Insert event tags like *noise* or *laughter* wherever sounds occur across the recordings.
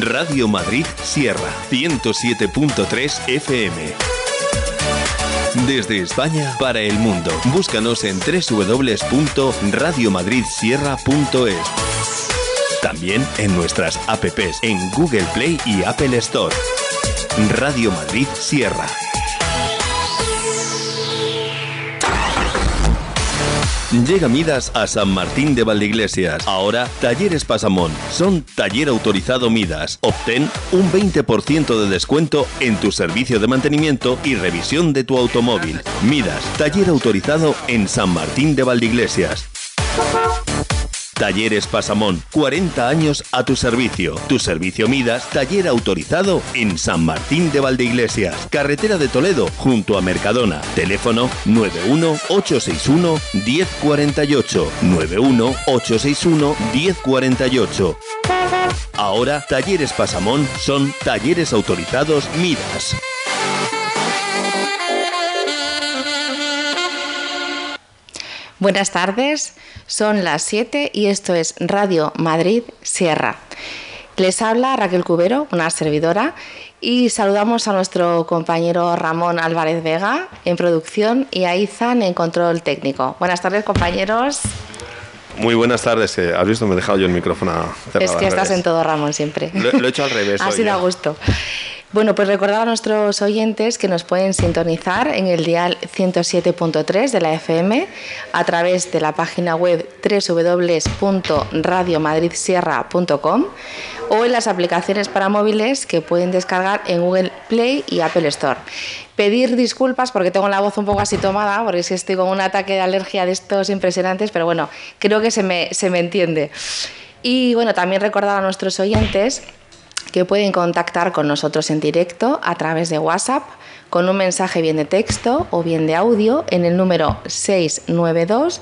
Radio Madrid Sierra 107.3 FM. Desde España para el mundo. Búscanos en www.radiomadridsierra.es. También en nuestras apps en Google Play y Apple Store. Radio Madrid Sierra Llega Midas a San Martín de Valdeiglesias. Ahora, Talleres Pasamón. Son taller autorizado Midas. Obtén un 20% de descuento en tu servicio de mantenimiento y revisión de tu automóvil. Midas, taller autorizado en San Martín de Valdeiglesias. Talleres Pasamón, 40 años a tu servicio. Tu servicio Midas, taller autorizado en San Martín de Valdeiglesias, carretera de Toledo, junto a Mercadona. Teléfono 91-861-1048. 91-861-1048. Ahora, Talleres Pasamón son talleres autorizados Midas. Buenas tardes, son las 7 y esto es Radio Madrid Sierra. Les habla Raquel Cubero, una servidora, y saludamos a nuestro compañero Ramón Álvarez Vega en producción y a Izan en control técnico. Buenas tardes, compañeros. Muy buenas tardes. ¿Has visto? Me he dejado yo el micrófono cerrado. Es que estás en todo, Ramón, siempre. Lo, he hecho al *laughs* revés. Ha sido a gusto. Bueno, pues recordar a nuestros oyentes que nos pueden sintonizar en el dial 107.3 de la FM a través de la página web www.radiomadridsierra.com o en las aplicaciones para móviles que pueden descargar en Google Play y Apple Store. Pedir disculpas porque tengo la voz un poco así tomada, porque que estoy con un ataque de alergia de estos impresionantes, pero bueno, creo que se me, se me entiende. Y bueno, también recordar a nuestros oyentes que pueden contactar con nosotros en directo a través de WhatsApp con un mensaje bien de texto o bien de audio en el número 692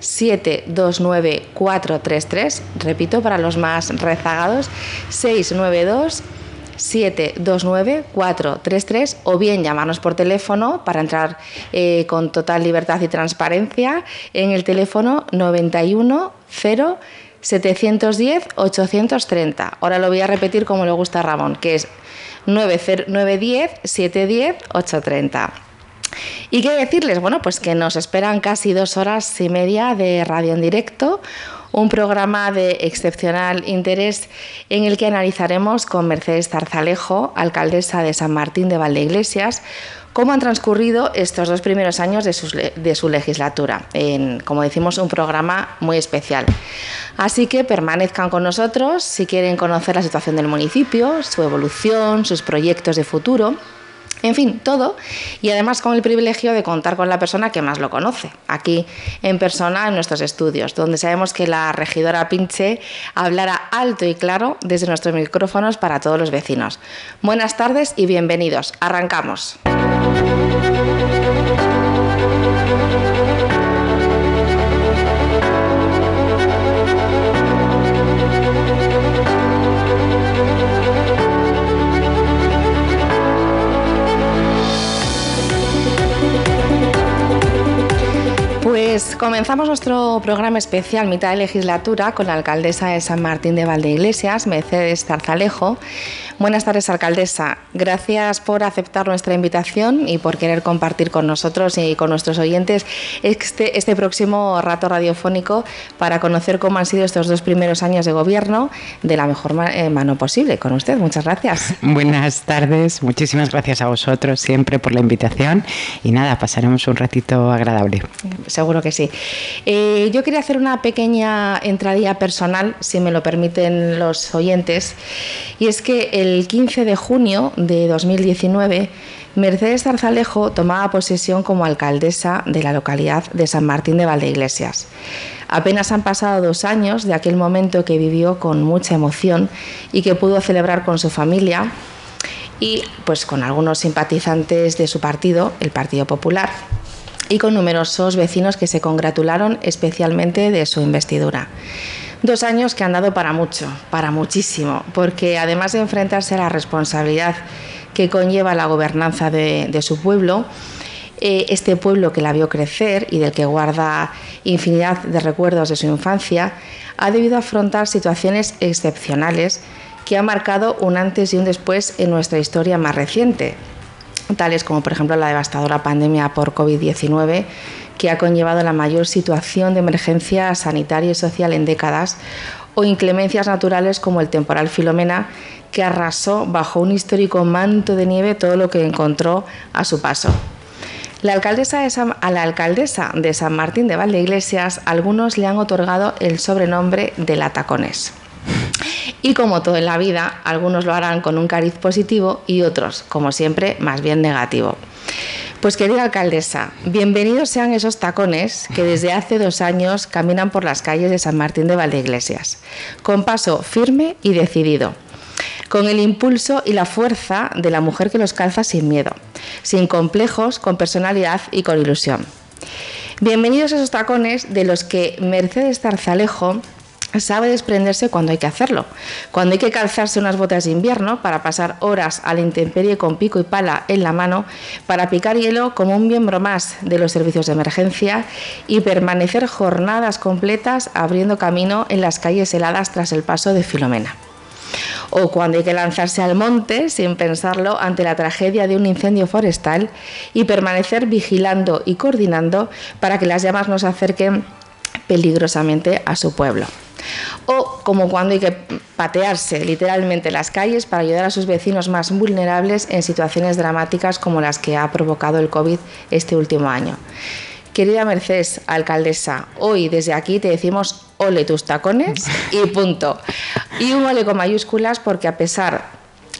729 433. Repito, para los más rezagados, 692 729 433 o bien llamarnos por teléfono para entrar eh, con total libertad y transparencia en el teléfono 91 0 710-830. Ahora lo voy a repetir como le gusta a Ramón, que es 910-710-830. ¿Y qué decirles? Bueno, pues que nos esperan casi dos horas y media de radio en directo, un programa de excepcional interés en el que analizaremos con Mercedes Zarzalejo, alcaldesa de San Martín de Valdeiglesias, cómo han transcurrido estos dos primeros años de su, legislatura, en, como decimos, un programa muy especial. Así que permanezcan con nosotros si quieren conocer la situación del municipio, su evolución, sus proyectos de futuro. En fin, todo. Y además con el privilegio de contar con la persona que más lo conoce, aquí en persona en nuestros estudios, donde sabemos que la regidora Pinche hablará alto y claro desde nuestros micrófonos para todos los vecinos. Buenas tardes y bienvenidos. Arrancamos. Pues comenzamos nuestro programa especial mitad de legislatura con la alcaldesa de San Martín de Valdeiglesias, Mercedes Zarzalejo. Buenas tardes, alcaldesa. Gracias por aceptar nuestra invitación y por querer compartir con nosotros y con nuestros oyentes este, este próximo rato radiofónico para conocer cómo han sido estos dos primeros años de gobierno de la mejor eh, mano posible. Con usted, muchas gracias. *laughs* Buenas tardes, muchísimas gracias a vosotros siempre por la invitación y nada, pasaremos un ratito agradable. Seguro que sí. Eh, yo quería hacer una pequeña entradilla personal, si me lo permiten los oyentes, y es que el 15 de junio de 2019 Mercedes Zarzalejo tomaba posesión como alcaldesa de la localidad de San Martín de Valdeiglesias. Apenas han pasado dos años de aquel momento que vivió con mucha emoción y que pudo celebrar con su familia y pues con algunos simpatizantes de su partido, el Partido Popular y con numerosos vecinos que se congratularon especialmente de su investidura. Dos años que han dado para mucho, para muchísimo, porque además de enfrentarse a la responsabilidad que conlleva la gobernanza de, su pueblo, eh, este pueblo que la vio crecer y del que guarda infinidad de recuerdos de su infancia, ha debido afrontar situaciones excepcionales que han marcado un antes y un después en nuestra historia más reciente, tales como por ejemplo la devastadora pandemia por COVID-19, que ha conllevado la mayor situación de emergencia sanitaria y social en décadas, o inclemencias naturales como el temporal Filomena, que arrasó bajo un histórico manto de nieve todo lo que encontró a su paso. La alcaldesa a la alcaldesa de San Martín de Valdeiglesias, algunos le han otorgado el sobrenombre de la Tacones. Y como todo en la vida, algunos lo harán con un cariz positivo y otros, como siempre, más bien negativo. Pues querida alcaldesa, bienvenidos sean esos tacones que desde hace dos años caminan por las calles de San Martín de Valdeiglesias, con paso firme y decidido, con el impulso y la fuerza de la mujer que los calza sin miedo, sin complejos, con personalidad y con ilusión. Bienvenidos a esos tacones de los que Mercedes Tarzalejo sabe desprenderse cuando hay que hacerlo. Cuando hay que calzarse unas botas de invierno para pasar horas a la intemperie con pico y pala en la mano, para picar hielo como un miembro más de los servicios de emergencia y permanecer jornadas completas abriendo camino en las calles heladas tras el paso de Filomena. O cuando hay que lanzarse al monte sin pensarlo ante la tragedia de un incendio forestal y permanecer vigilando y coordinando para que las llamas no se acerquen peligrosamente a su pueblo o como cuando hay que patearse literalmente las calles para ayudar a sus vecinos más vulnerables en situaciones dramáticas como las que ha provocado el COVID este último año. Querida Mercedes, alcaldesa, hoy desde aquí te decimos ole tus tacones *laughs* y punto. Y un ole con mayúsculas porque a pesar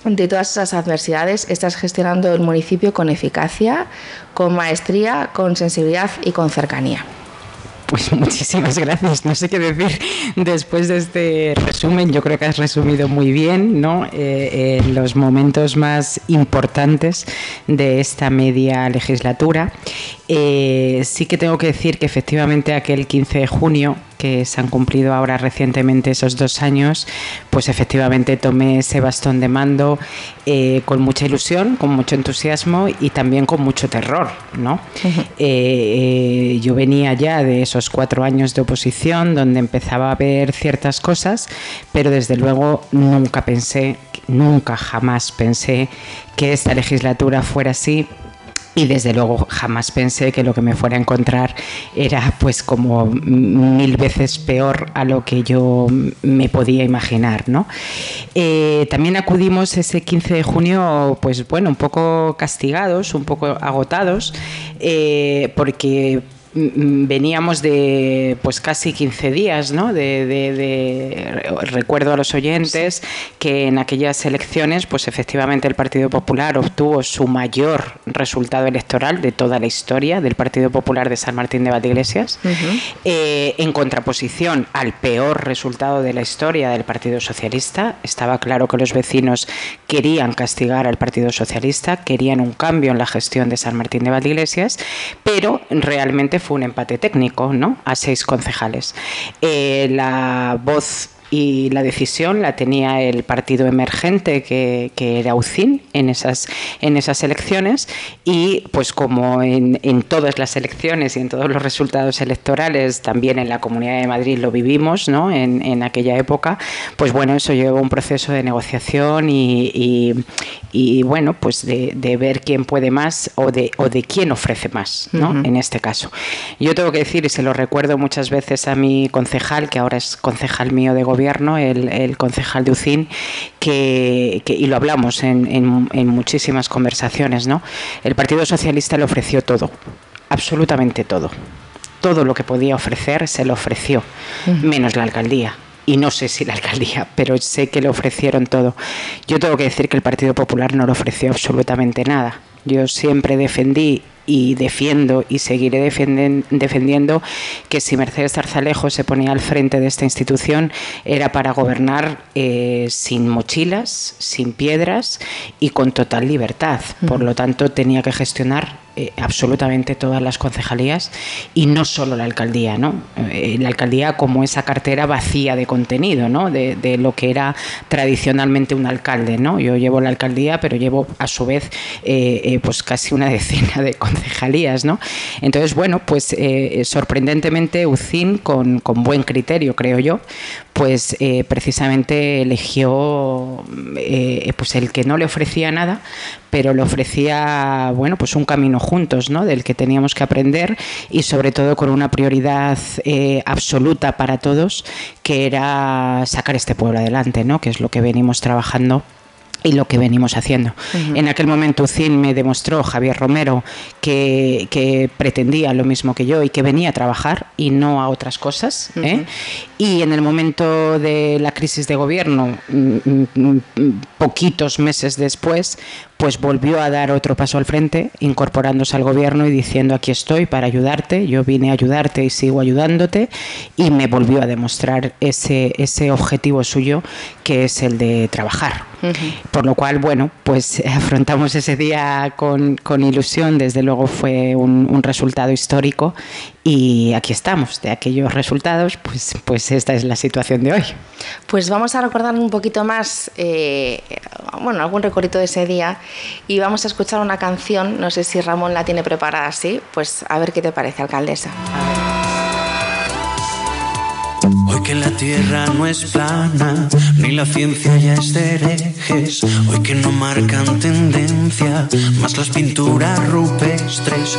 de todas esas adversidades estás gestionando el municipio con eficacia, con maestría, con sensibilidad y con cercanía. Pues *laughs* muchísimas gracias. No sé qué decir después de este resumen. Yo creo que has resumido muy bien ¿no? Eh, eh, los momentos más importantes de esta media legislatura. Eh, sí que tengo que decir que efectivamente aquel 15 de junio que se han cumplido ahora recientemente esos dos años, pues efectivamente tomé ese bastón de mando eh, con mucha ilusión, con mucho entusiasmo y también con mucho terror, ¿no? Eh, yo venía ya de esos cuatro años de oposición donde empezaba a ver ciertas cosas, pero desde luego nunca pensé, nunca jamás pensé que esta legislatura fuera así y desde luego jamás pensé que lo que me fuera a encontrar era pues como mil veces peor a lo que yo me podía imaginar ¿no? Eh, también acudimos ese 15 de junio pues bueno un poco castigados un poco agotados eh, porque veníamos de pues casi 15 días, ¿no? De, recuerdo a los oyentes que en aquellas elecciones, pues efectivamente el Partido Popular obtuvo su mayor resultado electoral de toda la historia del Partido Popular de San Martín de Valdeiglesias, eh, en contraposición al peor resultado de la historia del Partido Socialista. Estaba claro que los vecinos querían castigar al Partido Socialista, querían un cambio en la gestión de San Martín de Valdeiglesias, pero realmente fue un empate técnico, ¿no? A seis concejales. Eh, la voz y la decisión la tenía el partido emergente que, era UCIN en esas, en esas elecciones y pues como en, en, todas las elecciones y en todos los resultados electorales, también en la Comunidad de Madrid lo vivimos ¿no? en, en aquella época, pues bueno, eso llevó un proceso de negociación y, y, bueno, pues de, de, ver quién puede más o de, o de quién ofrece más, ¿no? En este caso. Yo tengo que decir, y se lo recuerdo muchas veces a mi concejal, que ahora es concejal mío de gobierno, el, concejal de UCIN, que, y lo hablamos en, muchísimas conversaciones, ¿no? El Partido Socialista le ofreció todo, absolutamente todo. Todo lo que podía ofrecer se lo ofreció, menos la alcaldía y no sé si la alcaldía, *laughs* pero sé que le ofrecieron todo. Yo tengo que decir que el Partido Popular no le ofreció absolutamente nada. Yo siempre defendí y defiendo y seguiré defendiendo que si Mercedes Zarzalejo se ponía al frente de esta institución era para gobernar eh, sin mochilas, sin piedras y con total libertad. Por lo tanto, tenía que gestionar eh, absolutamente todas las concejalías y no solo la alcaldía, ¿no? Eh, la alcaldía como esa cartera vacía de contenido, ¿no? De, lo que era tradicionalmente un alcalde, ¿no? Yo llevo la alcaldía, pero llevo a su vez pues casi una *laughs* decena de concejalías ¿no? Entonces, bueno, pues eh, sorprendentemente UCIN, con, con, buen criterio, creo yo, pues eh, precisamente eligió eh, pues el que no le ofrecía nada, pero le ofrecía, bueno, pues un camino juntos, ¿no? Del que teníamos que aprender y sobre todo con una prioridad absoluta para todos, que era sacar este pueblo adelante, ¿no? Que es lo que venimos trabajando y lo que venimos haciendo. En aquel momento UCIN me demostró, Javier Romero, que, que, pretendía lo mismo que yo y que venía a trabajar y no a otras cosas. ¿eh? Y en el momento de la crisis de gobierno, mm, mm, mm, poquitos meses después, pues volvió a dar otro paso al frente, incorporándose al gobierno y diciendo aquí estoy para ayudarte, yo vine a ayudarte y sigo ayudándote, y me volvió a demostrar ese, ese objetivo suyo, que es el de trabajar. Por lo cual, bueno, pues *laughs* afrontamos ese día con, con ilusión, desde luego fue un, un resultado histórico y aquí estamos, de aquellos resultados, pues, pues esta es la situación de hoy. Pues vamos a recordar un poquito más, eh, bueno, algún recorrido de ese día y vamos a escuchar una canción, no sé si Ramón la tiene preparada así, pues a ver qué te parece, alcaldesa. Hoy que la tierra no es plana, ni la ciencia ya es de herejes. Hoy que no marcan tendencia, más las pinturas rupestres.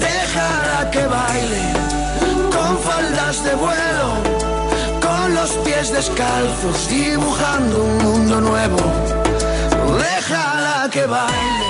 Déjala que baile con faldas de vuelo, con los pies descalzos, dibujando un mundo nuevo. Déjala que baile.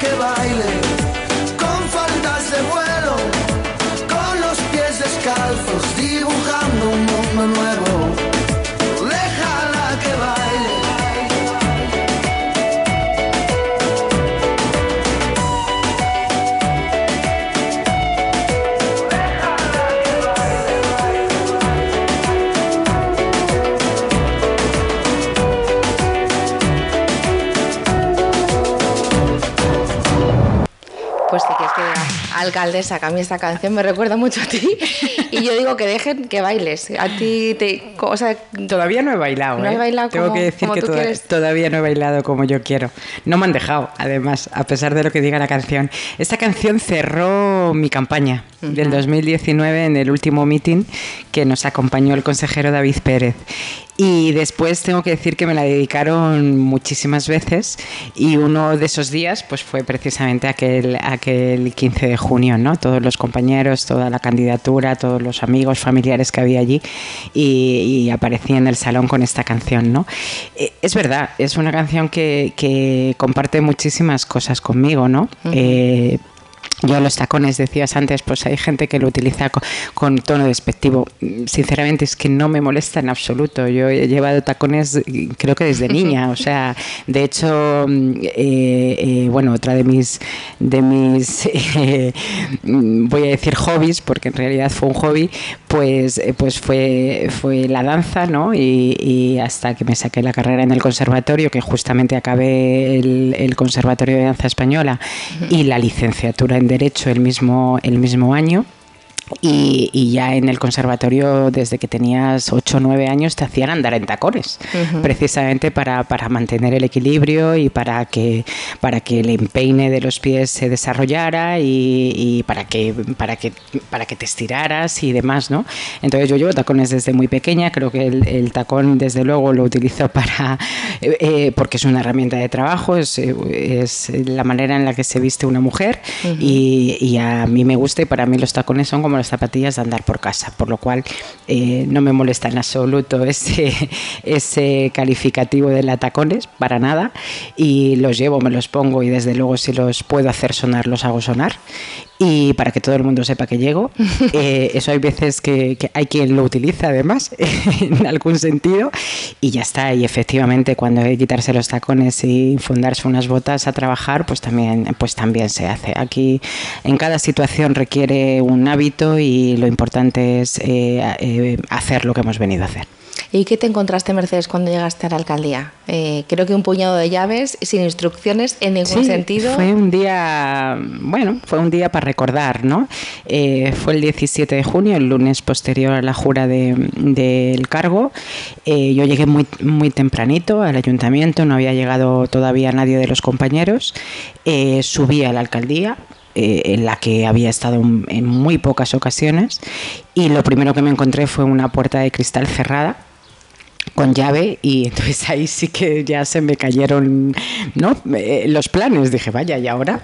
Que baile con faldas de vuelo, con los pies descalzos, dibujando un mundo nuevo. Alcaldesa, que a mí esta canción me recuerda mucho a ti. Y yo digo que dejen que bailes. A ti te. O sea, Todavía no he bailado. No ¿eh? he bailado Tengo como- que decir que toda- todavía no he bailado como yo quiero. No me han dejado, además, a pesar de lo que diga la canción. Esta canción cerró mi campaña del 2019 en el último meeting que nos acompañó el consejero David Pérez. Y después tengo que decir que me la dedicaron muchísimas veces y uno de esos días pues fue precisamente aquel, aquel 15 de junio, ¿no? Todos los compañeros, toda la candidatura, todos los amigos, familiares que había allí y, y aparecí en el salón con esta canción, ¿no? Eh, Es verdad, es una canción que, que comparte muchísimas cosas conmigo, ¿no? Eh, yo los tacones, decías antes, pues hay gente que lo utiliza co- con, tono despectivo. Sinceramente es que no me molesta en absoluto. Yo he llevado tacones creo que desde niña. O sea, de hecho, mm, eh, eh, bueno, otra de mis, de mis *laughs* eh, voy a decir hobbies, porque en realidad fue un hobby, pues, eh, pues fue, fue la danza, ¿no? Y, y hasta que me saqué la carrera en el conservatorio, que justamente acabé el, el Conservatorio de Danza Española y la licenciatura en Derecho el mismo, el mismo año. Y, y ya en el conservatorio, desde que tenías 8 o 9 años, te hacían andar en tacones, precisamente para, para mantener el equilibrio y para que, para que el empeine de los pies se desarrollara y, y para, que, para, que, para que te estiraras y demás, ¿no? Entonces yo llevo tacones desde muy pequeña, creo que el, el tacón desde luego lo utilizo para, eh, eh, porque es una herramienta de trabajo, es, eh, es la manera en la que se viste una mujer y, y a mí me gusta y para mí los tacones son como las zapatillas de andar por casa, por lo cual eh, no me molesta en absoluto *laughs* ese, ese calificativo de la tacones, para nada, y los llevo, me los pongo y desde luego si los puedo hacer sonar, los hago sonar. Y para que todo el mundo sepa que llego, *laughs* eh, eso hay veces que, que hay quien lo utiliza además, *laughs* en algún sentido, y ya está. Y efectivamente, cuando hay que quitarse los tacones y fundarse unas botas a trabajar, pues también, pues también se hace. Aquí en cada situación requiere un hábito y lo importante es eh, eh, hacer lo que hemos venido a hacer. ¿Y qué te encontraste, Mercedes, cuando llegaste a la alcaldía? Eh, creo que un puñado de llaves sin instrucciones en ningún Sí, sentido. Fue un día, bueno, fue un día para recordar, ¿no? Eh, fue el 17 de junio, el lunes posterior a la jura de- del cargo. Eh, yo llegué muy, muy tempranito al ayuntamiento, no había llegado todavía nadie de los compañeros. Eh, subí a la alcaldía, eh, en la que había estado en muy pocas ocasiones, y lo primero que me encontré fue una puerta de cristal cerrada con llave y entonces ahí sí que ya se me cayeron ¿no? Eh, los planes. Dije, vaya, y ahora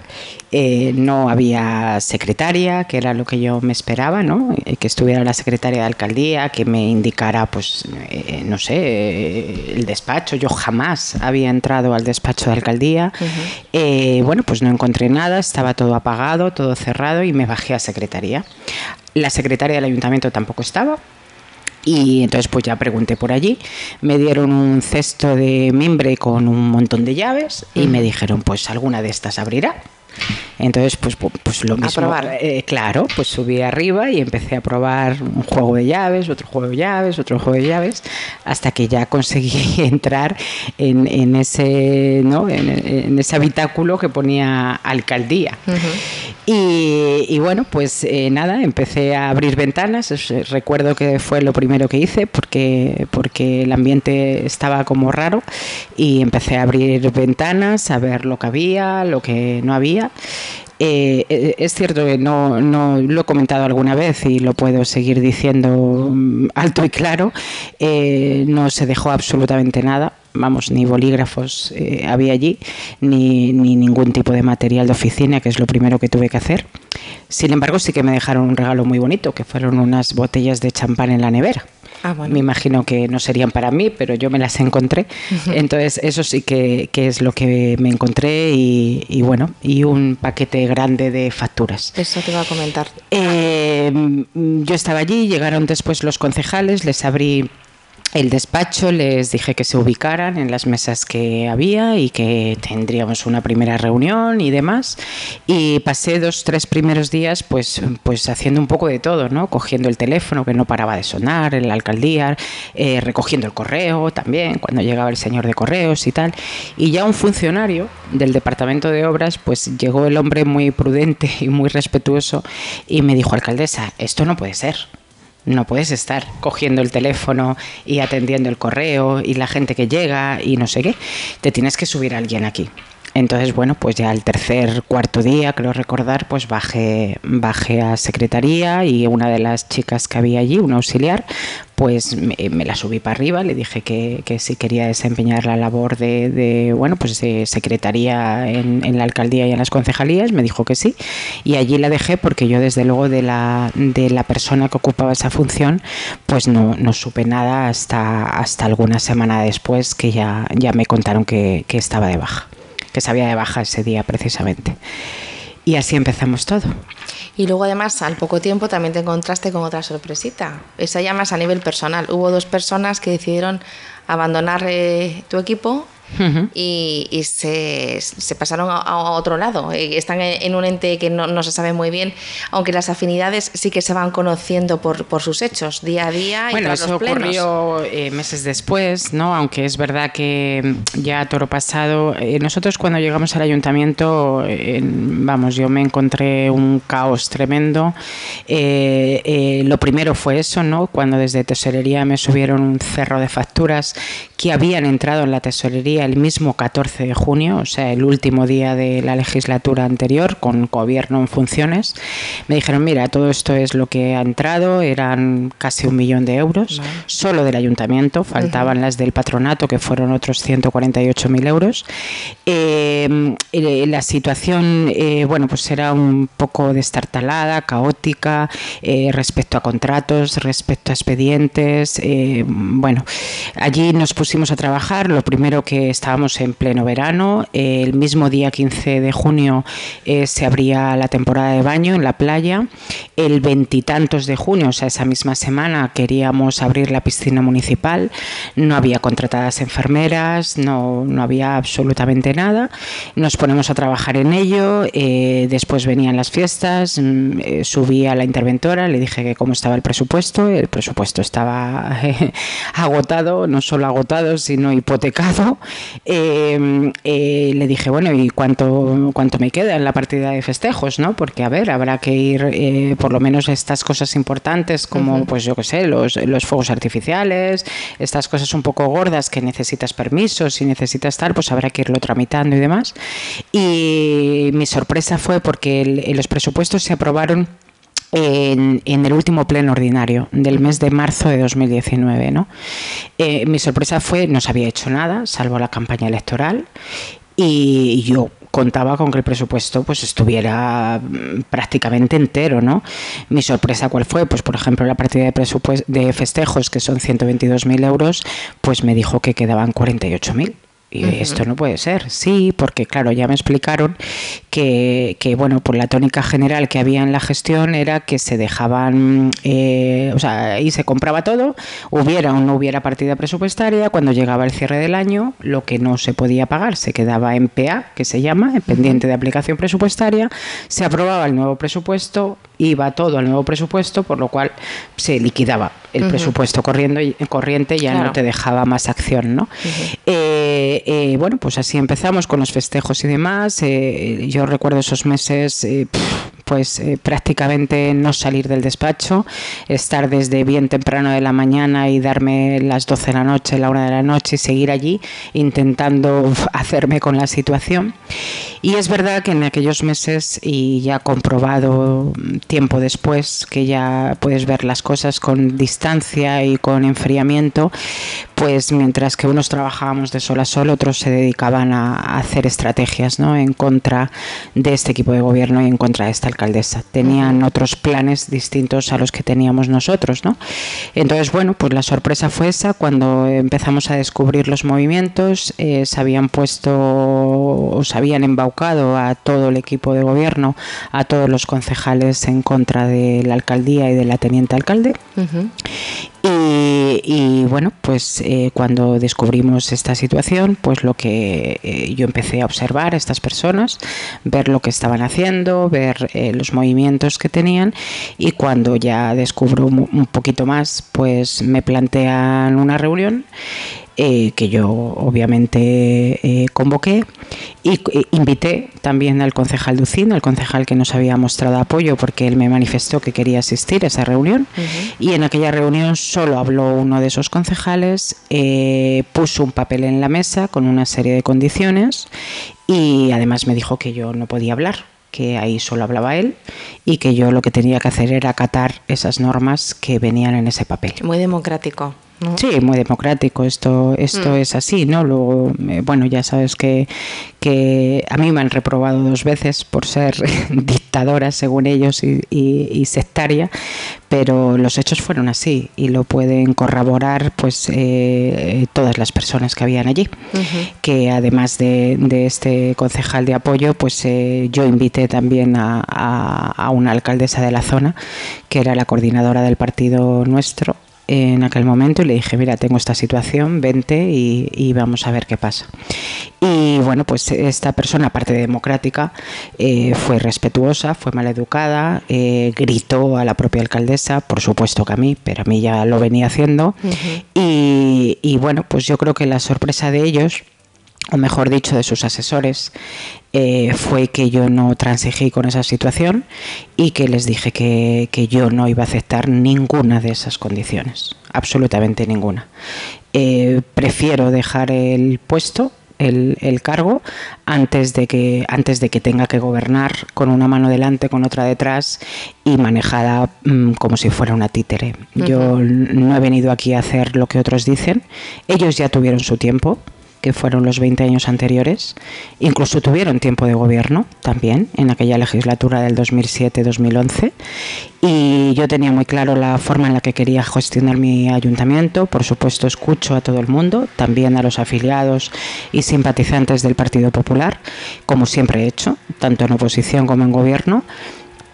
Eh, no había secretaria, que era lo que yo me esperaba, ¿no? Eh, que estuviera la secretaria de alcaldía, que me indicara, pues, eh, no sé, el despacho. Yo jamás había entrado al despacho de alcaldía. Bueno, pues no encontré nada, estaba todo apagado, todo cerrado y me bajé a secretaría. La secretaria del ayuntamiento tampoco estaba, y entonces pues ya pregunté por allí, me dieron un cesto de mimbre con un montón de llaves y me dijeron pues alguna de estas abrirá. Entonces pues, pu- pues lo mismo. probar. eh, claro, pues subí arriba y empecé a probar un juego de llaves, otro juego de llaves, otro juego de llaves, hasta que ya conseguí *laughs* entrar en, en ese, ¿no? en, en ese habitáculo que ponía alcaldía. Y, y bueno, pues eh, nada, empecé a abrir ventanas. Eh, recuerdo que fue lo primero que hice porque, porque el ambiente estaba como raro y empecé a abrir ventanas, a ver lo que había, lo que no había. Eh, eh, es cierto que no, lo he comentado alguna vez y lo puedo seguir diciendo mm, alto y claro, eh, no se dejó absolutamente nada, vamos, ni bolígrafos había allí, ni, ni ningún tipo de material de oficina, que es lo primero que tuve que hacer. Sin embargo, sí que me dejaron un regalo muy bonito, que fueron unas botellas de champán en la nevera. Ah, bueno. Me imagino que no serían para mí, pero yo me las encontré. Entonces, eso sí que, que es lo que me encontré y, y bueno, y un paquete grande de facturas. Eso te iba a comentar. Eh, yo estaba allí, llegaron después los concejales, les abrí el despacho, les dije que se ubicaran en las mesas que había y que tendríamos una primera reunión y demás. Y pasé dos, tres primeros días pues, pues haciendo un poco de todo, ¿no? Cogiendo el teléfono que no paraba de sonar en la alcaldía, eh, recogiendo el correo también, cuando llegaba el señor de correos y tal. Y ya un funcionario del departamento de obras, pues llegó el hombre muy prudente y muy respetuoso y me dijo, alcaldesa, esto no puede ser. No puedes estar cogiendo el teléfono y atendiendo el correo y la gente que llega y no sé qué. Te tienes que subir a alguien aquí. Entonces, bueno, pues ya el tercer, cuarto día, creo recordar, pues bajé, bajé a secretaría y una de las chicas que había allí, una auxiliar, pues me, la subí para arriba, le dije que, que si quería desempeñar la labor de, bueno, pues de secretaría en, la alcaldía y en las concejalías, me dijo que sí, y allí la dejé porque yo desde luego de la, de la persona que ocupaba esa función, pues no, no supe nada hasta, hasta alguna semana después que ya, ya me contaron que, que estaba de baja que sabía de baja ese día precisamente. Y así empezamos todo. Y luego además al poco tiempo también te encontraste con otra sorpresita. Esa ya más a nivel personal. Hubo dos personas que decidieron abandonar eh, tu equipo y, se, pasaron a, otro lado. Eh, están en un ente que no, se sabe muy bien, aunque las afinidades sí que se van conociendo por, por sus hechos día a día. Bueno, eso ocurrió eh, meses después, ¿no? aunque es verdad que ya toro pasado, eh, nosotros cuando llegamos al ayuntamiento, vamos, yo me encontré un caos tremendo. lo primero fue eso, ¿no? cuando desde tesorería me subieron un cerro de facturas que habían entrado en la tesorería el mismo 14 de junio, o sea, el último día de la legislatura anterior, con gobierno en funciones. Me dijeron, mira, todo esto es lo que ha entrado, eran casi un millón de euros, solo del ayuntamiento, faltaban las del patronato, que fueron otros 148.000 euros. Eh, eh, la situación, eh, bueno, pues era un poco destartalada, caótica, respecto a contratos, respecto a expedientes. bueno, allí nos pusimos a trabajar. Lo primero que estábamos en pleno verano. El mismo día 15 de junio eh, se abría la temporada de baño en la playa. El veintitantos de junio, o sea, esa misma semana, queríamos abrir la piscina municipal. No había contratadas enfermeras, no, no había absolutamente nada. Nos ponemos a trabajar en ello. Eh, después venían las fiestas. Mm, eh, subí a la interventora, le dije que cómo estaba el presupuesto. El presupuesto estaba *laughs* agotado, no solo agotado, sino hipotecado. Eh, eh, le dije, bueno, ¿y cuánto, cuánto me queda en la partida de festejos? ¿no? Porque, a ver, habrá que ir eh, por lo menos estas cosas importantes como, pues yo qué sé, los, los fuegos artificiales, estas cosas un poco gordas que necesitas permisos y necesitas tal, pues habrá que irlo tramitando y demás. Y mi sorpresa fue porque los presupuestos se aprobaron en, el último pleno ordinario del mes de marzo de 2019. ¿no? Eh, mi sorpresa fue, no se había hecho nada, salvo la campaña electoral, y yo contaba con que el presupuesto pues estuviera mm, prácticamente entero, ¿no? Mi sorpresa cuál fue, pues por ejemplo la partida de de festejos que son 122.000 euros, pues me dijo que quedaban 48.000 y esto no puede ser. Sí, porque claro, ya me explicaron que, que, bueno, por la tónica general que había en la gestión era que se dejaban, eh, o sea, y se compraba todo, hubiera o no hubiera partida presupuestaria, cuando llegaba el cierre del año, lo que no se podía pagar se quedaba en PA, que se llama, en pendiente de aplicación presupuestaria, se aprobaba el nuevo presupuesto, iba todo al nuevo presupuesto, por lo cual se liquidaba el presupuesto corriendo corriente ya no te dejaba más acción, ¿no? Eh, eh, bueno, pues así empezamos con los festejos y demás. Eh, yo recuerdo esos meses pues eh, prácticamente no salir del despacho, estar desde bien temprano de la mañana y darme las 12 de la noche, la una de la noche y seguir allí intentando *laughs* hacerme con la situación. Y es verdad que en aquellos meses, y ya comprobado tiempo después, que ya puedes ver las cosas con distancia y con enfriamiento, pues mientras que unos trabajábamos de sol a sol, otros se dedicaban a, hacer estrategias ¿no? en contra de este equipo de gobierno y en contra de esta alcaldesa. Tenían otros planes distintos a los que teníamos nosotros. ¿no? Entonces, bueno, pues la sorpresa fue esa cuando empezamos a descubrir los movimientos, eh, se habían puesto o se habían embaucado a todo el equipo de gobierno, a todos los concejales en contra de la alcaldía y de la teniente alcalde Y, bueno, pues eh, cuando descubrimos esta situación, pues lo que eh, yo empecé a observar a estas personas, ver lo que estaban haciendo, ver eh, los movimientos que tenían. Y cuando ya descubro un poquito más, pues me plantean una reunión eh, que yo obviamente eh, convoqué y eh, invité también al concejal Ducín, al concejal que nos había mostrado apoyo porque él me manifestó que quería asistir a esa reunión y en aquella reunión solo habló uno de esos concejales, puso un papel en la mesa con una serie de condiciones y además me dijo que yo no podía hablar que ahí solo hablaba él y que yo lo que tenía que hacer era acatar esas normas que venían en ese papel. Muy democrático. Sí, muy democrático. Esto, esto mm. es así, ¿no? Luego, eh, bueno, ya sabes que, que a mí me han reprobado dos veces por ser *laughs* dictadora, según ellos, y, sectaria, pero los hechos fueron así y lo pueden corroborar, pues, eh, todas las personas que habían allí. Que además de, este concejal de apoyo, pues eh, yo invité también a, a una alcaldesa de la zona, que era la coordinadora del partido nuestro en aquel momento y le dije, mira, tengo esta situación, vente y, vamos a ver qué pasa. Y bueno, pues esta persona, aparte de democrática, eh, fue respetuosa, fue maleducada, eh, gritó a la propia alcaldesa, por supuesto que a mí, pero a mí ya lo venía haciendo. y, y bueno, pues yo creo que la sorpresa de ellos o mejor dicho, de sus asesores, eh, fue que yo no transigí con esa situación y que les dije que, yo no iba a aceptar ninguna de esas condiciones, absolutamente ninguna. Eh, prefiero dejar el puesto el, cargo antes de que antes de que tenga que gobernar con una mano delante con otra detrás y manejada mm, como si fuera una títere. Yo no he venido aquí a hacer lo que otros dicen. Ellos ya tuvieron su tiempo que fueron los 20 años anteriores. Incluso tuvieron tiempo de gobierno también en aquella legislatura del 2007-2011. Y yo tenía muy claro la forma en la que quería gestionar mi ayuntamiento. Por supuesto, escucho a todo el mundo, también a los afiliados y simpatizantes del Partido Popular, como siempre he hecho, tanto en oposición como en gobierno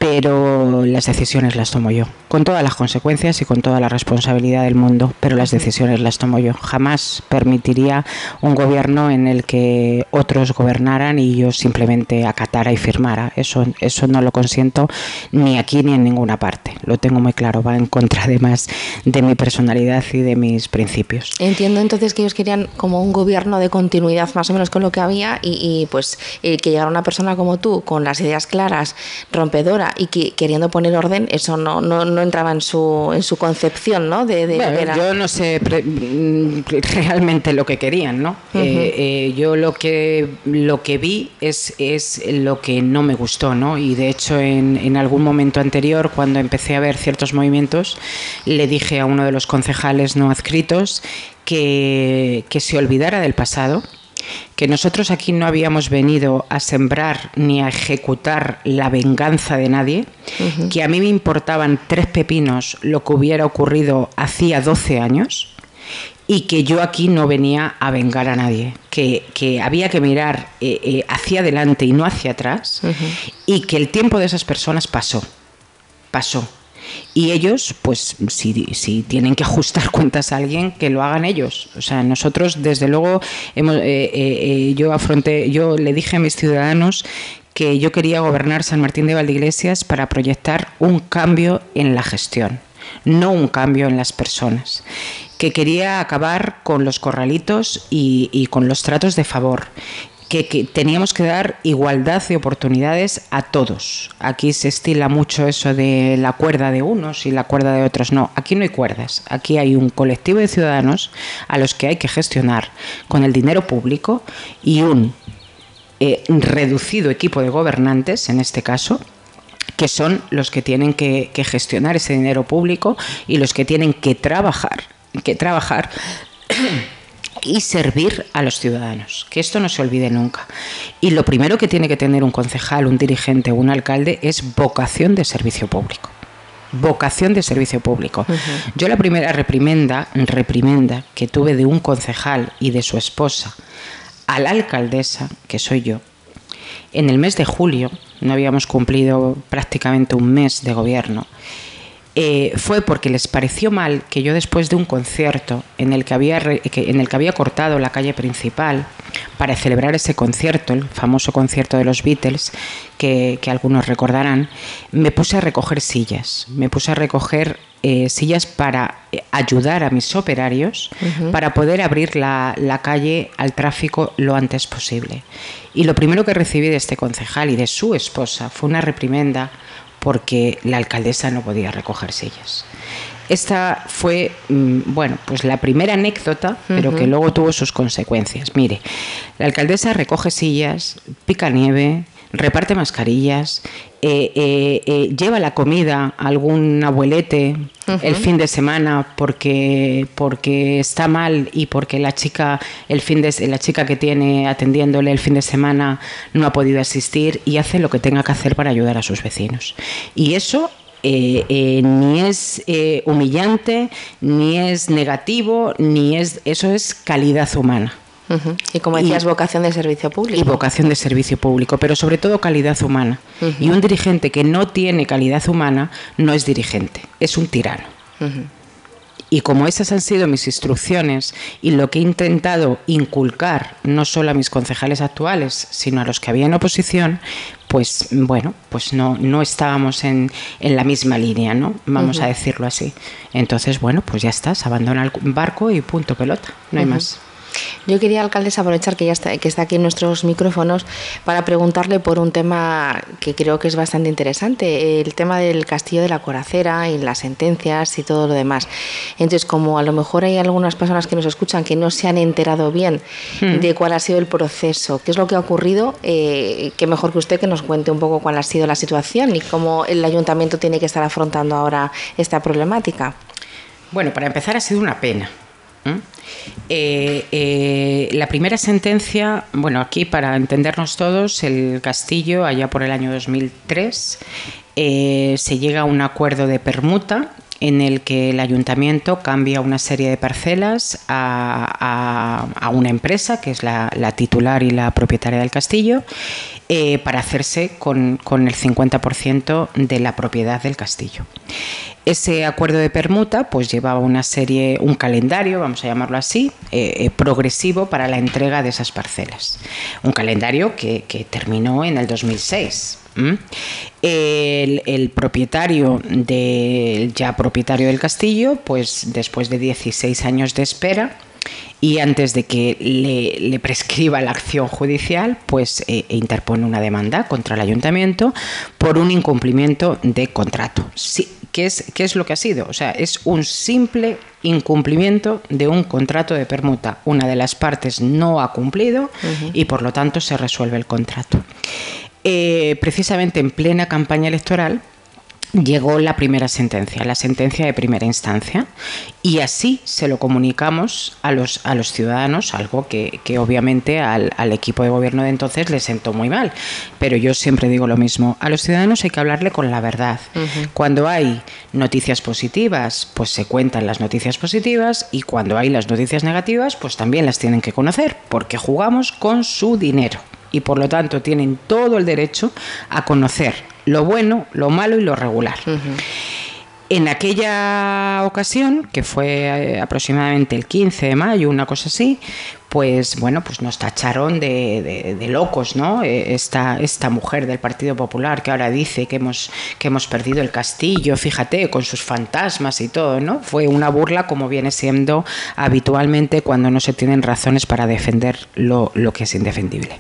pero las decisiones las tomo yo, con todas las consecuencias y con toda la responsabilidad del mundo, pero las decisiones las tomo yo. Jamás permitiría un gobierno en el que otros gobernaran y yo simplemente acatara y firmara. Eso, eso no lo consiento ni aquí ni en ninguna parte. Lo tengo muy claro, va en contra además de mi personalidad y de mis principios. Entiendo entonces que ellos querían como un gobierno de continuidad más o menos con lo que había y, pues que llegara una persona como tú con las ideas claras, y que, queriendo poner orden, eso no, no, no, entraba en su, en su concepción, ¿no? De, Yo no sé mm, realmente lo que querían, ¿no? Eh, eh, yo lo que, lo que vi es, es lo que no me gustó, ¿no? Y de hecho en, en algún momento anterior, cuando empecé a ver ciertos movimientos, le dije a uno de los concejales no adscritos que, que se olvidara del pasado, que nosotros aquí no habíamos venido a sembrar ni a ejecutar la venganza de nadie, que a mí me importaban tres pepinos lo que hubiera ocurrido hacía 12 años y que yo aquí no venía a vengar a nadie, que, había que mirar eh, eh, hacia adelante y no hacia atrás y que el tiempo de esas personas pasó, pasó y ellos, pues si, tienen que ajustar *laughs* cuentas a alguien, que lo hagan ellos. O sea, nosotros, desde luego, hemos, eh, eh, eh, yo afronté, yo le dije a mis ciudadanos que yo quería gobernar San Martín de Valdeiglesias para proyectar un cambio en la gestión, no un cambio en las personas que quería acabar con los corralitos y, con los tratos de favor que, teníamos que dar igualdad de oportunidades a todos. Aquí se estila mucho eso de la cuerda de unos y la cuerda de otros. No, aquí no hay cuerdas. Aquí hay un colectivo de ciudadanos a los que hay que gestionar con el dinero público y un eh, reducido equipo de gobernantes, en este caso, que son los que tienen que, que gestionar ese dinero público y los que tienen que trabajar, que trabajar y servir a los ciudadanos, que esto no se olvide nunca. Y lo primero que tiene que tener un concejal, un dirigente o un alcalde es vocación de servicio público. Vocación de servicio público. Yo la primera reprimenda, reprimenda que tuve de un concejal y de su esposa a la alcaldesa, que soy yo, en el mes de julio, no habíamos cumplido prácticamente un mes de gobierno, eh, fue porque les pareció mal que yo después de un concierto en el que había, en el que había cortado la calle principal para celebrar ese concierto, el famoso concierto de los Beatles, que, algunos recordarán, me puse a recoger sillas, me puse a recoger eh, sillas para eh, ayudar a mis operarios para poder abrir la, la, calle al tráfico lo antes posible. Y lo primero que recibí de este concejal y de su esposa fue una reprimenda porque la alcaldesa no podía recoger sillas. Esta fue, mm, bueno, pues la primera anécdota, pero que luego tuvo sus consecuencias. Mire, la alcaldesa recoge sillas, pica nieve, reparte mascarillas, eh, eh, eh, lleva la comida a algún abuelete el fin de semana porque, porque está mal y porque la chica, el fin de, la chica que tiene atendiéndole el fin de semana no ha podido asistir y hace lo que tenga que hacer para ayudar a sus vecinos. Y eso ni es humillante, ni es negativo, ni es eso es calidad humana. Y como decías, vocación de servicio público. Y vocación de servicio público, pero sobre todo calidad humana. Y un dirigente que no tiene calidad humana no es dirigente, es un tirano. Y como esas han sido mis instrucciones y lo que he intentado inculcar no solo a mis concejales actuales, sino a los que había en oposición, pues bueno, pues no, no estábamos en, en la misma línea, ¿no? Vamos a decirlo así. Entonces, bueno, pues ya está, se abandona el barco y punto pelota, no hay más. Yo quería, alcaldesa, aprovechar que ya está, que está aquí en nuestros micrófonos para preguntarle por un tema que creo que es bastante interesante, el tema del castillo de la Coracera y las sentencias y todo lo demás. Entonces, como a lo mejor hay algunas personas que nos escuchan que no se han enterado bien hmm. de cuál ha sido el proceso, qué es lo que ha ocurrido, eh, qué mejor que usted que nos cuente un poco cuál ha sido la situación y cómo el ayuntamiento tiene que estar afrontando ahora esta problemática. Bueno, para empezar ha sido una pena eh, eh, la primera sentencia, bueno, aquí para entendernos todos, el castillo, allá por el año 2003, eh, se llega a un acuerdo de permuta en el que el ayuntamiento cambia una serie de parcelas a, una empresa, que es la, titular y la propietaria del castillo, para hacerse con, con el 50% de la propiedad del castillo. Ese acuerdo de permuta pues llevaba una serie, un calendario, vamos a llamarlo así, eh, eh, progresivo para la entrega de esas parcelas. Un calendario que, terminó en el 2006. El, el, propietario del ya propietario del castillo, pues después de 16 años de espera, y antes de que le, prescriba la acción judicial, pues eh, interpone una demanda contra el ayuntamiento por un incumplimiento de contrato. Sí, ¿qué, es, ¿Qué es lo que ha sido? O sea, es un simple incumplimiento de un contrato de permuta. Una de las partes no ha cumplido y por lo tanto se resuelve el contrato. Eh, precisamente en plena campaña electoral, llegó la primera sentencia, la sentencia de primera instancia, y así se lo comunicamos a los, a los ciudadanos, algo que, obviamente al, equipo de gobierno de entonces le sentó muy mal. Pero yo siempre digo lo mismo, a los ciudadanos hay que hablarle con la verdad. Cuando hay noticias positivas, pues se cuentan las noticias positivas, y cuando hay las noticias negativas, pues también las tienen que conocer, porque jugamos con su dinero y por lo tanto tienen todo el derecho a conocer lo bueno, lo malo y lo regular. En aquella ocasión, que fue eh, aproximadamente el 15 de mayo, una cosa así, pues bueno, pues nos tacharon de, locos, ¿no? Eh, esta, esta mujer del Partido Popular que ahora dice que hemos, perdido el castillo, fíjate, con sus fantasmas y todo, ¿no? Fue una burla como viene siendo habitualmente cuando no se tienen razones para defender lo, lo que es indefendible.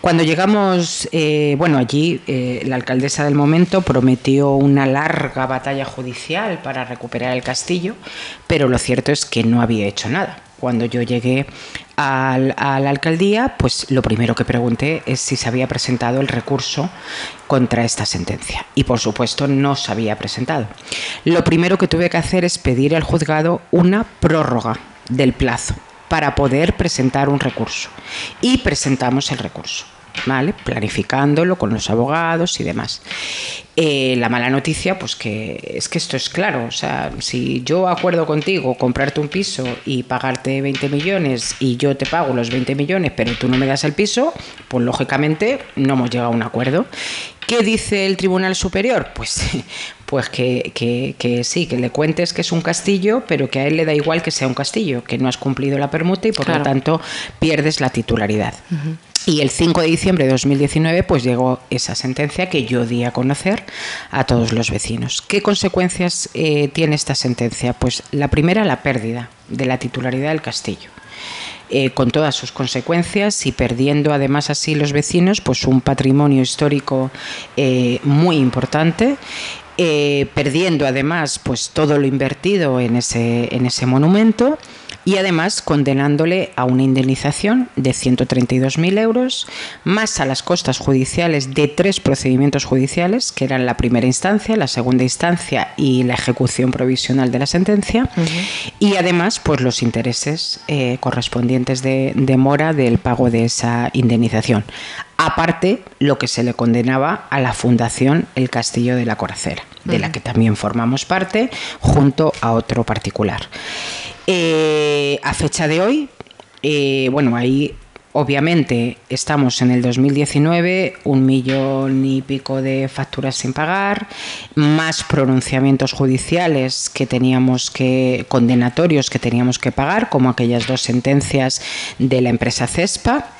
Cuando llegamos, eh, bueno, allí eh, la alcaldesa del momento prometió una larga batalla judicial para recuperar el castillo, pero lo cierto es que no había hecho nada. Cuando yo llegué a la alcaldía, pues lo primero que pregunté es si se había presentado el recurso contra esta sentencia. Y por supuesto no se había presentado. Lo primero que tuve que hacer es pedir al juzgado una prórroga del plazo para poder presentar un recurso. Y presentamos el recurso. ¿Vale? planificándolo con los abogados y demás. Eh, la mala noticia, pues que es que esto es claro, o sea, si yo acuerdo contigo comprarte un piso y pagarte 20 millones y yo te pago los 20 millones, pero tú no me das el piso, pues lógicamente no hemos llegado a un acuerdo. ¿Qué dice el Tribunal Superior? Pues, *laughs* pues que, que, sí, que le cuentes que es un castillo, pero que a él le da igual que sea un castillo, que no has cumplido la permuta y por lo tanto pierdes la titularidad. Y el 5 de diciembre de 2019 pues llegó esa sentencia que yo di a conocer a todos los vecinos. ¿Qué consecuencias eh, tiene esta sentencia? Pues la primera, la pérdida de la titularidad del castillo. Eh, con todas sus consecuencias y perdiendo además así los vecinos pues un patrimonio histórico eh, muy importante perdiendo además pues todo lo invertido en ese, en ese monumento y además condenándole a una indemnización de 132.000 euros, más a las costas judiciales de tres procedimientos judiciales, que eran la primera instancia, la segunda instancia y la ejecución provisional de la sentencia, y además pues los intereses eh, correspondientes de, de mora del pago de esa indemnización. Aparte lo que se le condenaba a la Fundación El Castillo de la Coracera, de la que también formamos parte, junto a otro particular. Eh, a fecha de hoy, eh, bueno, ahí obviamente estamos en el 2019, un millón y pico de facturas sin pagar, más pronunciamientos judiciales que teníamos que, condenatorios que teníamos que pagar, como aquellas dos sentencias de la empresa CESPA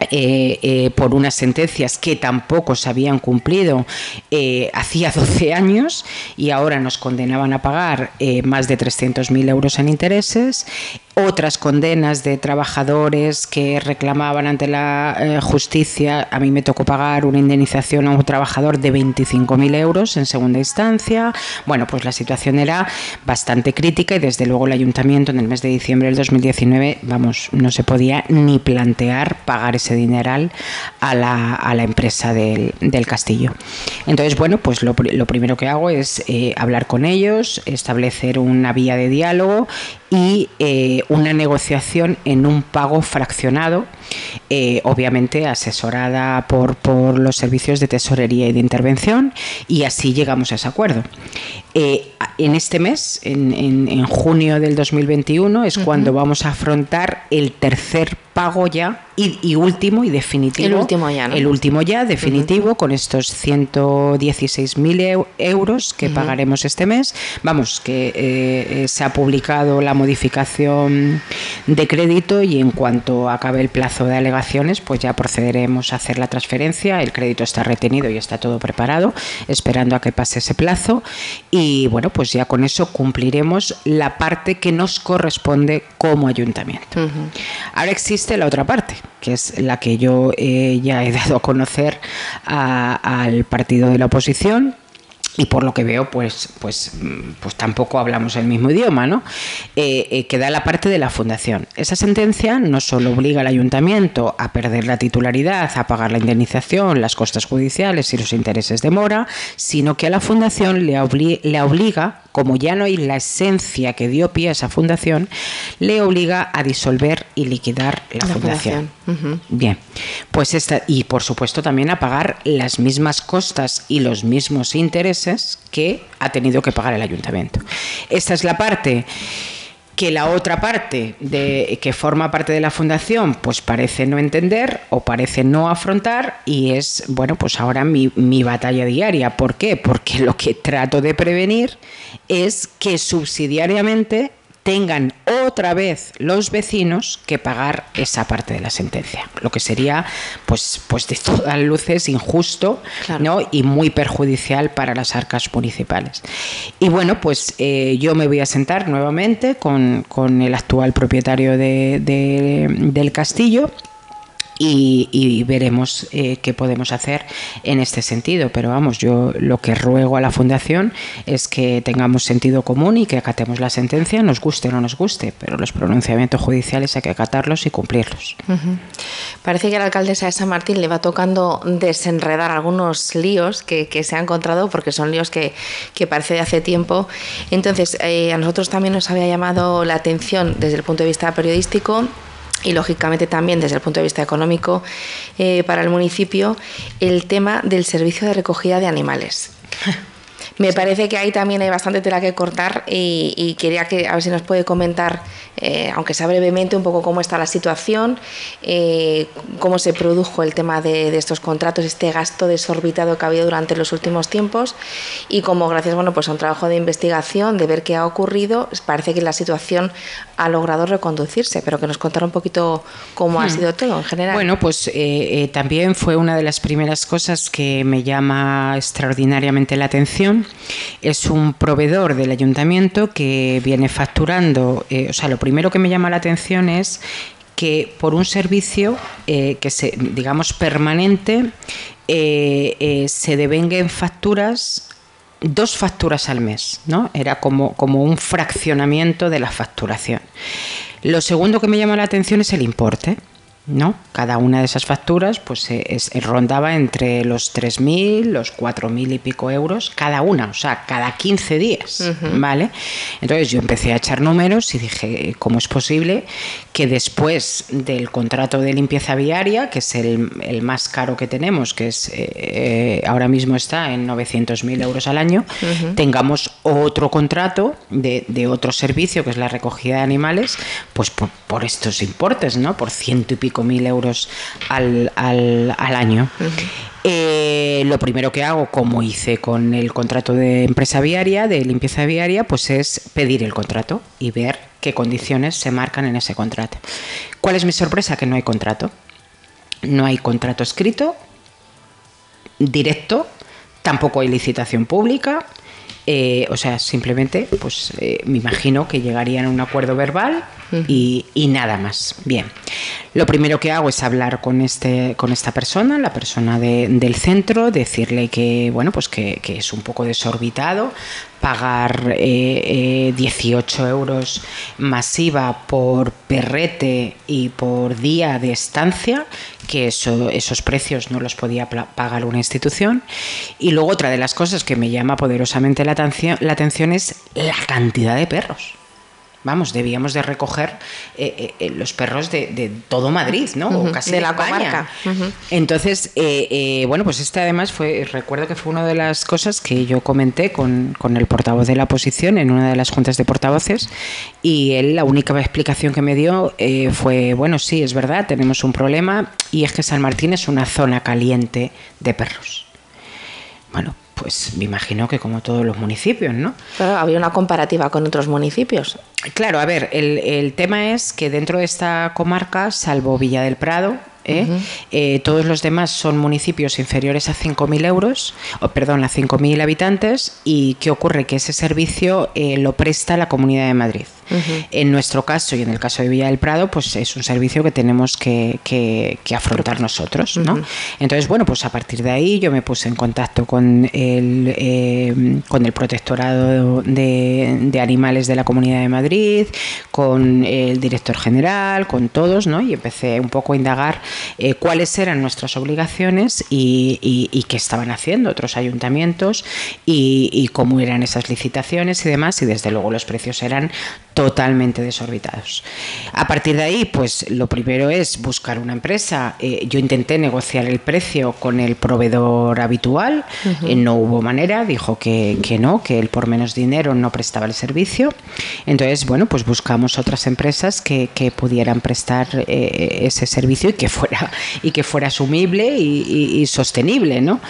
eh, eh, por unas sentencias que tampoco se habían cumplido eh, hacía *laughs* 12 años y ahora nos condenaban a pagar más de 300.000 euros en intereses otras condenas de trabajadores que reclamaban ante la eh, justicia. A mí me tocó pagar una indemnización a un trabajador de 25.000 euros en segunda instancia. Bueno, pues la situación era bastante crítica y desde luego el ayuntamiento en el mes de diciembre del 2019, vamos, no se podía ni plantear pagar ese dineral a la, a la empresa del, del, castillo. Entonces, bueno, pues lo, lo primero que hago es eh, hablar con ellos, establecer una vía de diálogo y eh, una negociación en un pago fraccionado, eh, obviamente asesorada por, por, los servicios de tesorería y de intervención, y así llegamos a ese acuerdo. Eh, en este mes, en, en, junio del 2021, es cuando vamos a afrontar el tercer pago ya y, último y definitivo. El último ya, El último ya, definitivo, con estos 116.000 euros que pagaremos este mes. Vamos, que eh, se ha publicado la modificación de crédito y en cuanto acabe el plazo de alegaciones, pues ya procederemos a hacer la transferencia. El crédito está retenido y está todo preparado, esperando a que pase ese plazo. Y bueno, pues ya con eso cumpliremos la parte que nos corresponde como ayuntamiento. Ahora existe la otra parte que es la que yo eh, ya he dado a conocer al partido de la oposición y por lo que veo, pues, pues, pues tampoco hablamos el mismo idioma, ¿no? Eh, eh, queda la parte de la fundación. Esa sentencia no solo obliga al ayuntamiento a perder la titularidad, a pagar la indemnización, las costas judiciales y los intereses de mora, sino que a la fundación le, le obliga como ya no hay la esencia que dio pie a esa fundación, le obliga a disolver y liquidar la, fundación. Bien, pues esta, y por supuesto también a pagar las mismas costas y los mismos intereses que ha tenido que pagar el ayuntamiento. Esta es la parte que la otra parte de, que forma parte de la fundación pues parece no entender o parece no afrontar y es, bueno, pues ahora mi, mi batalla diaria. ¿Por qué? Porque lo que trato de prevenir es que subsidiariamente tengan otra vez los vecinos que pagar esa parte de la sentencia, lo que sería, pues, pues de *laughs* todas luces injusto ¿no? y muy perjudicial para las arcas municipales. Y bueno, pues eh, yo me voy a sentar nuevamente con, el actual propietario del castillo y, veremos eh, qué podemos hacer en este sentido. Pero vamos, yo lo que ruego a la Fundación es que tengamos sentido común y que acatemos la sentencia, nos guste o no nos guste, pero los pronunciamientos judiciales hay que acatarlos y cumplirlos. Parece que a la alcaldesa de San Martín le va tocando desenredar algunos líos que, se ha encontrado, porque son líos que, parece de hace tiempo. Entonces, eh, a nosotros también nos había llamado la atención desde el punto de vista periodístico y lógicamente también desde el punto de vista económico eh, para el municipio el tema del servicio de recogida de animales. *laughs* Me parece que ahí también hay bastante tela que cortar y, quería que a ver si nos puede comentar, eh, aunque sea brevemente, un poco cómo está la situación, eh, cómo se produjo el tema de, estos contratos, este gasto desorbitado que ha habido durante los últimos tiempos y cómo gracias bueno, pues a un trabajo de investigación, de ver qué ha ocurrido, parece que la situación ha logrado reconducirse, pero que nos contara un poquito cómo ha hmm. sido todo en general. Bueno, pues eh, también fue una de las primeras cosas que me llama extraordinariamente la atención es un proveedor del ayuntamiento que viene facturando, eh, o sea, lo primero que me llama la atención es que por un servicio eh, que se, digamos, permanente, eh, se devenguen facturas dos facturas al mes, ¿no? Era como, como un fraccionamiento de la facturación. Lo segundo que me llama la atención es el importe. ¿No? Cada una de esas facturas pues rondaba entre los 3.000, los 4.000 y pico euros cada una, o sea, cada 15 días, ¿vale? Entonces yo empecé a echar números y dije, ¿cómo es posible que después del contrato de limpieza viaria, que es el, más caro que tenemos, que es eh, ahora mismo está en 900.000 euros al año, tengamos otro contrato de, otro servicio, que es la recogida de animales, pues por, estos importes, ¿no? Por ciento y pico mil euros al, al, año. Eh, lo primero que hago, como hice con el contrato de empresa viaria, de limpieza viaria, pues es pedir el contrato y ver qué condiciones se marcan en ese contrato. ¿Cuál es mi sorpresa? Que no hay contrato. No hay contrato escrito, directo, tampoco hay licitación pública. Eh, o sea, simplemente, pues eh, me imagino que llegarían a un acuerdo verbal y, nada más. Bien, lo primero que hago es hablar con, este, con esta persona, la persona del centro, decirle que, bueno, pues que, es un poco desorbitado pagar 18 eh, euros masiva por perrete y por día de estancia, que eso, esos precios no los podía pagar una institución. Y luego otra de las cosas que me llama poderosamente la la atención es la cantidad de perros vamos, debíamos de recoger eh, eh, eh, los perros de, todo Madrid, ¿no? o casi de, la comarca. Entonces, bueno, pues este además fue, recuerdo que fue una de las cosas que yo comenté con, con, el portavoz de la oposición en una de las juntas de portavoces y él la única explicación que me dio fue, bueno, sí, es verdad, tenemos un problema y es que San Martín es una zona caliente de perros. Bueno, pues me imagino que como todos los municipios, ¿no? Claro, había una comparativa con otros municipios. Claro, a ver, el, el tema es que dentro de esta comarca, salvo Villa del Prado, ¿eh? Eh, todos los demás son municipios inferiores a 5.000 euros, o perdón, a 5.000 habitantes. ¿Y qué ocurre? Que ese servicio eh, lo presta la Comunidad de Madrid. En nuestro caso y en el caso de Villa del Prado, pues es un servicio que tenemos que, afrontar nosotros. ¿no? Entonces, bueno, pues a partir de ahí yo me puse en contacto con el, con el protectorado de, de, animales de la Comunidad de Madrid, con el director general, con todos, ¿no? y empecé un poco a indagar eh, cuáles eran nuestras obligaciones y, qué estaban haciendo otros ayuntamientos y, cómo eran esas licitaciones y demás. Y desde luego los precios eran totalmente desorbitados. A partir de ahí, pues lo primero es buscar una empresa. Eh, yo intenté negociar el precio con el proveedor habitual, eh, no hubo manera, dijo que, no, que él por menos dinero no prestaba el servicio. Entonces, bueno, pues buscamos otras empresas que, pudieran prestar ese servicio y que fuera, y que fuera asumible y, sostenible. ¿no?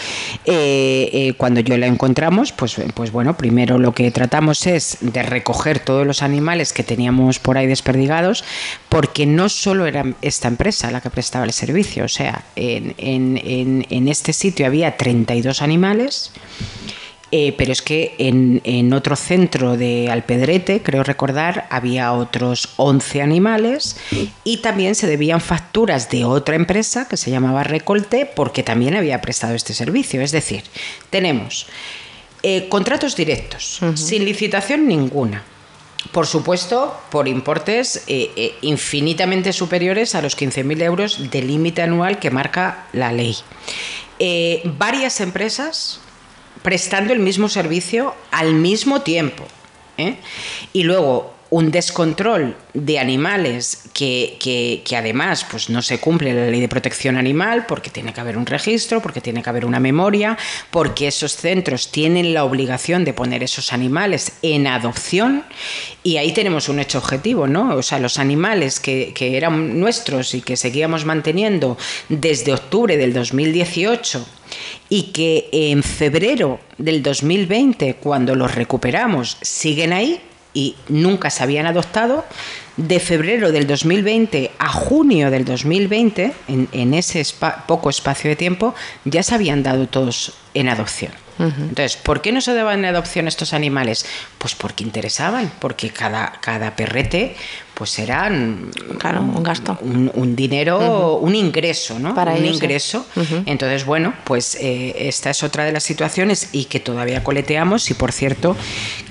Eh, eh, cuando yo la encontramos, pues, pues bueno, primero lo que tratamos es de recoger todos los animales que teníamos por ahí desperdigados, porque no solo era esta empresa la que prestaba el servicio, o sea, en, en, en este sitio había 32 animales. Eh, pero es que en, otro centro de Alpedrete, creo recordar, había otros 11 animales y también se debían facturas de otra empresa que se llamaba Recolte porque también había prestado este servicio. Es decir, tenemos eh, contratos directos, sin licitación ninguna. Por supuesto, por importes eh, infinitamente superiores a los 15.000 euros de límite anual que marca la ley. varias empresas prestando el mismo servicio al mismo tiempo. ¿eh? Y luego un descontrol de animales que, que, además pues, no se cumple la ley de protección animal porque tiene que haber un registro, porque tiene que haber una memoria, porque esos centros tienen la obligación de poner esos animales en adopción y ahí tenemos un hecho objetivo, ¿no? O sea, los animales que, que eran nuestros y que seguíamos manteniendo desde octubre del 2018 y que en febrero del 2020, cuando los recuperamos, siguen ahí y nunca se habían adoptado, de febrero del 2020 a junio del 2020, en, ese poco espacio de tiempo, ya se habían dado todos en adopción. Entonces, ¿por qué no se daban en adopción estos animales? Pues porque interesaban, porque cada, cada perrete pues era un gasto. Un, dinero, un ingreso, ¿no? Para un ingreso. Entonces, bueno, pues eh, esta es otra de las situaciones y que todavía coleteamos y por cierto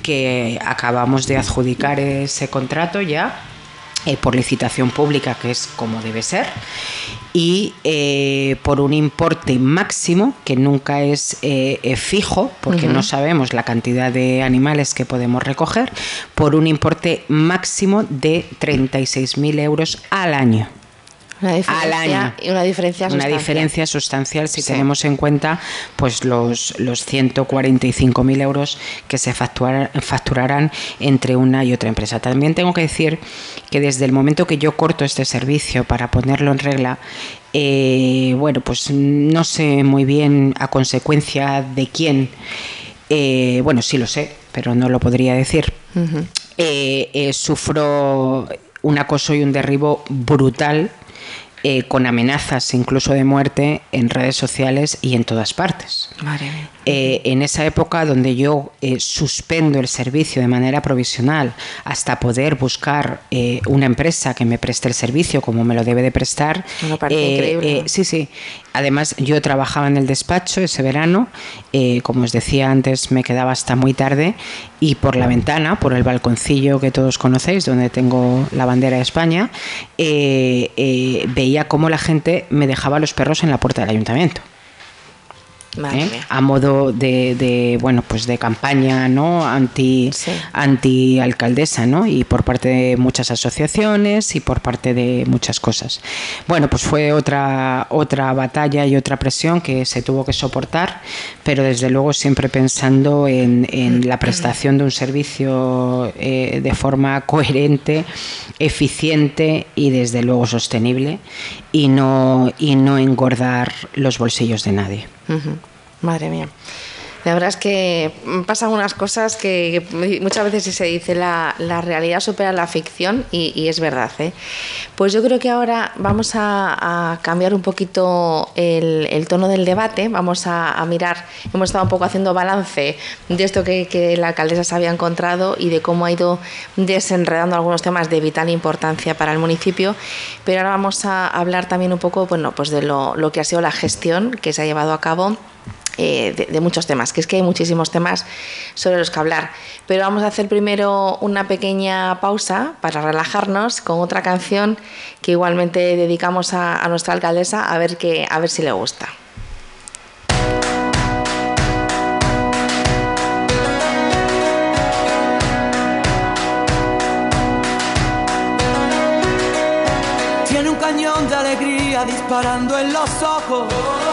que acabamos de adjudicar ese contrato ya eh, por licitación pública, que es como debe ser, y eh, por un importe máximo, que nunca es eh, fijo, porque no sabemos la cantidad de animales que podemos recoger, por un importe máximo de 36.000 euros al año. Una diferencia, Una diferencia sustancial. Una diferencia sustancial si tenemos en cuenta pues los, los 145.000 euros que se facturarán entre una y otra empresa. También tengo que decir que desde el momento que yo corto este servicio para ponerlo en regla, eh, bueno, pues no sé muy bien a consecuencia de quién, eh, bueno, sí lo sé, pero no lo podría decir. Eh, sufro un acoso y un derribo brutal eh, con amenazas incluso de muerte en redes sociales y en todas partes. Eh, en esa época donde yo eh, suspendo el servicio de manera provisional hasta poder buscar una empresa que me preste el servicio como me lo debe de prestar. sí, sí. Además, yo trabajaba en el despacho ese verano, como os decía antes, me quedaba hasta muy tarde y por la ventana, por el balconcillo que todos conocéis, donde tengo la bandera de España, veía cómo la gente me dejaba los perros en la puerta del ayuntamiento. ¿Eh? a modo de, bueno pues de campaña no anti anti alcaldesa no y por parte de muchas asociaciones y por parte de muchas cosas. Bueno pues fue otra otra batalla y otra presión que se tuvo que soportar pero desde luego siempre pensando en, la prestación de un servicio eh, de forma coherente eficiente y desde luego sostenible y no y no engordar los bolsillos de nadie Madre mía. La verdad es que pasan unas cosas que muchas veces se dice la, la realidad supera la ficción y, es verdad. ¿eh? Pues yo creo que ahora vamos a, cambiar un poquito el, tono del debate, vamos a, mirar, hemos estado un poco haciendo balance de esto que, la alcaldesa se había encontrado y de cómo ha ido desenredando algunos temas de vital importancia para el municipio, pero ahora vamos a hablar también un poco bueno, pues de lo que ha sido la gestión que se ha llevado a cabo eh, de, muchos temas, que es que hay muchísimos temas sobre los que hablar. Pero vamos a hacer primero una pequeña pausa para relajarnos con otra canción que igualmente dedicamos a, nuestra alcaldesa a ver, que, a ver si le gusta. Tiene un cañón de alegría disparando en los ojos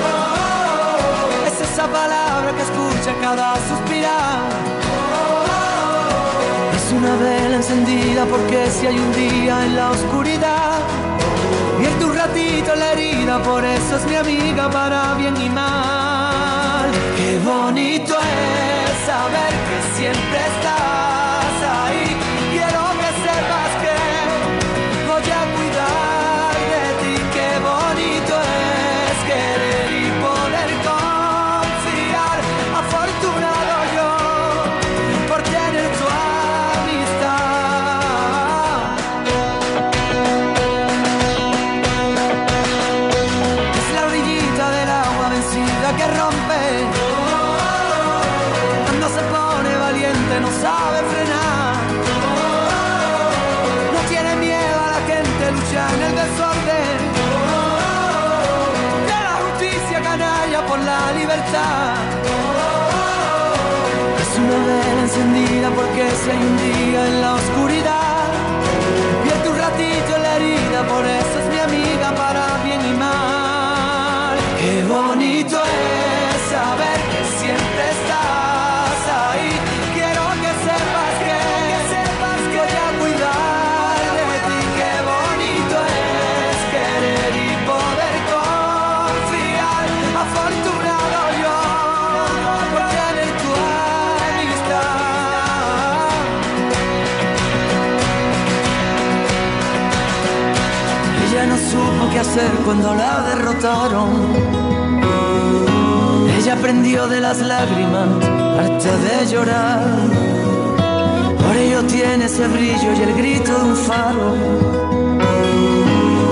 esa palabra que escucha cada suspirar. Es una vela encendida porque si hay un día en la oscuridad, vierte un ratito la herida, por eso es mi amiga para bien y mal. Qué bonito es saber que siempre estás está. Es una vela encendida porque si hay un día en la oscuridad, vierte un ratito la herida, por eso es mi amiga para bien y mal. Qué bonito es saber hacer cuando la derrotaron. Ella aprendió de las lágrimas, harta de llorar. Por ello tiene ese brillo y el grito de un faro.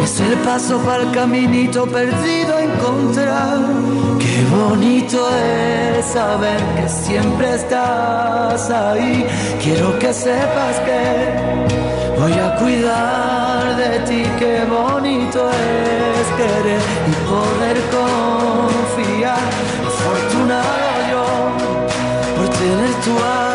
Es el paso para el caminito perdido encontrar. Qué bonito es saber que siempre estás ahí. Quiero que sepas que voy a cuidar de ti. Qué bonito es querer y poder confiar. Afortunado yo por tener tu amistad.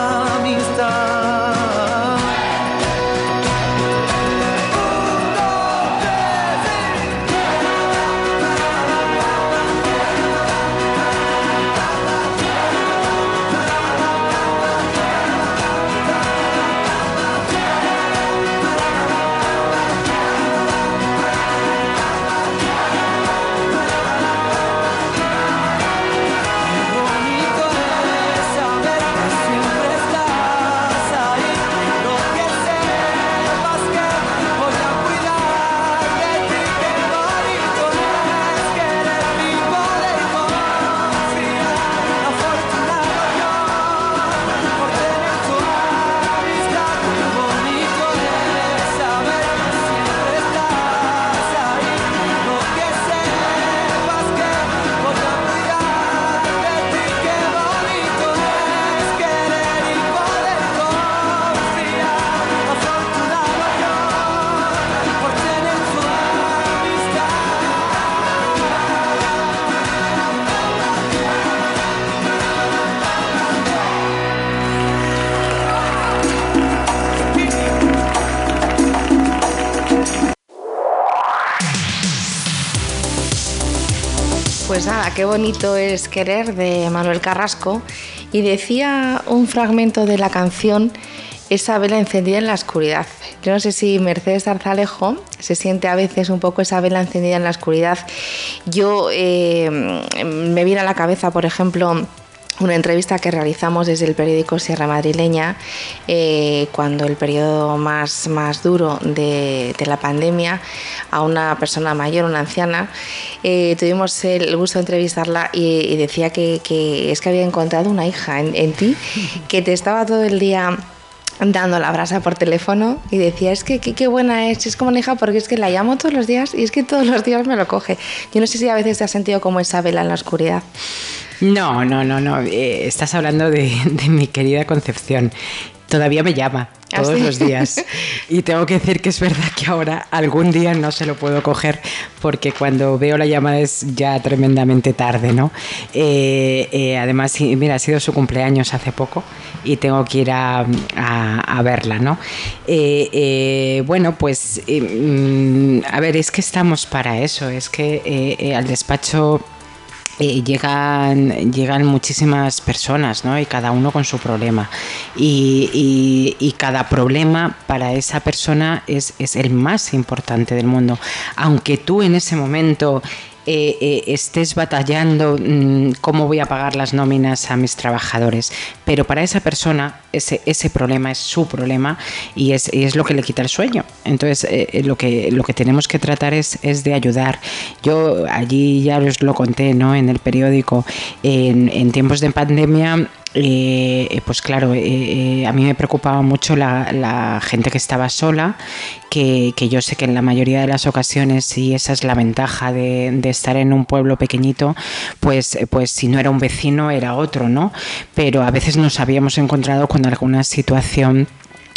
Pues nada, qué bonito es querer de Manuel Carrasco y decía un fragmento de la canción esa vela encendida en la oscuridad. Yo no sé si Mercedes Zarzalejo se siente a veces un poco esa vela encendida en la oscuridad. Yo eh, me viene a la cabeza, por ejemplo, una entrevista que realizamos desde el periódico Sierra Madrileña eh, cuando el periodo más, más duro de, la pandemia a una persona mayor, una anciana. Eh, tuvimos el gusto de entrevistarla y, decía que, es que había encontrado una hija en ti que te estaba todo el día dando la brasa por teléfono y decía, es que qué buena es, es como una hija porque es que la llamo todos los días y es que todos los días me lo coge. Yo no sé si a veces te has sentido como esa vela en la oscuridad. No, no, no, no. Eh, estás hablando de, de, mi querida Concepción. Todavía me llama todos ¿Ah, sí? los días. *laughs* Y tengo que decir que es verdad que ahora algún día no se lo puedo coger porque cuando veo la llamada es ya tremendamente tarde, ¿no? Eh, eh, además, mira, ha sido su cumpleaños hace poco y tengo que ir a, a, a verla, ¿no? Eh, bueno, pues, mm, a ver, es que estamos para eso, es que al despacho eh, llegan, llegan muchísimas personas, ¿no? Y cada uno con su problema. Y, y, y cada problema para esa persona es, es, el más importante del mundo. Aunque tú en ese momento eh, eh, estés batallando mmm, cómo voy a pagar las nóminas a mis trabajadores. Pero para esa persona ese, ese problema es su problema y es, y es lo que le quita el sueño. Entonces eh, lo, que, lo que tenemos que tratar es, es, de ayudar. Yo allí ya os lo conté ¿no? en el periódico, en tiempos de pandemia eh, pues claro, eh, eh, a mí me preocupaba mucho la, la gente que estaba sola, que, que, yo sé que en la mayoría de las ocasiones, y esa es la ventaja de, de, estar en un pueblo pequeñito, pues, pues si no era un vecino era otro, ¿no? Pero a veces nos habíamos encontrado con alguna situación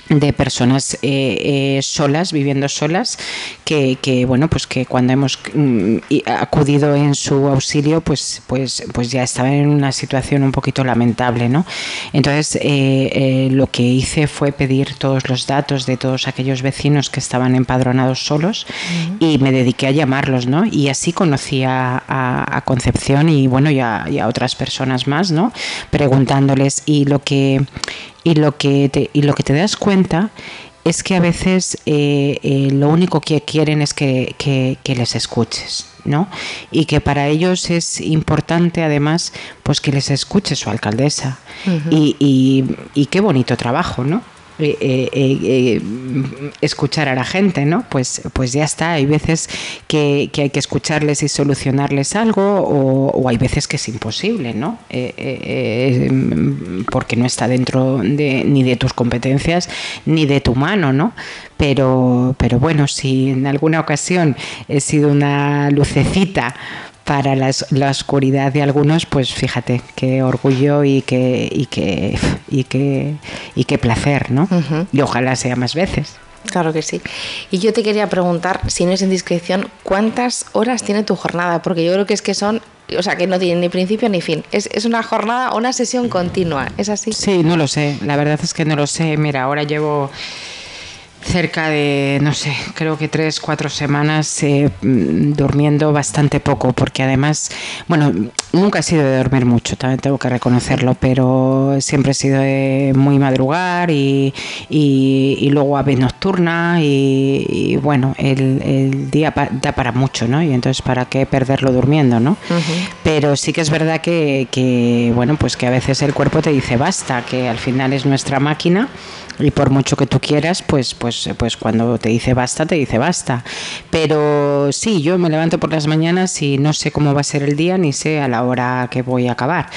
de personas eh, eh, solas, viviendo solas, que, que, bueno, pues que cuando hemos mm, acudido en su auxilio, pues, pues, pues ya estaban en una situación un poquito lamentable, ¿no? Entonces, eh, lo que hice fue pedir todos los datos de todos aquellos vecinos que estaban empadronados solos y me dediqué a llamarlos, ¿no? Y así conocí a, a, Concepción y bueno, y a, y a otras personas más, ¿no? Preguntándoles y lo que y lo que te, y lo que te das cuenta es que a veces eh, eh, lo único que quieren es que, que, les escuches, ¿no? Y que para ellos es importante además pues que les escuche su alcaldesa. y, y, y, qué bonito trabajo, ¿no? Eh, eh, eh, escuchar a la gente, ¿no? Pues, pues ya está. Hay veces que, hay que escucharles y solucionarles algo, o, hay veces que es imposible, ¿no? porque no está dentro de, ni de tus competencias ni de tu mano, ¿no? Pero, pero bueno, si en alguna ocasión he sido una lucecita para la oscuridad de algunos, pues fíjate, qué orgullo y qué, y qué, y qué, y qué placer, ¿no? Y ojalá sea más veces. Claro que sí. Y yo te quería preguntar, si no es indiscreción, ¿cuántas horas tiene tu jornada? Porque yo creo que es que son, o sea, que no tiene ni principio ni fin. Es, es una jornada, una sesión continua, ¿es así? Sí, no lo sé. La verdad es que no lo sé. Mira, ahora llevo cerca de, no sé, creo que tres, cuatro semanas eh, mm, durmiendo bastante poco, porque además, bueno, nunca he sido de dormir mucho, también tengo que reconocerlo, pero siempre he sido de muy madrugar y, y, luego ave nocturna y, bueno, el, día da para mucho, ¿no? Y entonces, ¿para qué perderlo durmiendo, no? Pero sí que es verdad que, que, bueno, pues que a veces el cuerpo te dice basta, que al final es nuestra máquina y por mucho que tú quieras, pues, pues, pues cuando te dice basta, te dice basta. Pero sí, yo me levanto por las mañanas y no sé cómo va a ser el día ni sé a la hora que voy a acabar.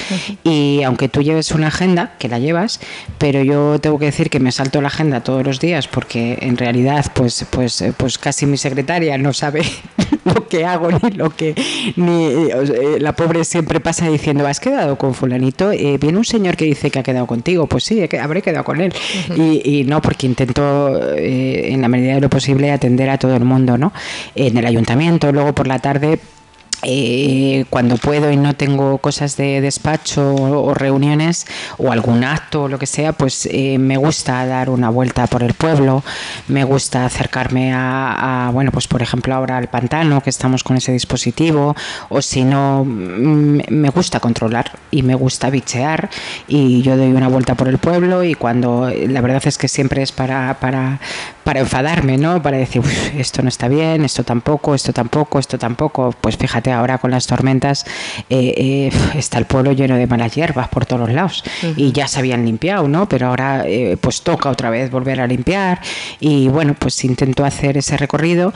Y aunque tú lleves una agenda, que la llevas, pero yo tengo que decir que me salto la agenda todos los días porque en realidad pues, pues, pues casi mi secretaria no sabe *laughs* lo que hago ni lo que ni eh, la pobre siempre pasa diciendo has quedado con fulanito eh, viene un señor que dice que ha quedado contigo pues sí habré quedado con él. Y, no porque intento eh, en la medida de lo posible atender a todo el mundo no en el ayuntamiento luego por la tarde eh, cuando puedo y no tengo cosas de despacho o, reuniones o algún acto o lo que sea, pues eh, me gusta dar una vuelta por el pueblo, me gusta acercarme a, bueno, pues por ejemplo ahora al pantano, que estamos con ese dispositivo, o si no, me gusta controlar y me gusta bichear y yo doy una vuelta por el pueblo y cuando, la verdad es que siempre es para, para, para enfadarme, ¿no? Para decir, esto no está bien, esto tampoco, esto tampoco, esto tampoco, pues fíjate ahora con las tormentas eh, eh, está el pueblo lleno de malas hierbas por todos los lados. Y ya se habían limpiado, ¿no? Pero ahora eh, pues toca otra vez volver a limpiar. Y bueno, pues intento hacer ese recorrido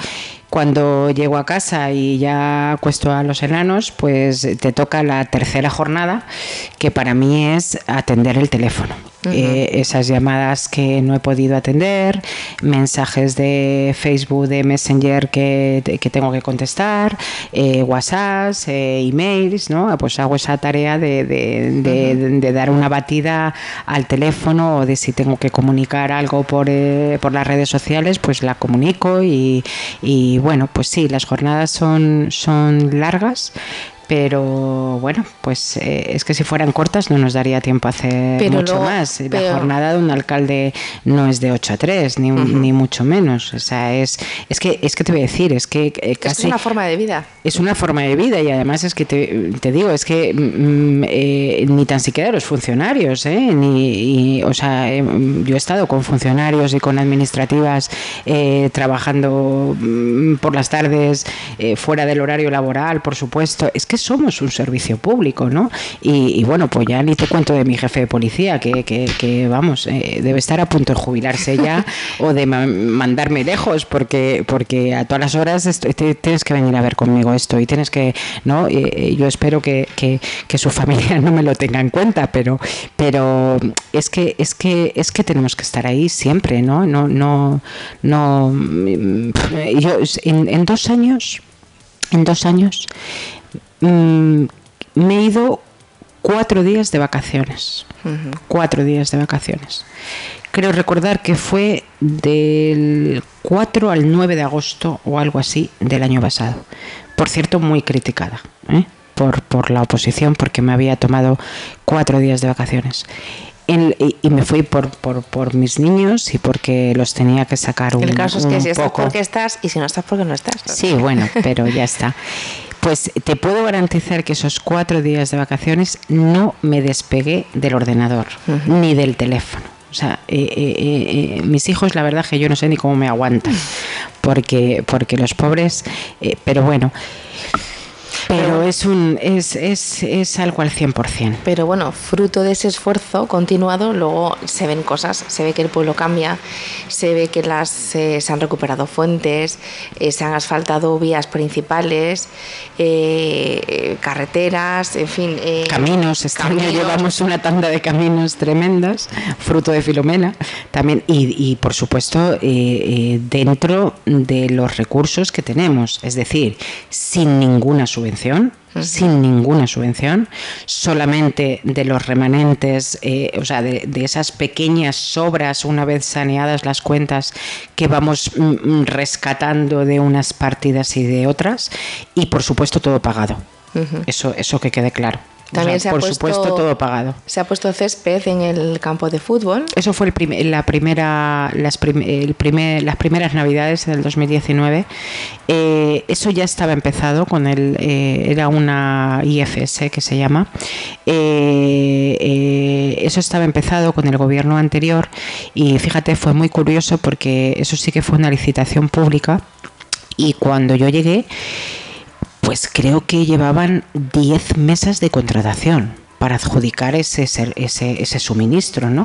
cuando llego a casa y ya acuesto a los enanos, pues te toca la tercera jornada, que para mí es atender el teléfono. Eh, esas llamadas que no he podido atender, mensajes de Facebook, de Messenger que, que tengo que contestar, eh, WhatsApp, eh, emails, ¿no? Pues hago esa tarea de, de, dar una batida al teléfono o de si tengo que comunicar algo por, por las redes sociales, pues la comunico y, y bueno, pues sí, las jornadas son, son largas, pero bueno, pues eh, es que si fueran cortas no nos daría tiempo a hacer mucho más. La jornada de un alcalde no es de 8 a 3, ni, ni mucho menos. O sea, es, es, que, es que te voy a decir, es que eh, casi... Es una forma de vida. Es una forma de vida y además es que te, te digo, es que mm, mm, eh, ni tan siquiera los funcionarios, ¿eh? Ni, o sea, yo he estado con funcionarios y con administrativas trabajando mm, por las tardes fuera del horario laboral, por supuesto. Es que somos un servicio público, ¿no? Y, bueno, pues ya ni te cuento de mi jefe de policía, que, que, vamos, eh, debe estar a punto de jubilarse ya *laughs* o de mandarme lejos, porque, porque a todas las horas tienes que venir a ver conmigo esto y tienes que, ¿no? yo espero que, que, su *laughs* familia no me lo tenga en cuenta, pero, pero es que, es que, es que tenemos que estar ahí siempre, ¿no? No, no, no. Mm, yo en, en dos años, en dos años Mm, me he ido cuatro días de vacaciones. Cuatro días de vacaciones. Creo recordar que fue del 4 al 9 de agosto o algo así del año pasado. Por cierto, muy criticada ¿eh? por, por la oposición porque me había tomado cuatro días de vacaciones y, me fui por, por, por, mis niños y porque los tenía que sacar un El caso es que si estás porque estás y si no estás porque no estás. Sí, bueno, pero ya está. *laughs* Pues te puedo garantizar que esos cuatro días de vacaciones no me despegué del ordenador ni del teléfono. O sea, eh, eh, eh, mis hijos, la verdad que yo no sé ni cómo me aguantan, porque, porque los pobres, pero bueno. Pero es, un, es, es, es algo al 100%. Pero bueno, fruto de ese esfuerzo continuado, luego se ven cosas, se ve que el pueblo cambia, se ve que las, eh, se han recuperado fuentes, eh, se han asfaltado vías principales, eh, carreteras, en fin. caminos, este llevamos una tanda de caminos tremendas, fruto de Filomena, también, y, y por supuesto dentro de los recursos que tenemos, es decir, sin ninguna subvención sin ninguna subvención, solamente de los remanentes, eh, o sea, de, esas pequeñas sobras, una vez saneadas las cuentas, que vamos mm, mm, rescatando de unas partidas y de otras, y por supuesto todo pagado. eso, eso que quede claro. También se ha por puesto, supuesto, todo pagado. Se ha puesto césped en el campo de fútbol. Eso fue el la primera, las, el primer, las primeras navidades del 2019. Eh, eso ya estaba empezado con el, eh, era una IFS que se llama. Eh, eso estaba empezado con el gobierno anterior y fíjate, fue muy curioso porque eso sí que fue una licitación pública y cuando yo llegué pues creo que llevaban 10 mesas de contratación para adjudicar ese, ese, ese suministro, ¿no?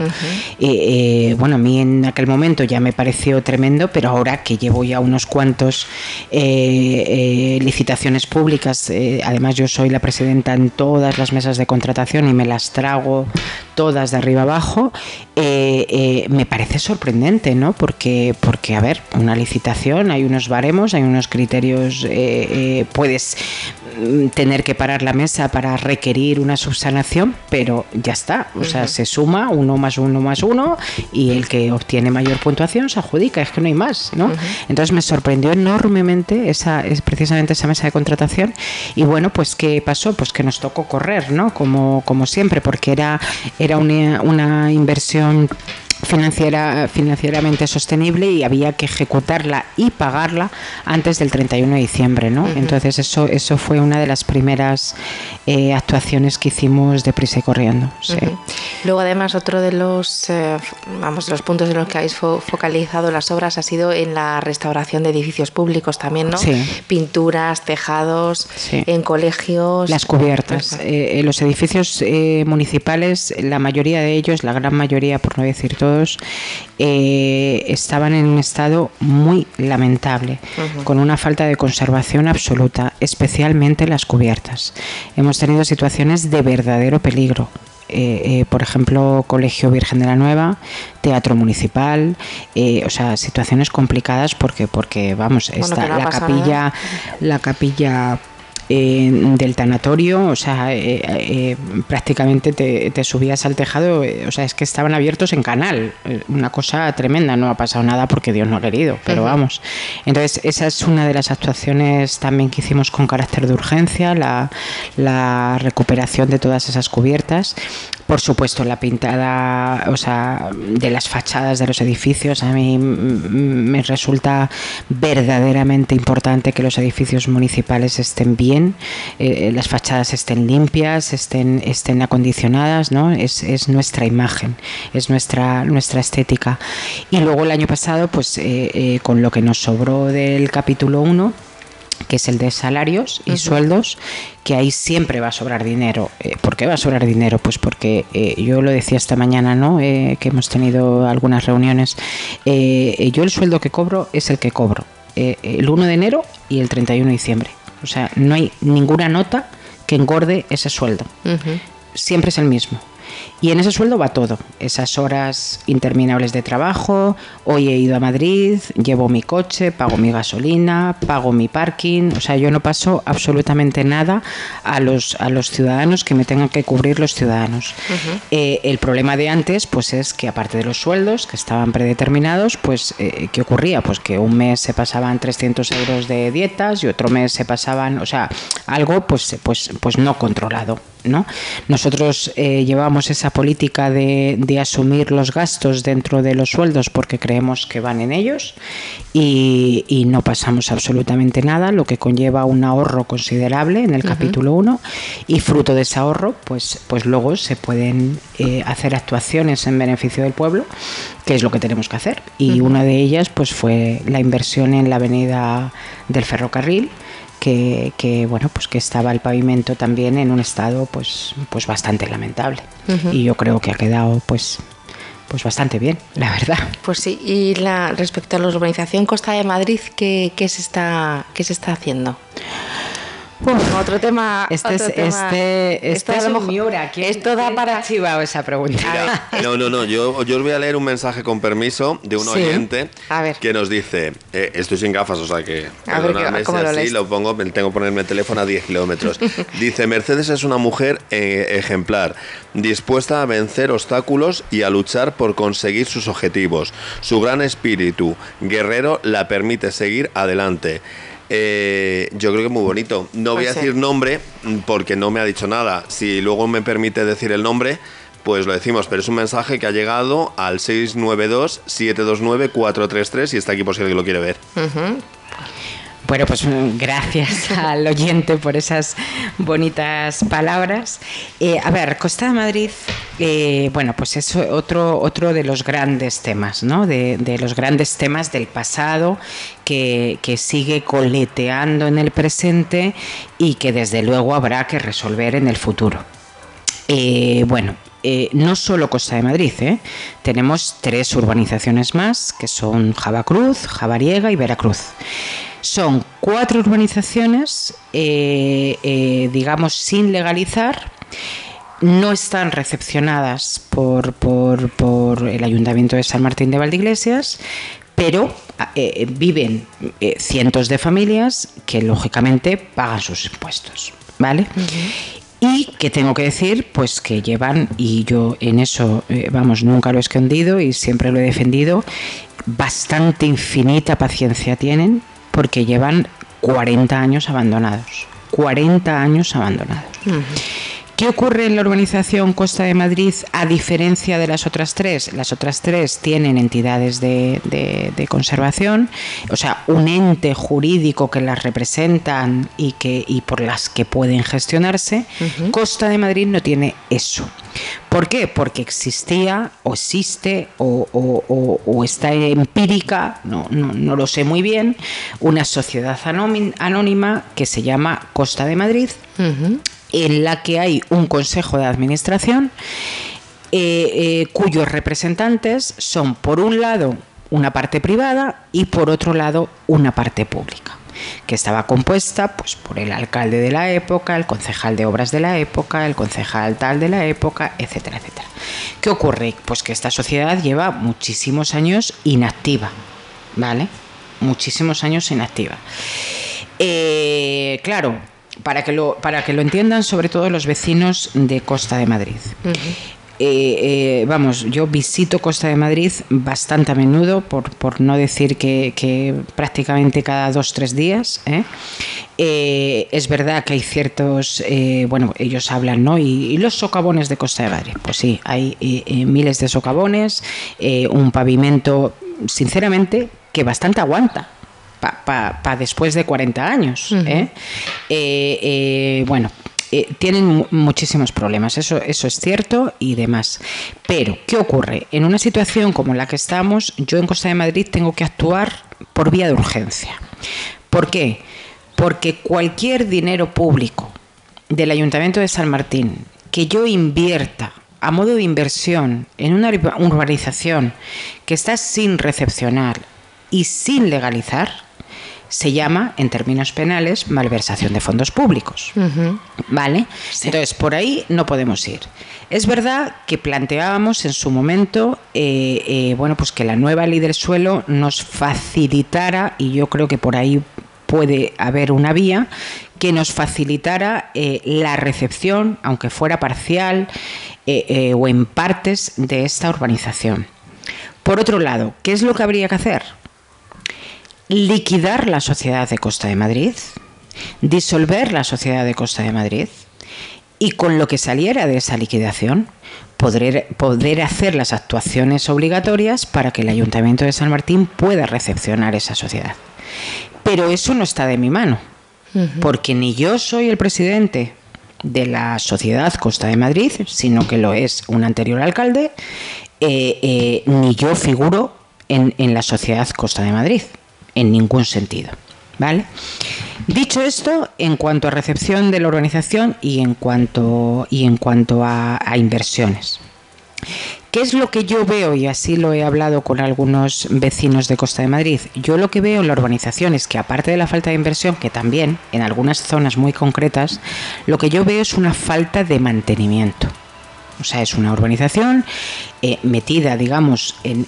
Eh, bueno, a mí en aquel momento ya me pareció tremendo, pero ahora que llevo ya unos cuantos eh, eh, licitaciones públicas, además yo soy la presidenta en todas las mesas de contratación y me las trago todas de arriba abajo, me parece sorprendente, ¿no? Porque, porque, a ver, una licitación, hay unos baremos, hay unos criterios, puedes mm, tener que parar la mesa para requerir una subsanación pero ya está. O sea, se suma uno más uno más uno y el que obtiene mayor puntuación se adjudica, es que no hay más, ¿no? Entonces me sorprendió enormemente esa, es precisamente esa mesa de contratación. Y bueno, pues ¿qué pasó? Pues que nos tocó correr, ¿no? Como, como siempre, porque era, era una, una inversión financiera, financieramente sostenible y había que ejecutarla y pagarla antes del 31 de diciembre, ¿no? Entonces eso, eso fue una de las primeras eh, actuaciones que hicimos de prisa y corriendo. Luego además otro de los, eh, vamos, los puntos en los que habéis focalizado las obras ha sido en la restauración de edificios públicos también, ¿no? Pinturas, tejados, en colegios. Las cubiertas. Eh, los edificios municipales, la mayoría de ellos, la gran mayoría, por no decir todo, eh, estaban en un estado muy lamentable, con una falta de conservación absoluta, especialmente las cubiertas. Hemos tenido situaciones de verdadero peligro. Eh, eh, por ejemplo, Colegio Virgen de la Nueva, Teatro Municipal, o sea, situaciones complicadas porque, porque vamos, está la capilla, la capilla del tanatorio, o sea, eh, eh, prácticamente te, subías al tejado, eh, o sea, es que estaban abiertos en canal, una cosa tremenda, no ha pasado nada porque Dios no ha querido, pero vamos. Entonces, esa es una de las actuaciones también que hicimos con carácter de urgencia, la, la recuperación de todas esas cubiertas. Por supuesto, la pintada, o sea, de las fachadas de los edificios, a mí me resulta verdaderamente importante que los edificios municipales estén bien, eh, las fachadas estén limpias, estén, estén acondicionadas, ¿no? Es, es, nuestra imagen, es nuestra, nuestra estética. Y luego el año pasado, pues eh, eh, con lo que nos sobró del capítulo 1, que es el de salarios y sueldos, que ahí siempre va a sobrar dinero. Eh, ¿Por qué va a sobrar dinero? Pues porque eh, yo lo decía esta mañana, ¿no? Eh, que hemos tenido algunas reuniones. yo el sueldo que cobro es el que cobro. el 1 de enero y el 31 de diciembre. O sea, no hay ninguna nota que engorde ese sueldo. Siempre es el mismo. Y en ese sueldo va todo, esas horas interminables de trabajo, hoy he ido a Madrid, llevo mi coche, pago mi gasolina, pago mi parking, o sea, yo no paso absolutamente nada a los, a los ciudadanos que me tengan que cubrir los ciudadanos. Eh, el problema de antes, pues es que aparte de los sueldos que estaban predeterminados, pues eh, ¿qué ocurría? Pues que un mes se pasaban 300 euros de dietas y otro mes se pasaban, o sea, algo pues, pues, pues no controlado. ¿No? Nosotros eh, llevamos esa política de, asumir los gastos dentro de los sueldos porque creemos que van en ellos y, no pasamos absolutamente nada, lo que conlleva un ahorro considerable en el capítulo 1 y fruto de ese ahorro, pues, pues luego se pueden eh, hacer actuaciones en beneficio del pueblo, que es lo que tenemos que hacer. Y una de ellas pues fue la inversión en la avenida del ferrocarril que, bueno pues que estaba el pavimento también en un estado pues pues bastante lamentable y yo creo que ha quedado pues pues bastante bien, la verdad. Pues sí, y la, respecto a la urbanización Costa de Madrid, ¿qué, qué se, está, qué se está haciendo? Otro tema. Este es, este, este es un Miura. Esto da para. Chivao esa pregunta. *laughs* no, no, no. Yo, yo os voy a leer un mensaje con permiso de un oyente que nos dice: eh, Estoy sin gafas, o sea que. A ver, ¿cómo lo así lo pongo, tengo que ponerme el teléfono a 10 kilómetros. *laughs* dice: Mercedes es una mujer eh, ejemplar, dispuesta a vencer obstáculos y a luchar por conseguir sus objetivos. Su gran espíritu guerrero la permite seguir adelante. Eh, yo creo que es muy bonito. No voy a decir nombre porque no me ha dicho nada. Si luego me permite decir el nombre, pues lo decimos, pero es un mensaje que ha llegado al 692-729-433 y está aquí por si alguien lo quiere ver. Bueno, pues mm, gracias *laughs* al oyente por esas bonitas palabras. Eh, a ver, Costa de Madrid, eh, bueno, pues es otro, otro de los grandes temas, ¿no? De, los grandes temas del pasado que, sigue coleteando en el presente y que desde luego habrá que resolver en el futuro. Eh, bueno, no solo Costa de Madrid, tenemos tres urbanizaciones más, que son Javacruz, Javariega y Veracruz. Son cuatro urbanizaciones, eh, eh, digamos, sin legalizar. No están recepcionadas por, el Ayuntamiento de San Martín de Valdeiglesias, pero eh, viven cientos de familias que lógicamente pagan sus impuestos, ¿vale? Y que tengo que decir, pues que llevan, y yo en eso, vamos, nunca lo he escondido y siempre lo he defendido, bastante infinita paciencia tienen porque llevan 40 años abandonados. 40 años abandonados. ¿Qué ocurre en la urbanización Costa de Madrid a diferencia de las otras tres? Las otras tres tienen entidades de, conservación, o sea, un ente jurídico que las representan y, que, y por las que pueden gestionarse. Costa de Madrid no tiene eso. ¿Por qué? Porque existía o existe o, está empírica, no, no, lo sé muy bien, una sociedad anónima que se llama Costa de Madrid en la que hay un consejo de administración eh, eh, cuyos representantes son, por un lado, una parte privada y por otro lado, una parte pública que estaba compuesta pues, por el alcalde de la época, el concejal de obras de la época, el concejal tal de la época, etcétera, etcétera. ¿Qué ocurre? Pues que esta sociedad lleva muchísimos años inactiva, ¿vale? Muchísimos años inactiva. Eh, claro, para que lo, para que lo entiendan sobre todo los vecinos de Costa de Madrid. Eh, eh, vamos, yo visito Costa de Madrid bastante a menudo, por, por no decir que, prácticamente cada dos, tres días. ¿eh? es verdad que hay ciertos, bueno, ellos hablan, ¿no? Y, los socavones de Costa de Madrid, pues sí, hay miles de socavones, un pavimento, sinceramente, que bastante aguanta para después de 40 años. ¿eh? Eh, eh, bueno, tienen muchísimos problemas, eso, eso es cierto y demás. Pero, ¿qué ocurre? En una situación como la que estamos, yo en Costa de Madrid tengo que actuar por vía de urgencia. ¿Por qué? Porque cualquier dinero público del Ayuntamiento de San Martín que yo invierta a modo de inversión en una urbanización que está sin recepcionar y sin legalizar, se llama, en términos penales, malversación de fondos públicos. ¿Vale? Entonces, por ahí no podemos ir. Es verdad que planteábamos en su momento, eh, eh, bueno, pues que la nueva ley del suelo nos facilitara, y yo creo que por ahí puede haber una vía, que nos facilitara eh, la recepción, aunque fuera parcial o en partes de esta urbanización. Por otro lado, ¿qué es lo que habría que hacer? Liquidar la sociedad de Costa de Madrid, disolver la sociedad de Costa de Madrid y con lo que saliera de esa liquidación poder, poder hacer las actuaciones obligatorias para que el Ayuntamiento de San Martín pueda recepcionar esa sociedad. Pero eso no está de mi mano, porque ni yo soy el presidente de la sociedad Costa de Madrid, sino que lo es un anterior alcalde, eh, eh, ni yo figuro en, en la sociedad Costa de Madrid en ningún sentido. ¿Vale? Dicho esto, en cuanto a recepción de la organización y en cuanto, y en cuanto a, inversiones. ¿Qué es lo que yo veo? Y así lo he hablado con algunos vecinos de Costa de Madrid. Yo lo que veo en la urbanización es que aparte de la falta de inversión, que también en algunas zonas muy concretas, lo que yo veo es una falta de mantenimiento. O sea, es una urbanización eh, metida, digamos, en,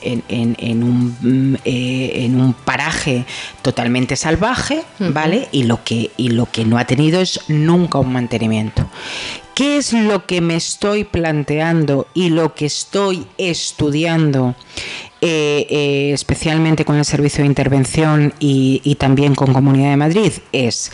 un, mm, eh, en, un, paraje totalmente salvaje, ¿vale? Y lo, que, y lo que no ha tenido es nunca un mantenimiento. ¿Qué es lo que me estoy planteando y lo que estoy estudiando, eh, especialmente con el servicio de intervención y, y también con Comunidad de Madrid? Es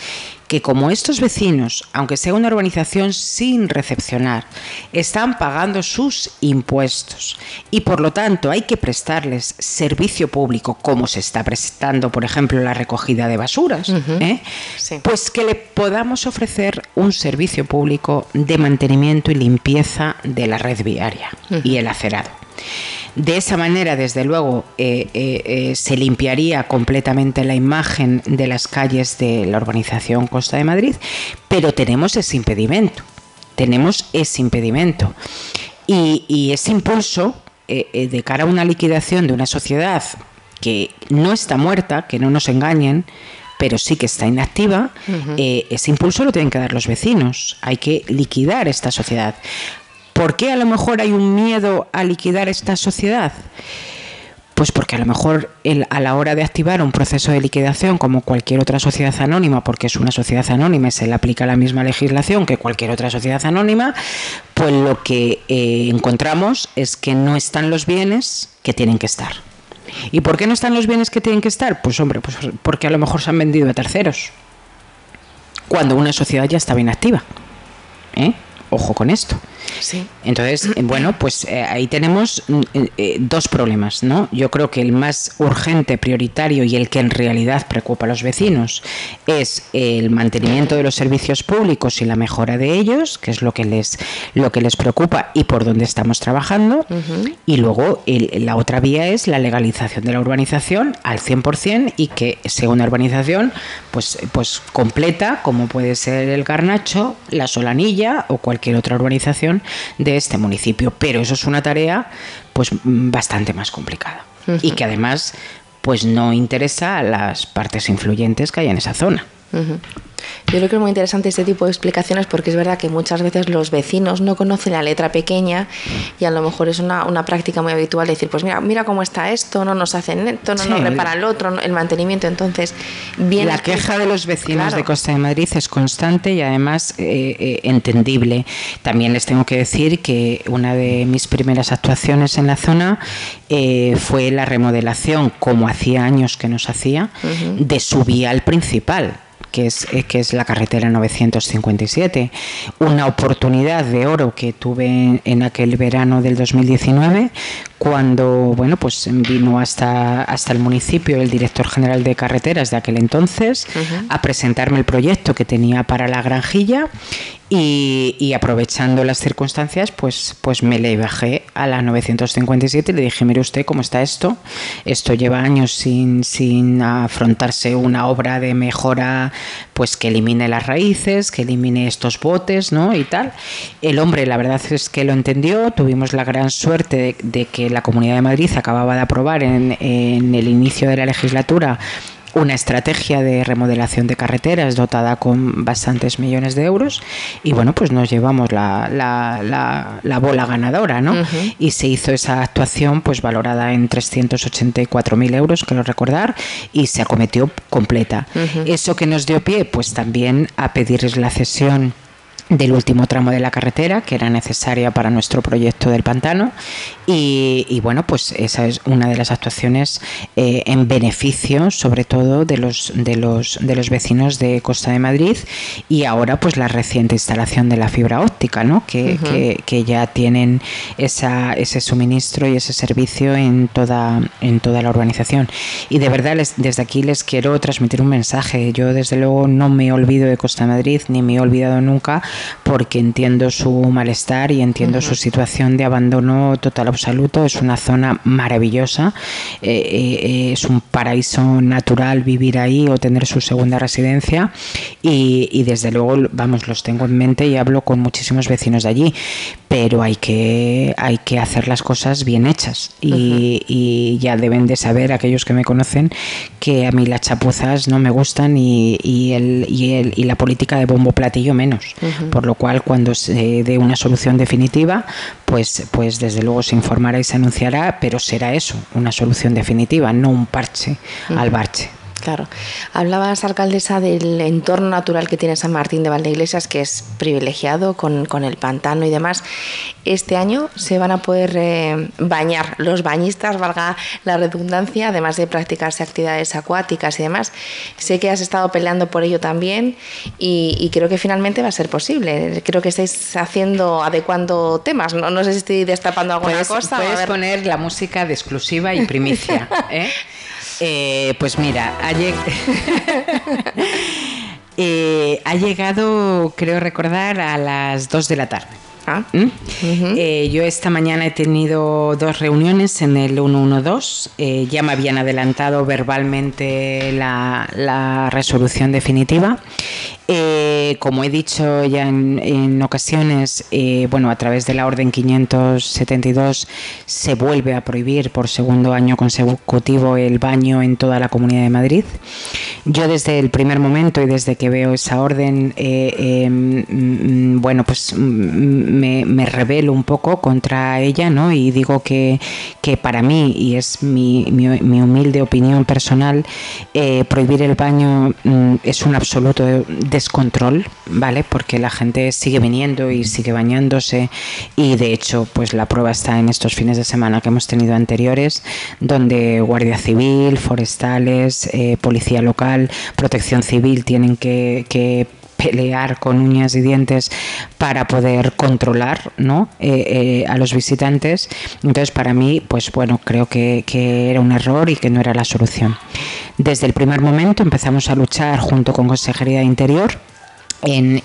que como estos vecinos, aunque sea una urbanización sin recepcionar, están pagando sus impuestos y por lo tanto hay que prestarles servicio público como se está prestando, por ejemplo, la recogida de basuras, ¿eh? pues que le podamos ofrecer un servicio público de mantenimiento y limpieza de la red viaria y el acerado. De esa manera, desde luego, eh, eh, eh, se limpiaría completamente la imagen de las calles de la urbanización Costa de Madrid, pero tenemos ese impedimento, tenemos ese impedimento. Y, ese impulso de cara a una liquidación de una sociedad que no está muerta, que no nos engañen, pero sí que está inactiva, ese impulso lo tienen que dar los vecinos. Hay que liquidar esta sociedad. ¿Por qué a lo mejor hay un miedo a liquidar esta sociedad? Pues porque a lo mejor a la hora de activar un proceso de liquidación como cualquier otra sociedad anónima, porque es una sociedad anónima y se le aplica la misma legislación que cualquier otra sociedad anónima, pues lo que eh, encontramos es que no están los bienes que tienen que estar. ¿Y por qué no están los bienes que tienen que estar? Pues hombre, pues porque a lo mejor se han vendido a terceros, cuando una sociedad ya está bien activa. ¿eh? Ojo con esto. Entonces, eh, bueno, pues eh, ahí tenemos mm, eh, dos problemas, ¿no? Yo creo que el más urgente, prioritario y el que en realidad preocupa a los vecinos es el mantenimiento de los servicios públicos y la mejora de ellos, que es lo que les, lo que les preocupa y por donde estamos trabajando. Y luego la otra vía es la legalización de la urbanización al 100% y que sea una urbanización pues, pues completa, como puede ser el Garnacho, la Solanilla o cualquier otra urbanización de este municipio. Pero eso es una tarea pues bastante más complicada y que además pues no interesa a las partes influyentes que hay en esa zona. Yo creo que es muy interesante este tipo de explicaciones porque es verdad que muchas veces los vecinos no conocen la letra pequeña y a lo mejor es una, una práctica muy habitual decir, pues mira, mira cómo está esto, no nos hacen esto, no nos reparan el otro, el mantenimiento. Entonces, bien. La queja de los vecinos de Costa de Madrid es constante y además eh, eh, entendible. También les tengo que decir que una de mis primeras actuaciones en la zona eh, fue la remodelación, como hacía años que nos hacía, de su vial principal que es, eh, que es la carretera 957. Una oportunidad de oro que tuve en aquel verano del 2019 cuando bueno pues vino hasta, hasta el municipio el director general de carreteras de aquel entonces a presentarme el proyecto que tenía para la granjilla y, aprovechando las circunstancias, pues, pues me le bajé a la 957 y le dije, mire usted cómo está esto. Esto lleva años sin, sin afrontarse una obra de mejora, pues que elimine las raíces, que elimine estos botes, ¿no? Y tal. El hombre, la verdad es que lo entendió. Tuvimos la gran suerte de, que la Comunidad de Madrid acababa de aprobar en, en el inicio de la legislatura una estrategia de remodelación de carreteras dotada con bastantes millones de euros y bueno, pues nos llevamos la, la, bola ganadora, ¿no? Y se hizo esa actuación pues valorada en 384.000 euros, quiero recordar, y se acometió completa. Eso que nos dio pie, pues también a pedirles la cesión del último tramo de la carretera que era necesaria para nuestro proyecto del pantano. Y, bueno pues esa es una de las actuaciones eh, en beneficio sobre todo de los de los de los vecinos de Costa de Madrid y ahora pues la reciente instalación de la fibra óptica ¿no? que, que, ya tienen esa, ese suministro y ese servicio en toda en toda la urbanización. Y de verdad desde aquí les quiero transmitir un mensaje. Yo desde luego no me olvido de Costa de Madrid ni me he olvidado nunca porque entiendo su malestar y entiendo su situación de abandono total absoluto. Es una zona maravillosa, eh, eh, es un paraíso natural vivir ahí o tener su segunda residencia. Y, desde luego, vamos, los tengo en mente y hablo con muchísimos vecinos de allí, pero hay que, hay que hacer las cosas bien hechas. Y, y ya deben de saber aquellos que me conocen que a mí las chapuzas no me gustan y, y, el, y, el, y la política de bombo platillo menos por lo cual cuando se dé una solución definitiva, pues, pues desde luego se informará y se anunciará, pero será eso, una solución definitiva, no un parche al parche. Claro. Hablabas, alcaldesa, del entorno natural que tiene San Martín de Valdeiglesias, que es privilegiado con, el pantano y demás. Este año se van a poder eh, bañar los bañistas, valga la redundancia, además de practicarse actividades acuáticas y demás. Sé que has estado peleando por ello también y, creo que finalmente va a ser posible. Creo que estáis haciendo, adecuando temas. No, no sé si estoy destapando alguna cosa. Puedes poner la música de exclusiva y primicia. *laughs* ¿eh? Eh, pues mira, *laughs* eh, ha, llegado, creo recordar, a las 2 de la tarde. Ah. ¿Mm? Eh, yo esta mañana he tenido dos reuniones en el 112. ya me habían adelantado verbalmente la resolución definitiva eh, como he dicho ya en, ocasiones, eh, bueno, a través de la Orden 572 se vuelve a prohibir por segundo año consecutivo el baño en toda la Comunidad de Madrid. Yo desde el primer momento y desde que veo esa orden, eh, em, mm, bueno, pues mm, me, me, rebelo un poco contra ella, ¿no? Y digo que, que para mí, y es mi, mi, mi humilde opinión personal, prohibir el baño mm, es un absoluto descontrol, ¿vale? Porque la gente sigue viniendo y sigue bañándose y de hecho, pues la prueba está en estos fines de semana que hemos tenido anteriores, donde Guardia Civil, forestales, eh, Policía Local, Protección Civil tienen que, pelear con uñas y dientes para poder controlar ¿no? Eh, eh, a los visitantes. Entonces, para mí, pues bueno, creo que, que, era un error y que no era la solución. Desde el primer momento empezamos a luchar junto con Consejería de Interior en,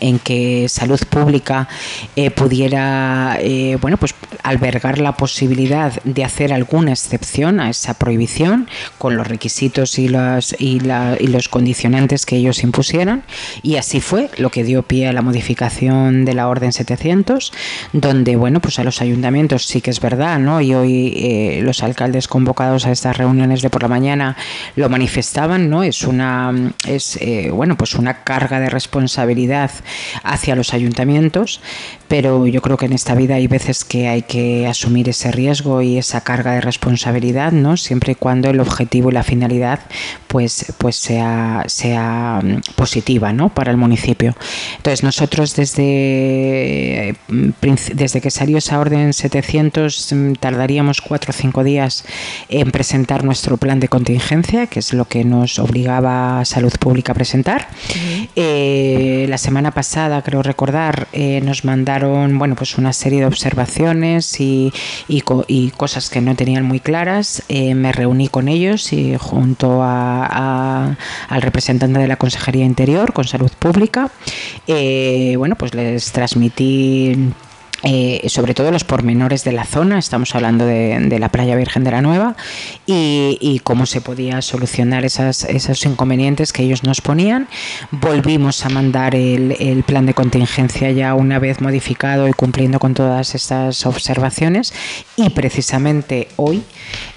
en, que salud pública eh, pudiera eh, bueno pues albergar la posibilidad de hacer alguna excepción a esa prohibición con los requisitos y los y, y, los condicionantes que ellos impusieran. Y así fue lo que dio pie a la modificación de la orden 700 donde bueno pues a los ayuntamientos sí que es verdad no y hoy eh, los alcaldes convocados a estas reuniones de por la mañana lo manifestaban no es una es bueno pues una carga de responsabilidad responsabilidad hacia los ayuntamientos, pero yo creo que en esta vida hay veces que hay que asumir ese riesgo y esa carga de responsabilidad, ¿no? Siempre y cuando el objetivo y la finalidad pues, pues sea, sea mm, positiva, ¿no? Para el municipio. Entonces nosotros desde, mm, desde que salió esa orden 700 mm, tardaríamos cuatro o cinco días en presentar nuestro plan de contingencia, que es lo que nos obligaba Salud Pública a presentar. Eh, la semana pasada, creo recordar, eh, nos mandaron bueno, pues una serie de observaciones y, y, cosas que no tenían muy claras. Eh, me reuní con ellos y junto a, al representante de la Consejería Interior con Salud Pública, bueno, pues les transmití eh, sobre todo los pormenores de la zona, estamos hablando de, la playa Virgen de la Nueva, y, cómo se podía solucionar esos inconvenientes que ellos nos ponían. Volvimos a mandar el, plan de contingencia ya una vez modificado y cumpliendo con todas estas observaciones, y precisamente hoy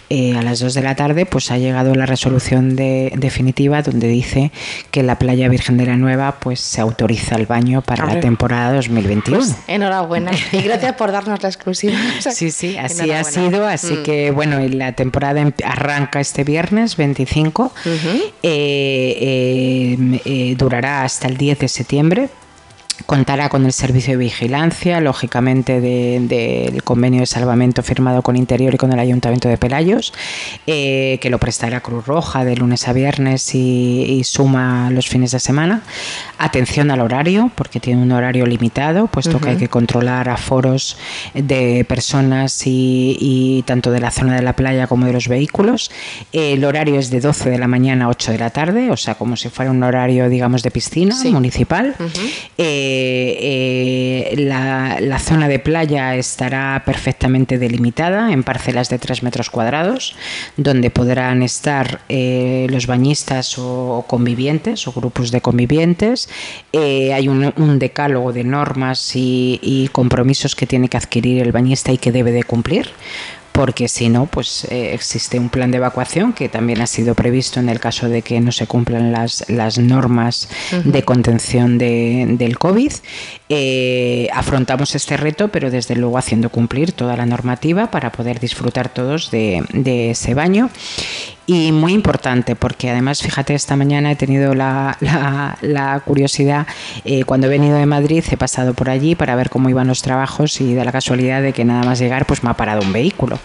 eh, a las 2 de la tarde pues ha llegado la resolución de, definitiva donde dice que la playa Virgen de la Nueva pues se autoriza el baño para la temporada 2021. Pues, enhorabuena *laughs* y gracias por darnos la exclusiva. sí, sí, así ha sido, así mm. que bueno, la temporada em, arranca este viernes 25, eh, eh, durará hasta el 10 de septiembre Contará con el servicio de vigilancia, lógicamente del convenio de salvamento firmado con Interior y con el Ayuntamiento de Pelayos, eh, que lo prestará Cruz Roja de lunes a viernes y, suma los fines de semana. Atención al horario, porque tiene un horario limitado, puesto que hay que controlar aforos de personas y, tanto de la zona de la playa como de los vehículos. el horario es de 12 de la mañana a 8 de la tarde, o sea, como si fuera un horario, digamos, de piscina municipal. Eh, la, zona de playa estará perfectamente delimitada en parcelas de 3 metros cuadrados, donde podrán estar eh, los bañistas o, convivientes o grupos de convivientes. Eh, hay un, decálogo de normas y compromisos que tiene que adquirir el bañista y que debe de cumplir porque si no, pues eh, existe un plan de evacuación que también ha sido previsto en el caso de que no se cumplan las, las normas de contención de, del COVID. Eh, afrontamos este reto, pero desde luego haciendo cumplir toda la normativa para poder disfrutar todos de, de ese baño y muy importante porque además, fíjate, esta mañana he tenido la, la, curiosidad, eh, cuando he venido de Madrid he pasado por allí para ver cómo iban los trabajos y da la casualidad de que nada más llegar pues me ha parado un vehículo.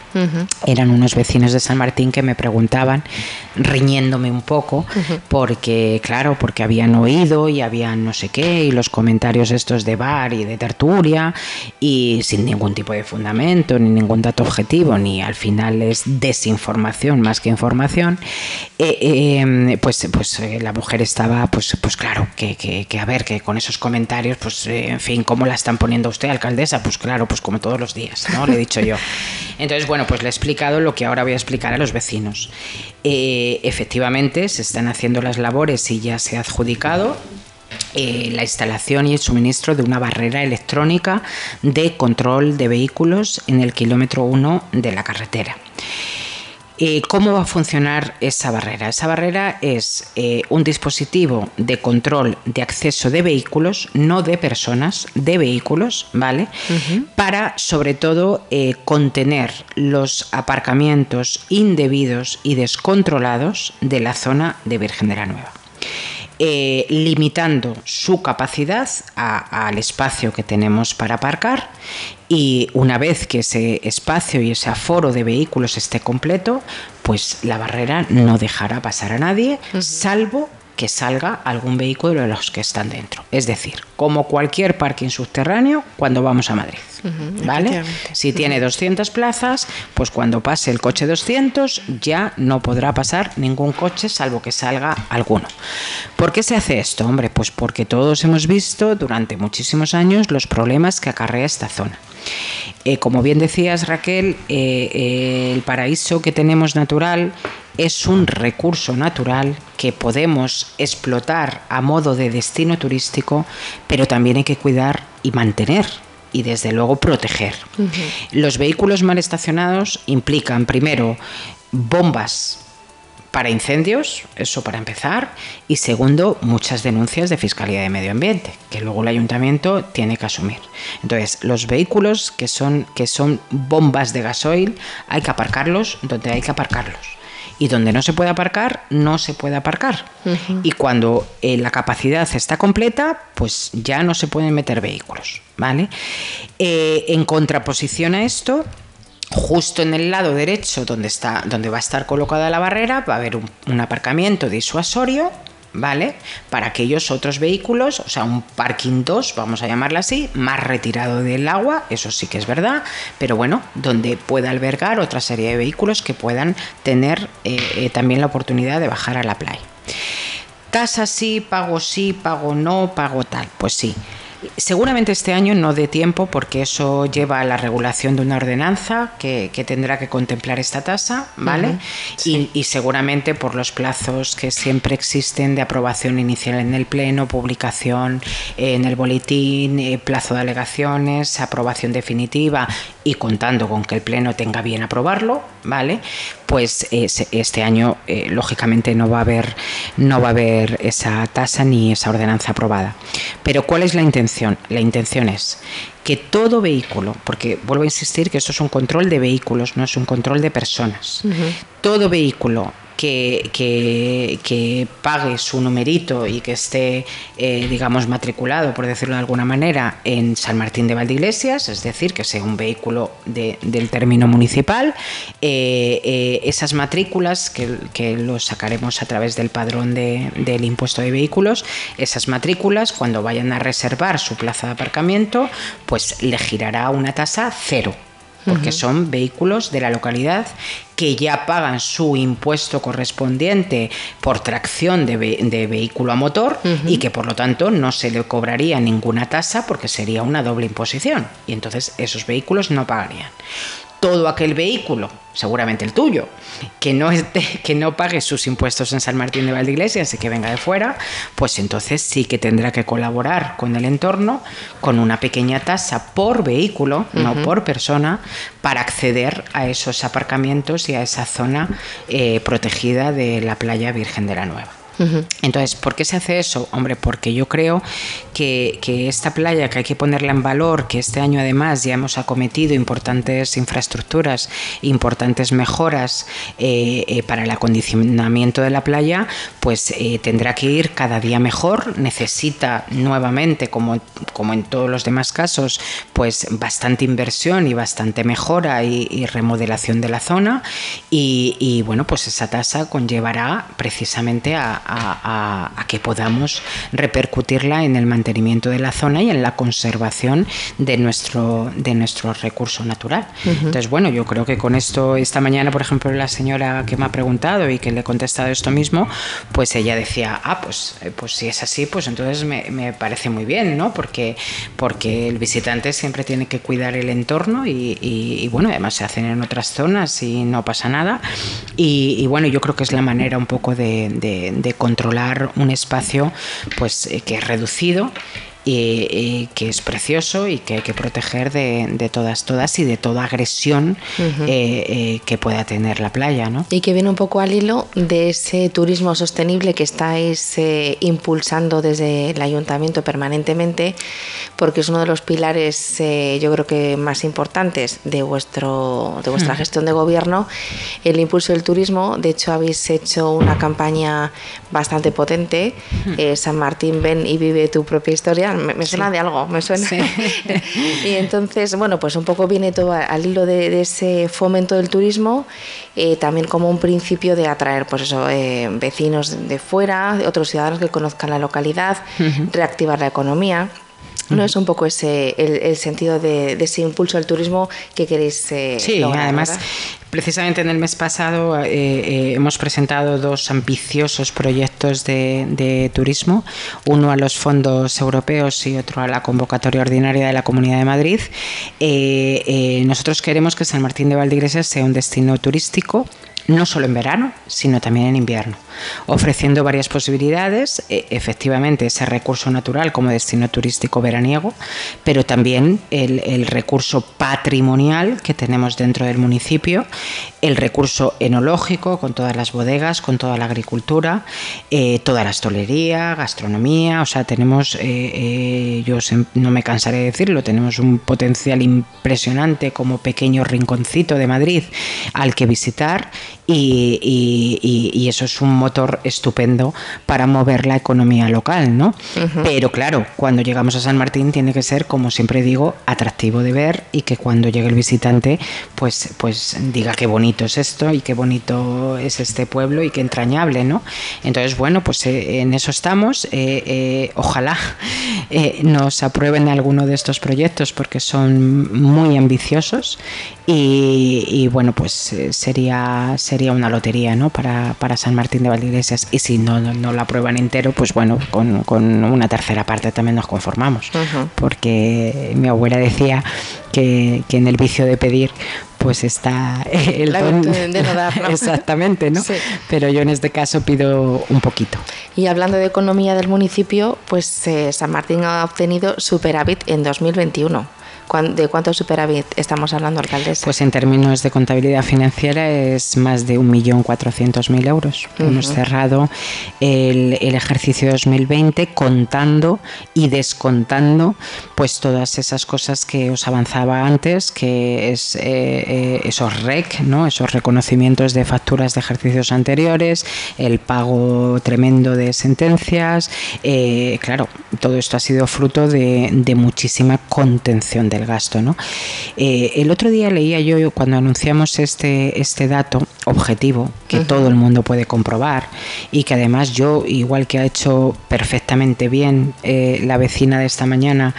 Eran unos vecinos de San Martín que me preguntaban, riñéndome un poco, porque claro, porque habían oído y habían no sé qué y los comentarios estos de bar y de tertulia y sin ningún tipo de fundamento ni ningún dato objetivo ni al final es desinformación más que información eh, eh, pues, pues eh, la mujer estaba, pues, pues claro, que, que, a ver, que con esos comentarios, pues en fin, ¿cómo la están poniendo usted, alcaldesa? Pues claro, pues como todos los días, ¿no? Le he dicho yo. Entonces, bueno, pues le he explicado lo que ahora voy a explicar a los vecinos. efectivamente, se están haciendo las labores y ya se ha adjudicado la instalación y el suministro de una barrera electrónica de control de vehículos en el kilómetro 1 de la carretera. Eh, ¿Cómo va a funcionar esa barrera? Esa barrera es eh, un dispositivo de control de acceso de vehículos, no de personas, de vehículos, ¿vale? Para, sobre todo, eh, contener los aparcamientos indebidos y descontrolados de la zona de Virgen de la Nueva. Eh, limitando su capacidad al espacio que tenemos para aparcar. Y una vez que ese espacio y ese aforo de vehículos esté completo, pues la barrera no dejará pasar a nadie, salvo que salga algún vehículo de los que están dentro. Es decir, como cualquier parking subterráneo cuando vamos a Madrid. ¿Vale? Si tiene 200 plazas, pues cuando pase el coche 200 ya no podrá pasar ningún coche salvo que salga alguno. ¿Por qué se hace esto? Hombre, pues porque todos hemos visto durante muchísimos años los problemas que acarrea esta zona. Eh, como bien decías Raquel, eh, eh, el paraíso que tenemos natural es un recurso natural que podemos explotar a modo de destino turístico, pero también hay que cuidar y mantener y desde luego proteger. Los vehículos mal estacionados implican primero bombas para incendios, eso para empezar, y segundo, muchas denuncias de Fiscalía de Medio Ambiente, que luego el ayuntamiento tiene que asumir. Entonces, los vehículos que son, que son bombas de gasoil, hay que aparcarlos donde hay que aparcarlos y donde no se puede aparcar, no se puede aparcar. Y cuando eh, la capacidad está completa, pues ya no se pueden meter vehículos, ¿vale? Eh, en contraposición a esto, justo en el lado derecho donde, está, donde va a estar colocada la barrera, va a haber un aparcamiento disuasorio ¿vale? Para aquellos otros vehículos, o sea, un parking 2, vamos a llamarlo así, más retirado del agua, eso sí que es verdad, pero bueno, donde pueda albergar otra serie de vehículos que puedan tener eh, eh, también la oportunidad de bajar a la playa. Tasa sí, pago sí, pago no, pago tal, pues sí. Seguramente este año no dé tiempo porque eso lleva a la regulación de una ordenanza que, tendrá que contemplar esta tasa, ¿vale? y, seguramente por los plazos que siempre existen de aprobación inicial en el Pleno, publicación en el boletín, eh, plazo de alegaciones, aprobación definitiva y contando con que el Pleno tenga bien aprobarlo, ¿vale? Pues este año, eh, lógicamente, no va, a haber, no va a haber esa tasa ni esa ordenanza aprobada. Pero ¿cuál es la intención? La intención es que todo vehículo, porque vuelvo a insistir que esto es un control de vehículos, no es un control de personas, todo vehículo que, que, pague su numerito y que esté, eh, digamos, matriculado, por decirlo de alguna manera, en San Martín de Valdeiglesias, es decir, que sea un vehículo del término municipal, eh, eh, esas matrículas que, que los sacaremos a través del padrón del impuesto de vehículos, esas matrículas, cuando vayan a reservar su plaza de aparcamiento, pues le girará una tasa cero porque son vehículos de la localidad que ya pagan su impuesto correspondiente por tracción de, vehículo a motor y que por lo tanto no se le cobraría ninguna tasa porque sería una doble imposición. Y entonces esos vehículos no pagarían todo aquel vehículo, seguramente el tuyo, que no, que no pague sus impuestos en San Martín de Valdeiglesias y que venga de fuera, pues entonces sí que tendrá que colaborar con el entorno con una pequeña tasa por vehículo, no por persona, para acceder a esos aparcamientos y a esa zona eh, protegida de la playa Virgen de la Nueva. Entonces, ¿por qué se hace eso? Hombre, porque yo creo que, esta playa, que hay que ponerla en valor, que este año además ya hemos acometido importantes infraestructuras, importantes mejoras eh, eh, para el acondicionamiento de la playa, pues eh, tendrá que ir cada día mejor, necesita nuevamente, como, como en todos los demás casos, pues bastante inversión y bastante mejora y, remodelación de la zona y bueno, pues esa tasa conllevará precisamente a, a, que podamos repercutirla en el mantenimiento de la zona y en la conservación de nuestro, de nuestro recurso natural. Entonces, bueno, yo creo que con esto, esta mañana, por ejemplo, la señora que me ha preguntado y que le he contestado esto mismo, pues ella decía, ah, pues, eh, pues si es así, pues entonces me, me parece muy bien, ¿no? Porque, porque el visitante siempre tiene que cuidar el entorno y, y, bueno, además se hacen en otras zonas y no pasa nada. Y, bueno, yo creo que es la manera un poco de, de controlar un espacio pues eh, que es reducido y, que es precioso y que hay que proteger de, todas, todas y de toda agresión eh, eh, que pueda tener la playa. ¿no? Y que viene un poco al hilo de ese turismo sostenible que estáis eh, impulsando desde el ayuntamiento permanentemente, porque es uno de los pilares yo creo que más importantes de, vuestro, de vuestra gestión de gobierno, el impulso del turismo. De hecho, habéis hecho una campaña bastante potente, San Martín, ven y vive tu propia historia me, suena de algo, me suena. *laughs* y entonces, bueno, pues un poco viene todo al hilo de, ese fomento del turismo, eh, también como un principio de atraer, pues eso, eh, vecinos de fuera, otros ciudadanos que conozcan la localidad, reactivar la economía. ¿No es un poco ese el, sentido de, ese impulso al turismo que queréis eh, sí, además, precisamente en el mes pasado eh, eh, hemos presentado dos ambiciosos proyectos de, turismo, uno a los fondos europeos y otro a la convocatoria ordinaria de la Comunidad de Madrid. nosotros queremos que San Martín de Valdeiglesias sea un destino turístico no solo en verano, sino también en invierno, ofreciendo varias posibilidades, e, efectivamente ese recurso natural como destino turístico veraniego, pero también el, recurso patrimonial que tenemos dentro del municipio, el recurso enológico con todas las bodegas, con toda la agricultura, eh, toda la hostelería, gastronomía, o sea, tenemos, eh, eh, yo no me cansaré de decirlo, tenemos un potencial impresionante como pequeño rinconcito de Madrid al que visitar y, eso es un motor estupendo para mover la economía local, ¿no? Pero claro, cuando llegamos a San Martín tiene que ser, como siempre digo, atractivo de ver y que cuando llegue el visitante, pues, pues diga qué bonito es esto y qué bonito es este pueblo y qué entrañable, ¿no? Entonces, bueno, pues eh, en eso estamos. Eh, eh, ojalá nos aprueben alguno de estos proyectos porque son muy ambiciosos y, bueno, pues sería sería una lotería ¿no? para, para San Martín de Valdeiglesias. Y si no, no, la aprueban entero, pues bueno, con, con, una tercera parte también nos conformamos. Porque mi abuela decía que, que en el vicio de pedir pues está *laughs* el de no dar, *laughs* Exactamente, ¿no? Pero yo en este caso pido un poquito. Y hablando de economía del municipio, pues eh, San Martín ha obtenido superávit en 2021 ¿De cuánto superávit estamos hablando, alcaldesa? Pues en términos de contabilidad financiera es más de 1.400.000 euros. Hemos cerrado el, el, ejercicio 2020 contando y descontando pues todas esas cosas que os avanzaba antes, que es eh, eh, esos REC, ¿no? esos reconocimientos de facturas de ejercicios anteriores, el pago tremendo de sentencias. Eh, claro, todo esto ha sido fruto de, de muchísima contención del gasto. ¿no? Eh, el otro día leía yo, cuando anunciamos este, este dato objetivo, que todo el mundo puede comprobar, y que además yo, igual que ha hecho perfectamente bien eh, la vecina de esta mañana,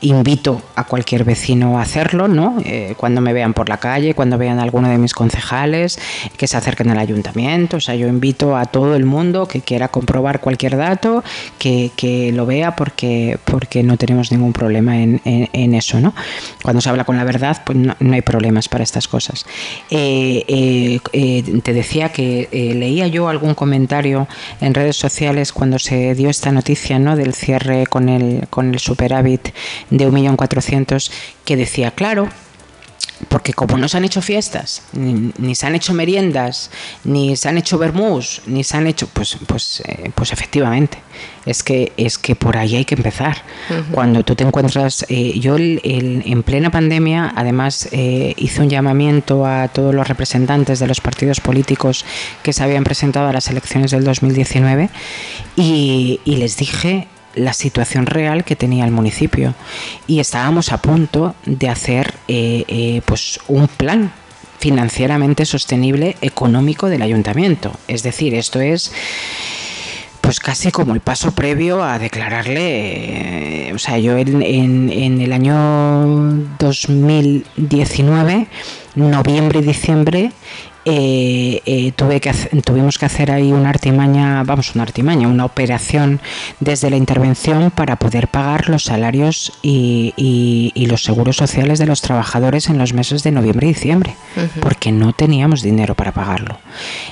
invito a cualquier vecino a hacerlo, ¿no? Eh, cuando me vean por la calle, cuando vean a alguno de mis concejales, que se acerquen al ayuntamiento, o sea, yo invito a todo el mundo que quiera comprobar cualquier dato, que, lo vea porque, porque no tenemos ningún problema en, en eso, ¿no? Cuando se habla con la verdad, pues no, hay problemas para estas cosas. Eh, eh, eh, te decía que leía yo algún comentario en redes sociales cuando se dio esta noticia ¿no? del cierre con el, con el superávit de 1.400.000 que decía, claro, porque como no se han hecho fiestas, ni, se han hecho meriendas, ni se han hecho vermús, ni se han hecho, pues, pues, eh, pues efectivamente, es que es que por ahí hay que empezar. Cuando tú te encuentras, eh, yo en plena pandemia, además eh, hice un llamamiento a todos los representantes de los partidos políticos que se habían presentado a las elecciones del 2019 y, y les dije la situación real que tenía el municipio y estábamos a punto de hacer eh, eh, pues un plan financieramente sostenible económico del ayuntamiento. Es decir, esto es pues casi como el paso previo a declararle, eh, o sea, yo en, en, el año 2019, noviembre y diciembre, eh, eh, tuve que tuvimos que hacer ahí una artimaña, vamos, una artimaña, una operación desde la intervención para poder pagar los salarios y, los seguros sociales de los trabajadores en los meses de noviembre y diciembre, porque no teníamos dinero para pagarlo.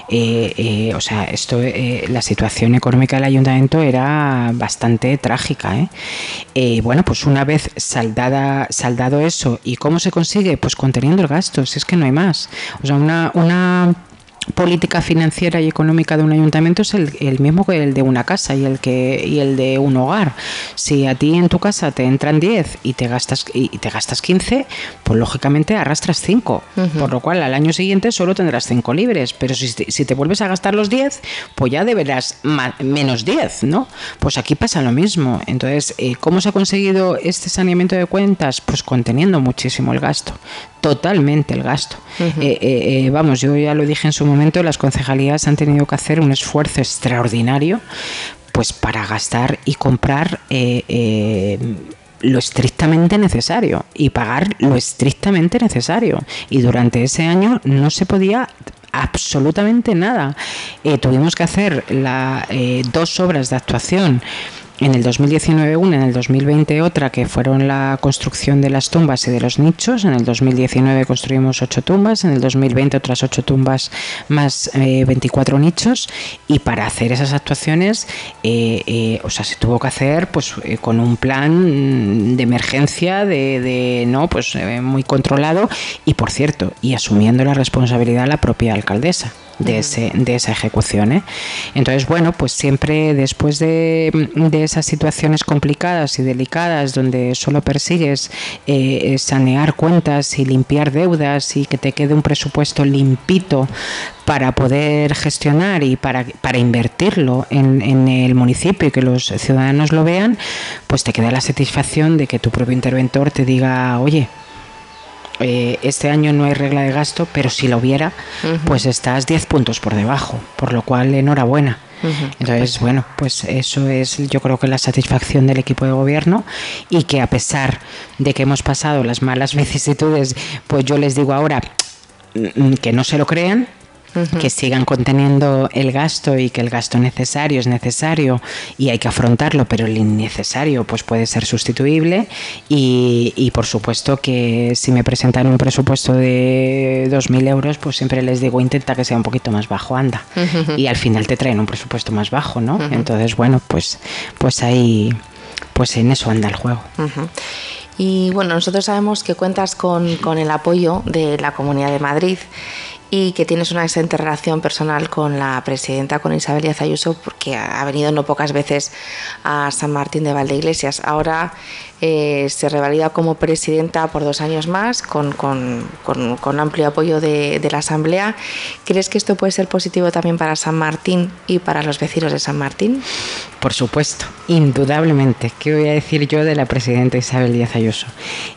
Eh, o sea, esto, la situación económica del ayuntamiento era bastante trágica. bueno, pues una vez saldada, saldado eso, ¿y cómo se consigue? Pues conteniendo el gasto, si es que no hay más. O sea, una, una política financiera y económica de un ayuntamiento es el, mismo que el de una casa y el que y el de un hogar. Si a ti en tu casa te entran 10 y te gastas y te gastas 15, pues lógicamente arrastras 5, por lo cual al año siguiente solo tendrás 5 libres, pero si, si, te vuelves a gastar los 10, pues ya deberás menos 10, ¿no? Pues aquí pasa lo mismo. Entonces, eh, ¿cómo se ha conseguido este saneamiento de cuentas? Pues conteniendo muchísimo el gasto totalmente el gasto. Eh, eh, eh, vamos, yo ya lo dije en su momento, las concejalías han tenido que hacer un esfuerzo extraordinario pues para gastar y comprar lo estrictamente necesario y pagar lo estrictamente necesario. Y durante ese año no se podía absolutamente nada. tuvimos que hacer la, dos obras de actuación en el 2019 una, en el 2020 otra, que fueron la construcción de las tumbas y de los nichos. En el 2019 construimos ocho tumbas, en el 2020 otras ocho tumbas más 24 eh, nichos. Y para hacer esas actuaciones, eh, eh, o sea, se tuvo que hacer pues con un plan de emergencia, de, de no, pues muy controlado y por cierto, y asumiendo la responsabilidad la propia alcaldesa de, ese, de esa ejecución. ¿eh? Entonces, bueno, pues siempre después de, de, esas situaciones complicadas y delicadas donde solo persigues eh, sanear cuentas y limpiar deudas y que te quede un presupuesto limpito para poder gestionar y para, para invertirlo en, en, el municipio y que los ciudadanos lo vean, pues te queda la satisfacción de que tu propio interventor te diga, oye, eh, este año no hay regla de gasto, pero si lo hubiera, pues estás 10 puntos por debajo, por lo cual enhorabuena. Entonces, bueno, pues eso es yo creo que la satisfacción del equipo de gobierno y que a pesar de que hemos pasado las malas *laughs* vicisitudes, pues yo les digo ahora mm, que no se lo crean, que sigan conteniendo el gasto y que el gasto necesario es necesario y hay que afrontarlo, pero el innecesario pues puede ser sustituible y, y por supuesto que si me presentan un presupuesto de 2.000 euros, pues siempre les digo intenta que sea un poquito más bajo, anda. Y al final te traen un presupuesto más bajo, ¿no? Entonces, bueno, pues, pues ahí, pues en eso anda el juego. Y bueno, nosotros sabemos que cuentas con, con el apoyo de la Comunidad de Madrid y que tienes una excelente relación personal con la presidenta, con Isabel Díaz porque ha venido no pocas veces a San Martín de Valdeiglesias. Ahora eh, se revalida como presidenta por dos años más, con, amplio apoyo de, la Asamblea. ¿Crees que esto puede ser positivo también para San Martín y para los vecinos de San Martín? Por supuesto, indudablemente. ¿Qué voy a decir yo de la presidenta Isabel Díaz Ayuso?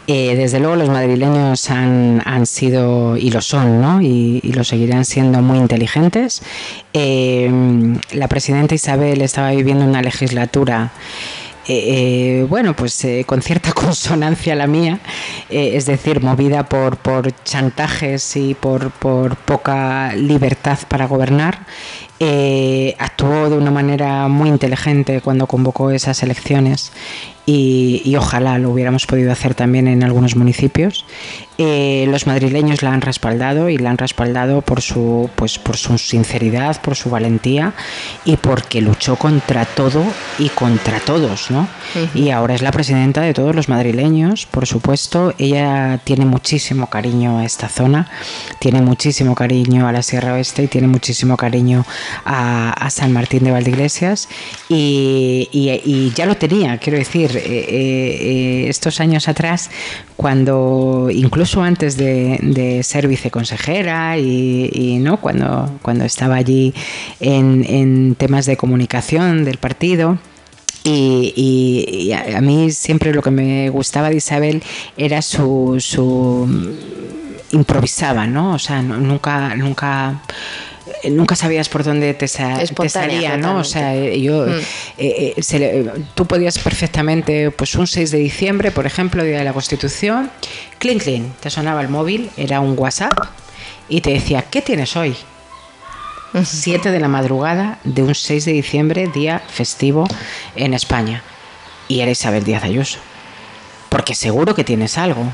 Eh, desde luego los madrileños han, sido y lo son, ¿no? Y, lo seguirán siendo muy inteligentes. Eh, la presidenta Isabel estaba viviendo una legislatura eh, eh, bueno, pues eh, con cierta *laughs* consonancia la mía, es decir, movida por, chantajes y por poca libertad para gobernar, actuó de una manera muy inteligente cuando convocó esas elecciones y, ojalá lo hubiéramos podido hacer también en algunos municipios. Eh, los madrileños la han respaldado y la han respaldado por su, pues, por su sinceridad, por su valentía y porque luchó contra todo y contra todos. ¿no? Y ahora es la presidenta de todos los madrileños, por supuesto. Ella tiene muchísimo cariño a esta zona, tiene muchísimo cariño a la Sierra Oeste y tiene muchísimo cariño a, San Martín de Valdeiglesias y, y ya lo tenía, quiero decir eh, eh, eh, estos años atrás, cuando incluso antes de, ser viceconsejera y, no cuando, cuando estaba allí en, temas de comunicación del partido, y, a, mí siempre lo que me gustaba de Isabel era su, su improvisaba, ¿no? O sea, nunca, nunca nunca sabías por dónde te, salía, ¿no? O sea, eh, yo, mm. eh, tú podías perfectamente, pues un 6 de diciembre, por ejemplo, Día de la Constitución, clink, clink, te sonaba el móvil, era un WhatsApp, y te decía, ¿qué tienes hoy? 7 de la madrugada de un 6 de diciembre, día festivo en España. Y era Isabel Díaz Ayuso. Porque seguro que tienes algo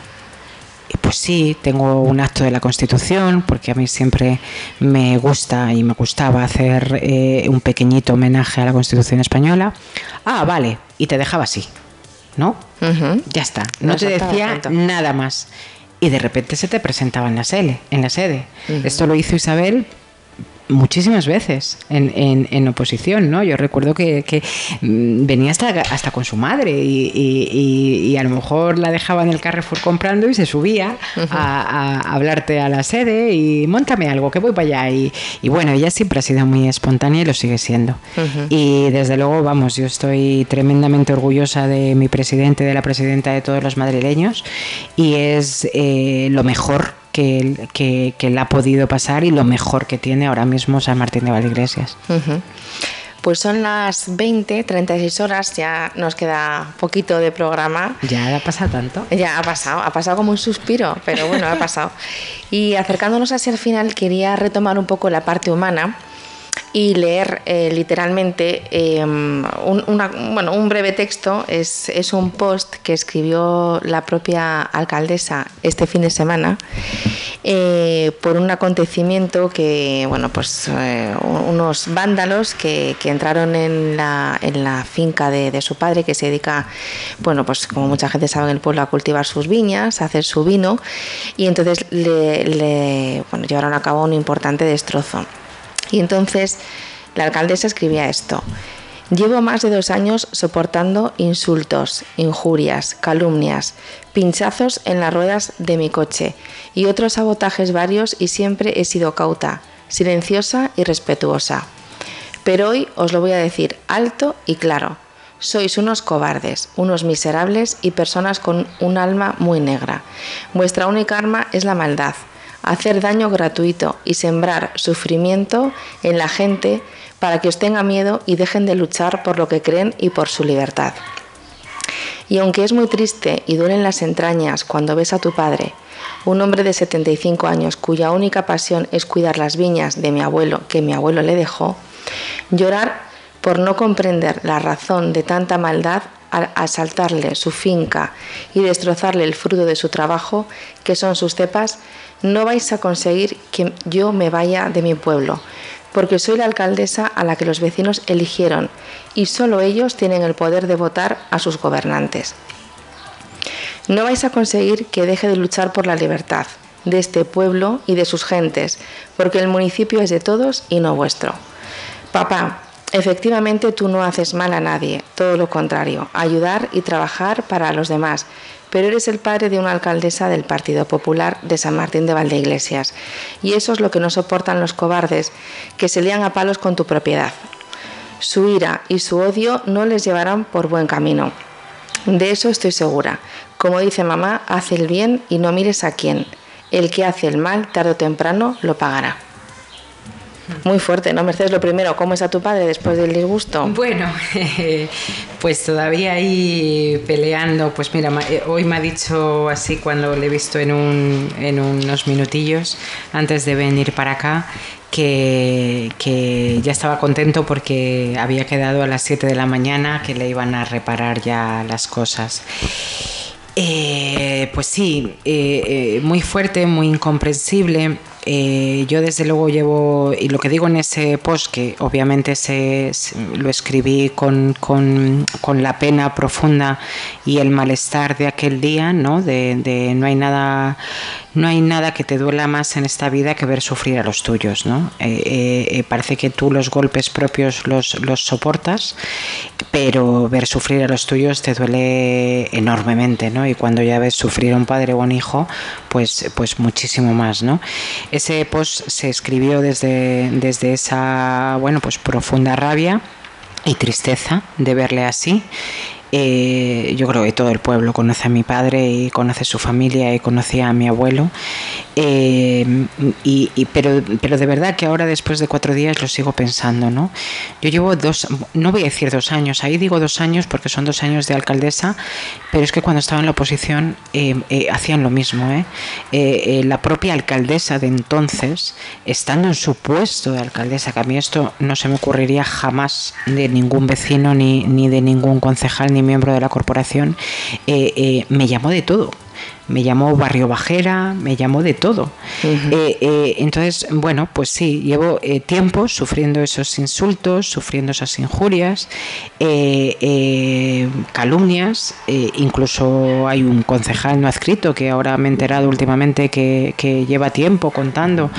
pues sí, tengo un acto de la Constitución, porque a mí siempre me gusta y me gustaba hacer eh, un pequeñito homenaje a la Constitución española. Ah, vale, y te dejaba así, ¿no? Ya está, no, te decía nada más. Y de repente se te presentaba en la sede. En la sede. Esto lo hizo Isabel muchísimas veces en, en, oposición, ¿no? Yo recuerdo que, mm, venía hasta, hasta con su madre y, a lo mejor la dejaba en el Carrefour comprando y se subía a, hablarte a la sede y montame algo, que voy para allá. Y, bueno, ella siempre ha sido muy espontánea y lo sigue siendo. Y desde luego, vamos, yo estoy tremendamente orgullosa de mi presidente, de la presidenta de todos los madrileños y es eh, lo mejor que, que, le ha podido pasar y lo mejor que tiene ahora mismo San Martín de Valdeiglesias. Pues son las 20, 36 horas, ya nos queda poquito de programa. Ya ha pasado tanto. Ya ha pasado, ha pasado como un suspiro, pero bueno, ha pasado. Y acercándonos hacia el final, quería retomar un poco la parte humana y leer eh, literalmente em, un, bueno, un breve texto. Es, es, un post que escribió la propia alcaldesa este fin de semana eh, por un acontecimiento que, bueno, pues eh, unos vándalos que, que, entraron en la, en la finca de, de, su padre que se dedica, bueno, pues como mucha gente sabe en el pueblo, a cultivar sus viñas, a hacer su vino y entonces le, le bueno, llevaron a cabo un importante destrozo. Y entonces la alcaldesa escribía esto. Llevo más de dos años soportando insultos, injurias, calumnias, pinchazos en las ruedas de mi coche y otros sabotajes varios y siempre he sido cauta, silenciosa y respetuosa. Pero hoy os lo voy a decir alto y claro. Sois unos cobardes, unos miserables y personas con un alma muy negra. Vuestra única arma es la maldad hacer daño gratuito y sembrar sufrimiento en la gente para que os tenga miedo y dejen de luchar por lo que creen y por su libertad. Y aunque es muy triste y duelen las entrañas cuando ves a tu padre, un hombre de 75 años cuya única pasión es cuidar las viñas de mi abuelo que mi abuelo le dejó, llorar por no comprender la razón de tanta maldad al asaltarle su finca y destrozarle el fruto de su trabajo, que son sus cepas, no vais a conseguir que yo me vaya de mi pueblo, porque soy la alcaldesa a la que los vecinos eligieron y solo ellos tienen el poder de votar a sus gobernantes. No vais a conseguir que deje de luchar por la libertad de este pueblo y de sus gentes, porque el municipio es de todos y no vuestro. Papá, efectivamente tú no haces mal a nadie, todo lo contrario, ayudar y trabajar para los demás, pero eres el padre de una alcaldesa del Partido Popular de San Martín de Valdeiglesias, y eso es lo que no soportan los cobardes, que se lían a palos con tu propiedad. Su ira y su odio no les llevarán por buen camino. De eso estoy segura. Como dice mamá, haz el bien y no mires a quién. El que hace el mal, tarde o temprano, lo pagará. Muy fuerte, ¿no? Mercedes, lo primero, ¿cómo está tu padre después del disgusto? Bueno, *laughs* pues todavía ahí peleando. Pues mira, eh, hoy me ha dicho así cuando le he visto en, un, en unos minutillos antes de venir para acá. Que, que, ya estaba contento porque había quedado a las 7 de la mañana que le iban a reparar ya las cosas. Eh, pues sí, eh, eh, muy fuerte, muy incomprensible. Yo desde luego llevo, y lo que digo en ese post, que obviamente se, lo escribí con, con, con, la pena profunda y el malestar de aquel día, ¿no? De no hay nada no hay nada que te duela más en esta vida que ver sufrir a los tuyos, ¿no? Eh, eh, eh, parece que tú los golpes propios los, los, soportas, pero ver sufrir a los tuyos te duele enormemente, ¿no? Y cuando ya ves sufrir a un padre o un hijo, pues, pues muchísimo más, ¿no? Ese post se escribió desde, desde esa, bueno, pues profunda rabia y tristeza de verle así eh, yo creo que todo el pueblo conoce a mi padre y conoce su familia y conocía a mi abuelo. Eh, y, pero, pero de verdad que ahora después de cuatro días lo sigo pensando, ¿no? Yo llevo dos, no voy a decir dos años, ahí digo dos años porque son dos años de alcaldesa, pero es que cuando estaba en la oposición eh, hacían lo mismo, la propia alcaldesa de entonces, estando en su puesto de alcaldesa, que a mí esto no se me ocurriría jamás de ningún vecino ni, ni de ningún concejal miembro de la corporación, eh, eh, me llamó de todo me llamó barrio bajera, me llamó de todo. Eh, eh, entonces, bueno, pues sí, llevo eh, tiempo sufriendo esos insultos, sufriendo esas injurias, calumnias, incluso hay un concejal no adscrito que ahora me he enterado últimamente que, lleva tiempo contando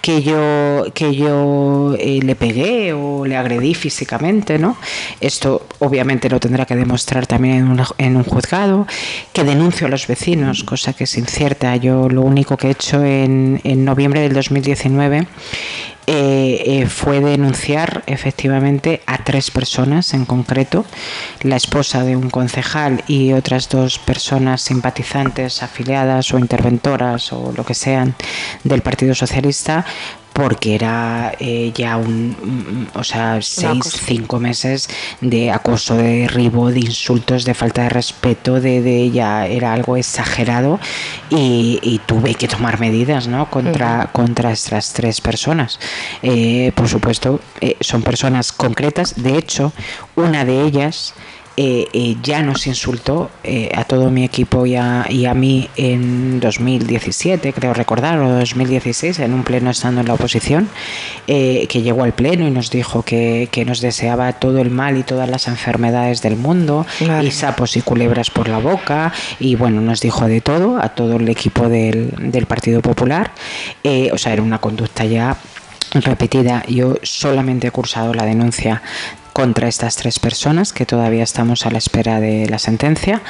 que yo, que yo le pegué o le agredí físicamente, ¿no? Esto obviamente lo tendrá que demostrar también en, en un juzgado, que denuncio a los vecinos, cosa que es incierta. Yo lo único que he hecho en, en noviembre del 2019 eh, eh, fue denunciar efectivamente a tres personas en concreto, la esposa de un concejal y otras dos personas simpatizantes, afiliadas o interventoras o lo que sean del Partido Socialista porque era eh, ya un, o sea, seis, cinco meses de acoso, de derribo, de insultos, de falta de respeto, de, de ya era algo exagerado y, tuve que tomar medidas, ¿no? Contra, contra estas tres personas. Eh, por supuesto, eh, son personas concretas. De hecho, una de ellas eh, eh, ya nos insultó eh, a todo mi equipo y a, y a, mí en 2017, creo recordar, o 2016, en un pleno estando en la oposición, que llegó al pleno y nos dijo que, que, nos deseaba todo el mal y todas las enfermedades del mundo, y sapos y culebras por la boca, y bueno, nos dijo de todo a todo el equipo del, del Partido Popular. o sea, era una conducta ya repetida. Yo solamente he cursado la denuncia contra estas tres personas, que todavía estamos a la espera de la sentencia,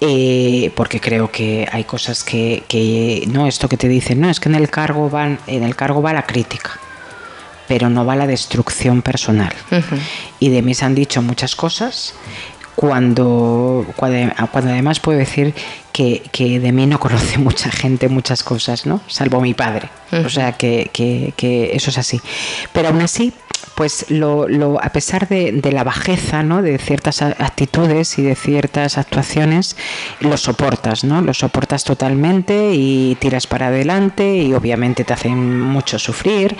eh, porque creo que hay cosas que, no, esto que te dicen, no, es que en el cargo van, en el cargo va la crítica pero no va la destrucción personal. Y de mí se han dicho muchas cosas cuando, cuando, además puedo decir que, que, de mí no conoce mucha gente muchas cosas, ¿no? Salvo mi padre. O sea que, que, que, eso es así. Pero aún así pues lo, lo, a pesar de, de, la bajeza ¿no? de ciertas actitudes y de ciertas actuaciones, lo soportas, ¿no? Lo soportas totalmente y tiras para adelante y obviamente te hacen mucho sufrir,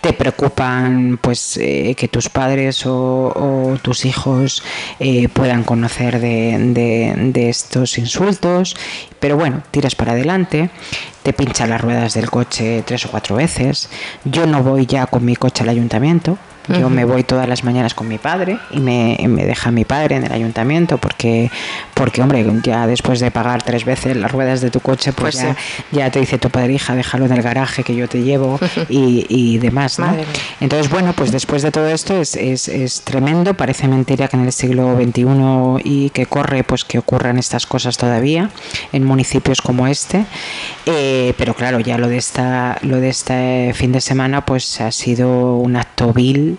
te preocupan pues eh, que tus padres o, tus hijos eh, puedan conocer de, de, de estos insultos, pero bueno, tiras para adelante te pincha las ruedas del coche tres o cuatro veces. Yo no voy ya con mi coche al ayuntamiento, Yo me voy todas las mañanas con mi padre y me, me, deja mi padre en el ayuntamiento porque, porque, hombre, ya después de pagar tres veces las ruedas de tu coche, pues, pues ya, te dice tu padre, hija, déjalo en el garaje que yo te llevo y, y demás, ¿no? Entonces, bueno, pues después de todo esto es, es, es tremendo, parece mentira que en el siglo XXI y que corre, pues que ocurran estas cosas todavía en municipios como este. Eh, pero claro, ya lo de esta, lo de este fin de semana, pues ha sido un acto vil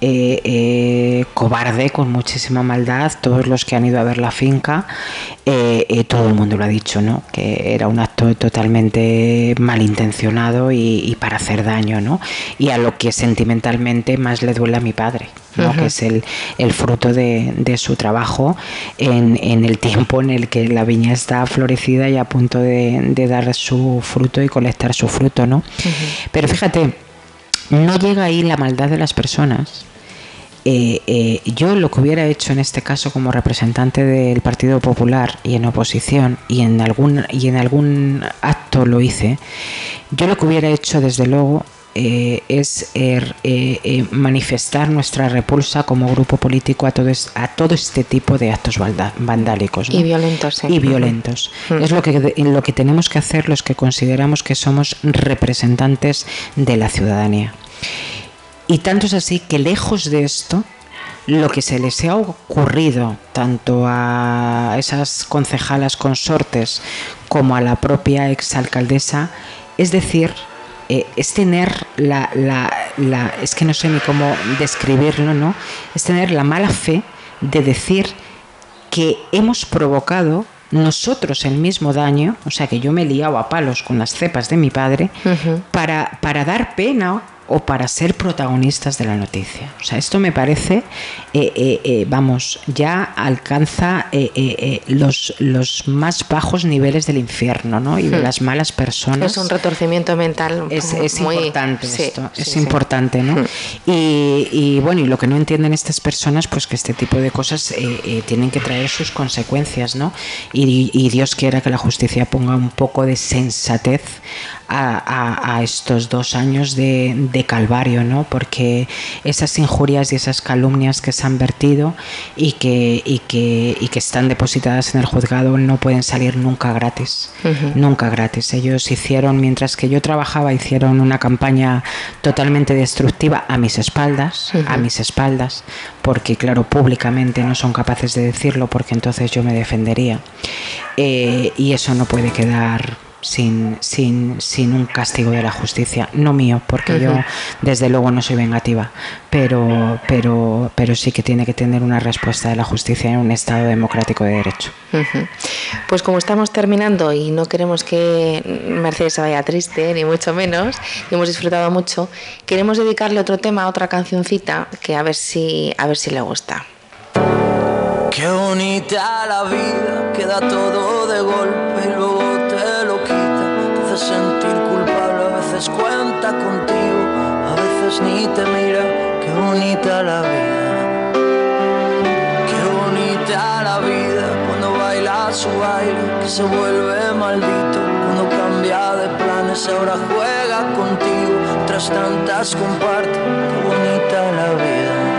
eh, eh, cobarde, con muchísima maldad. Todos los que han ido a ver la finca, eh, todo el mundo lo ha dicho, ¿no? Que era un acto totalmente malintencionado y, para hacer daño, ¿no? Y a lo que sentimentalmente más le duele a mi padre. ¿no? que es el, el fruto de, de, su trabajo en, en, el tiempo en el que la viña está florecida y a punto de, de dar su fruto y colectar su fruto. ¿no? Pero fíjate, no llega ahí la maldad de las personas. Eh, eh, yo lo que hubiera hecho en este caso como representante del Partido Popular y en oposición y en algún y en algún acto lo hice, yo lo que hubiera hecho desde luego eh, es er, manifestar nuestra repulsa como grupo político a todo, a todo este tipo de actos vandálicos y violentos. Y violentos. Es lo que, lo que tenemos que hacer los que consideramos que somos representantes de la ciudadanía. Y tanto es así que lejos de esto, lo que se les ha ocurrido tanto a esas concejalas consortes como a la propia exalcaldesa es decir, eh, es tener la, la, la, es que no sé ni cómo describirlo, ¿no? Es tener la mala fe de decir que hemos provocado nosotros el mismo daño, o sea que yo me he liado a palos con las cepas de mi padre, para, para dar pena o para ser protagonistas de la noticia. O sea, esto me parece, eh, eh, eh, vamos, ya alcanza los, los más bajos niveles del infierno, ¿no? Y de hmm. las malas personas. Es un retorcimiento mental. Es, es importante esto, es importante, ¿no? Hmm. Y, y, bueno, y lo que no entienden estas personas, pues que este tipo de cosas tienen que traer sus consecuencias, ¿no? Y, y Dios quiera que la justicia ponga un poco de sensatez a, estos dos años de, calvario, ¿no? Porque esas injurias y esas calumnias que se han vertido y que, y que, y que están depositadas en el juzgado no pueden salir nunca gratis, nunca gratis. Ellos hicieron, mientras que yo trabajaba, hicieron una campaña totalmente destructiva a mis espaldas, a mis espaldas, porque claro, públicamente no son capaces de decirlo porque entonces yo me defendería. Eh, y eso no puede quedar sin, sin, sin un castigo de la justicia, no mío, porque yo desde luego no soy vengativa, pero, pero, pero sí que tiene que tener una respuesta de la justicia en un Estado democrático de derecho. Pues como estamos terminando y no queremos que Mercedes se vaya triste, ni mucho menos, y hemos disfrutado mucho, queremos dedicarle otro tema, otra cancioncita, que a ver si, a ver si le gusta. Qué bonita la vida, queda todo de golpe y luego te lo sentir culpable, a veces cuenta contigo, a veces ni te mira. Qué bonita la vida. Qué bonita la vida cuando baila su baile, que se vuelve maldito. Cuando cambia de planes, ahora juega contigo. Tras tantas comparte, qué bonita la vida.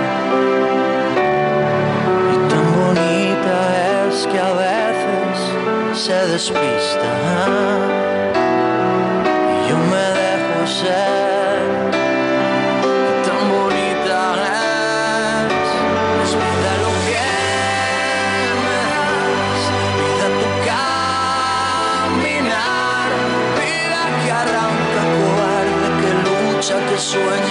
que a veces se despista y ser. Tan bonita es, es vida lo que me das, tu caminar, vida que arranca cobarde, que lucha, que sueña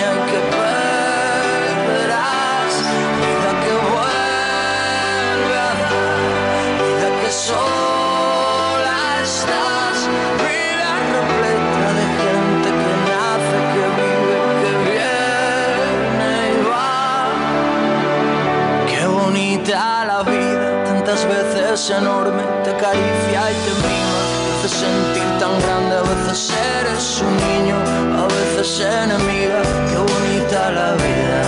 enorme, te acaricia y te mima, te hace sentir tan grande, a veces eres un niño, a veces enemiga, qué bonita la vida.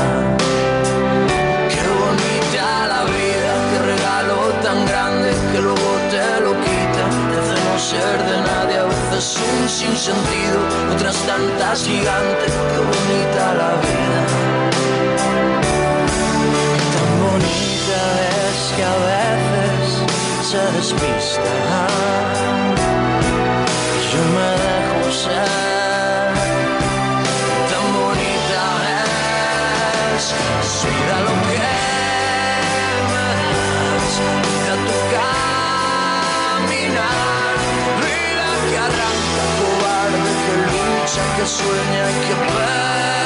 Qué bonita la vida, qué regalo tan grande que luego te lo quita, te hace no ser de nadie, a veces un sinsentido, otras tantas gigantes, qué bonita la vida. Se despista. Yo me dejo ser, tan bonita es, vida lo que me das, tu caminar, vida que arranca, cobarde, que lucha, que sueña que perderás,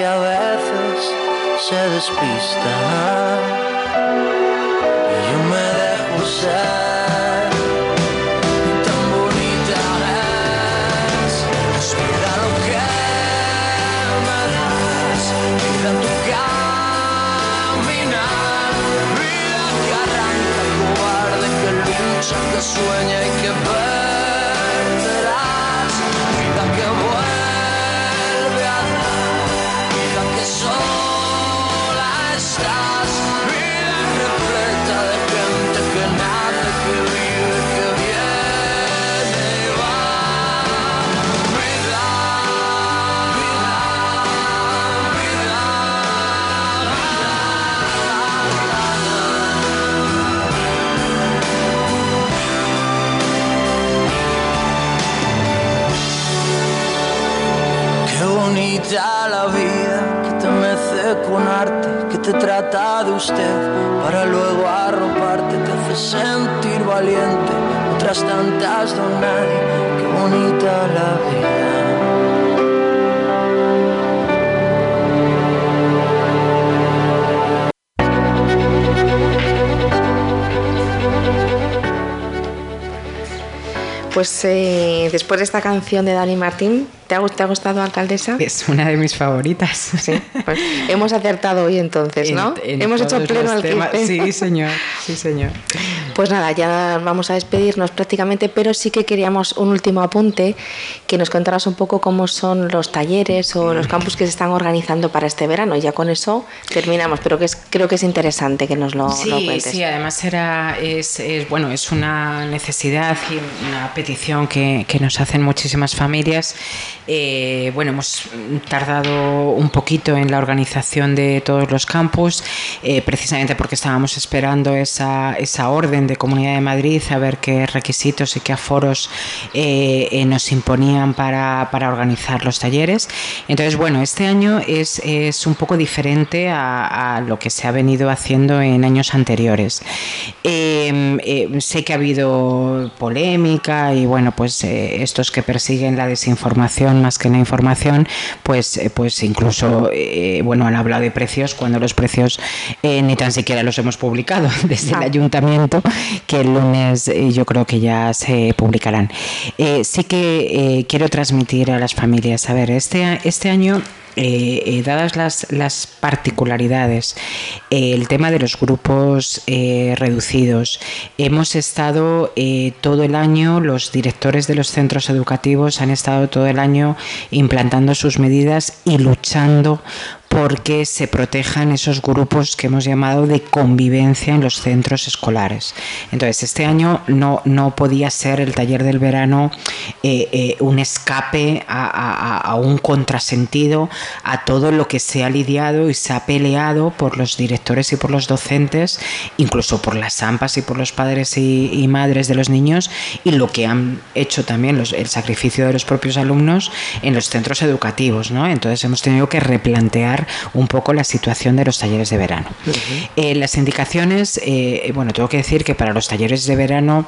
que a veces se despista Pues eh, después de esta canción de Dani Martín, ¿Te ha, gustado, alcaldesa? Es una de mis favoritas. Sí, pues *laughs* hemos acertado hoy entonces, ¿no? hemos hecho pleno al Sí, señor, sí, señor. *laughs* Pues nada, ya vamos a despedirnos prácticamente, pero sí que queríamos un último apunte, que nos contaras un poco cómo son los talleres o los campus que se están organizando para este verano. Y ya con eso terminamos, pero que es, creo que es interesante que nos lo, sí, cuentes. Sí, además era, es, bueno, es una necesidad y una petición que, que nos hacen muchísimas familias eh, bueno, hemos tardado un poquito en la organización de todos los campus, eh, precisamente porque estábamos esperando esa, esa, orden de Comunidad de Madrid, a ver qué requisitos y qué aforos eh, nos imponían para, para, organizar los talleres. Entonces, bueno, este año es, es un poco diferente a, a, lo que se ha venido haciendo en años anteriores. sé que ha habido polémica y, bueno, pues estos que persiguen la desinformación más que la información, pues, eh, pues incluso, eh, bueno, han hablado de precios cuando los precios eh, ni tan siquiera los hemos publicado *laughs* desde el ah. ayuntamiento, que el lunes yo creo que ya se publicarán. sí que quiero transmitir a las familias, a ver, este, este año eh, eh, dadas las, las particularidades, eh, el tema de los grupos reducidos, hemos estado todo el año, los directores de los centros educativos han estado todo el año implantando sus medidas y luchando porque se protejan esos grupos que hemos llamado de convivencia en los centros escolares. Entonces, este año no, no podía ser el taller del verano eh, eh, un escape a, un contrasentido a todo lo que se ha lidiado y se ha peleado por los directores y por los docentes, incluso por las AMPAs y por los padres y, madres de los niños, y lo que han hecho también los, el sacrificio de los propios alumnos en los centros educativos. ¿no? Entonces, hemos tenido que replantear un poco la situación de los talleres de verano. Eh, las indicaciones, eh, bueno, tengo que decir que para los talleres de verano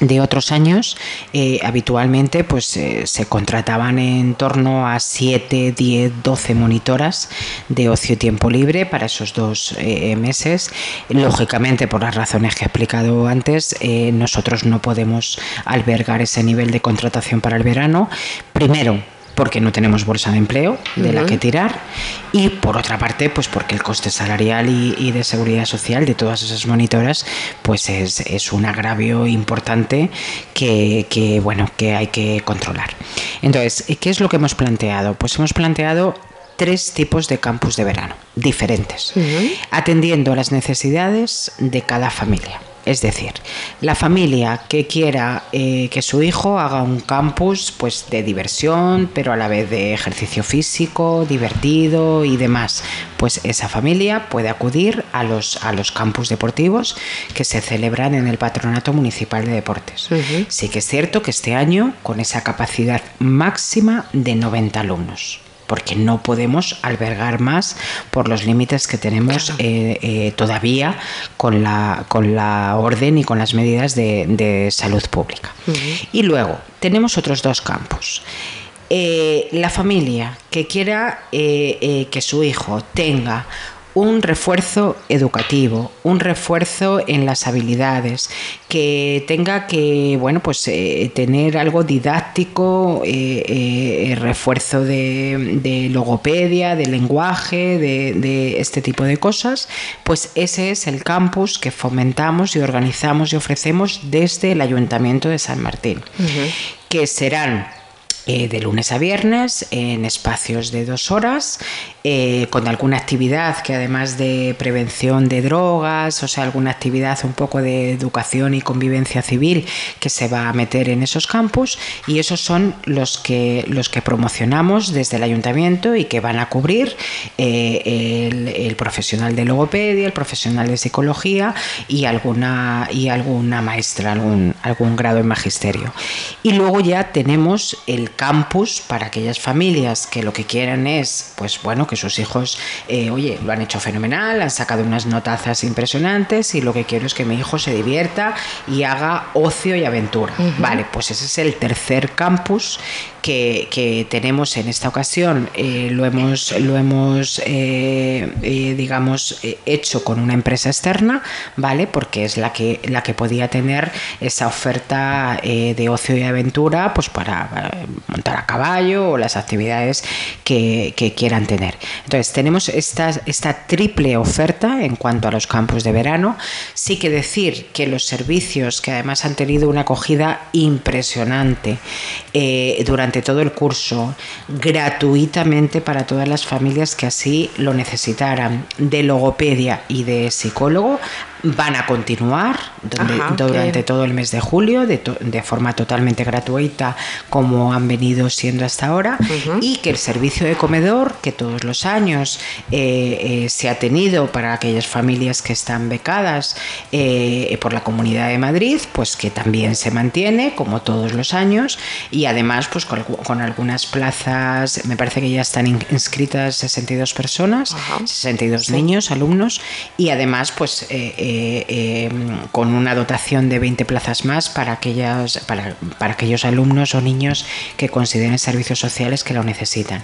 de otros años, eh, habitualmente pues eh, se contrataban en torno a 7, 10, 12 monitoras de ocio y tiempo libre para esos dos eh, meses. Lógicamente, por las razones que he explicado antes, nosotros no podemos albergar ese nivel de contratación para el verano. Primero, porque no tenemos bolsa de empleo de la que tirar y por otra parte pues porque el coste salarial y, de seguridad social de todas esas monitoras pues es, un agravio importante que, bueno que hay que controlar. Entonces ¿qué es lo que hemos planteado? pues hemos planteado tres tipos de campus de verano diferentes atendiendo a las necesidades de cada familia es decir, la familia que quiera eh, que su hijo haga un campus pues, de diversión, pero a la vez de ejercicio físico, divertido y demás, pues esa familia puede acudir a los, a los campus deportivos que se celebran en el Patronato Municipal de Deportes. Sí que es cierto que este año, con esa capacidad máxima de 90 alumnos porque no podemos albergar más por los límites que tenemos eh, eh, todavía con la, con la orden y con las medidas de, salud pública. Y luego tenemos otros dos campos. Eh, la familia que quiera que su hijo tenga un refuerzo educativo, un refuerzo en las habilidades, que tenga que, bueno, pues eh, tener algo didáctico, eh, eh, refuerzo de, logopedia, de lenguaje, de, este tipo de cosas, pues ese es el campus que fomentamos y organizamos y ofrecemos desde el Ayuntamiento de San Martín, que serán de lunes a viernes en espacios de dos horas eh, con alguna actividad que además de prevención de drogas, o sea, alguna actividad un poco de educación y convivencia civil que se va a meter en esos campus y esos son los que, los que promocionamos desde el ayuntamiento y que van a cubrir eh, el, profesional de logopedia, el profesional de psicología y alguna, y alguna maestra, algún, algún grado en magisterio. Y luego ya tenemos el campus para aquellas familias que lo que quieran es, pues bueno, que sus hijos, eh, oye, lo han hecho fenomenal, han sacado unas notazas impresionantes y lo que quiero es que mi hijo se divierta y haga ocio y aventura. Vale, pues ese es el tercer campus que, tenemos en esta ocasión eh, lo hemos, lo hemos eh, eh, digamos, hecho con una empresa externa, ¿vale? Porque es la que, la que podía tener esa oferta de ocio y aventura pues para montar a caballo o las actividades que, quieran tener. Entonces, tenemos esta, esta triple oferta en cuanto a los campos de verano. Sí que decir que los servicios que además han tenido una acogida impresionante durante todo el curso gratuitamente para todas las familias que así lo necesitaran, de logopedia y de psicólogo van a continuar durante todo el mes de julio de, de, forma totalmente gratuita como han venido siendo hasta ahora y que el servicio de comedor que todos los años eh, eh, se ha tenido para aquellas familias que están becadas eh, por la Comunidad de Madrid pues que también se mantiene como todos los años y además pues con, algunas plazas me parece que ya están inscritas 62 personas 62 niños alumnos y además pues eh, con una dotación de 20 plazas más para, aquellas, para, para aquellos alumnos o niños que consideren servicios sociales que lo necesitan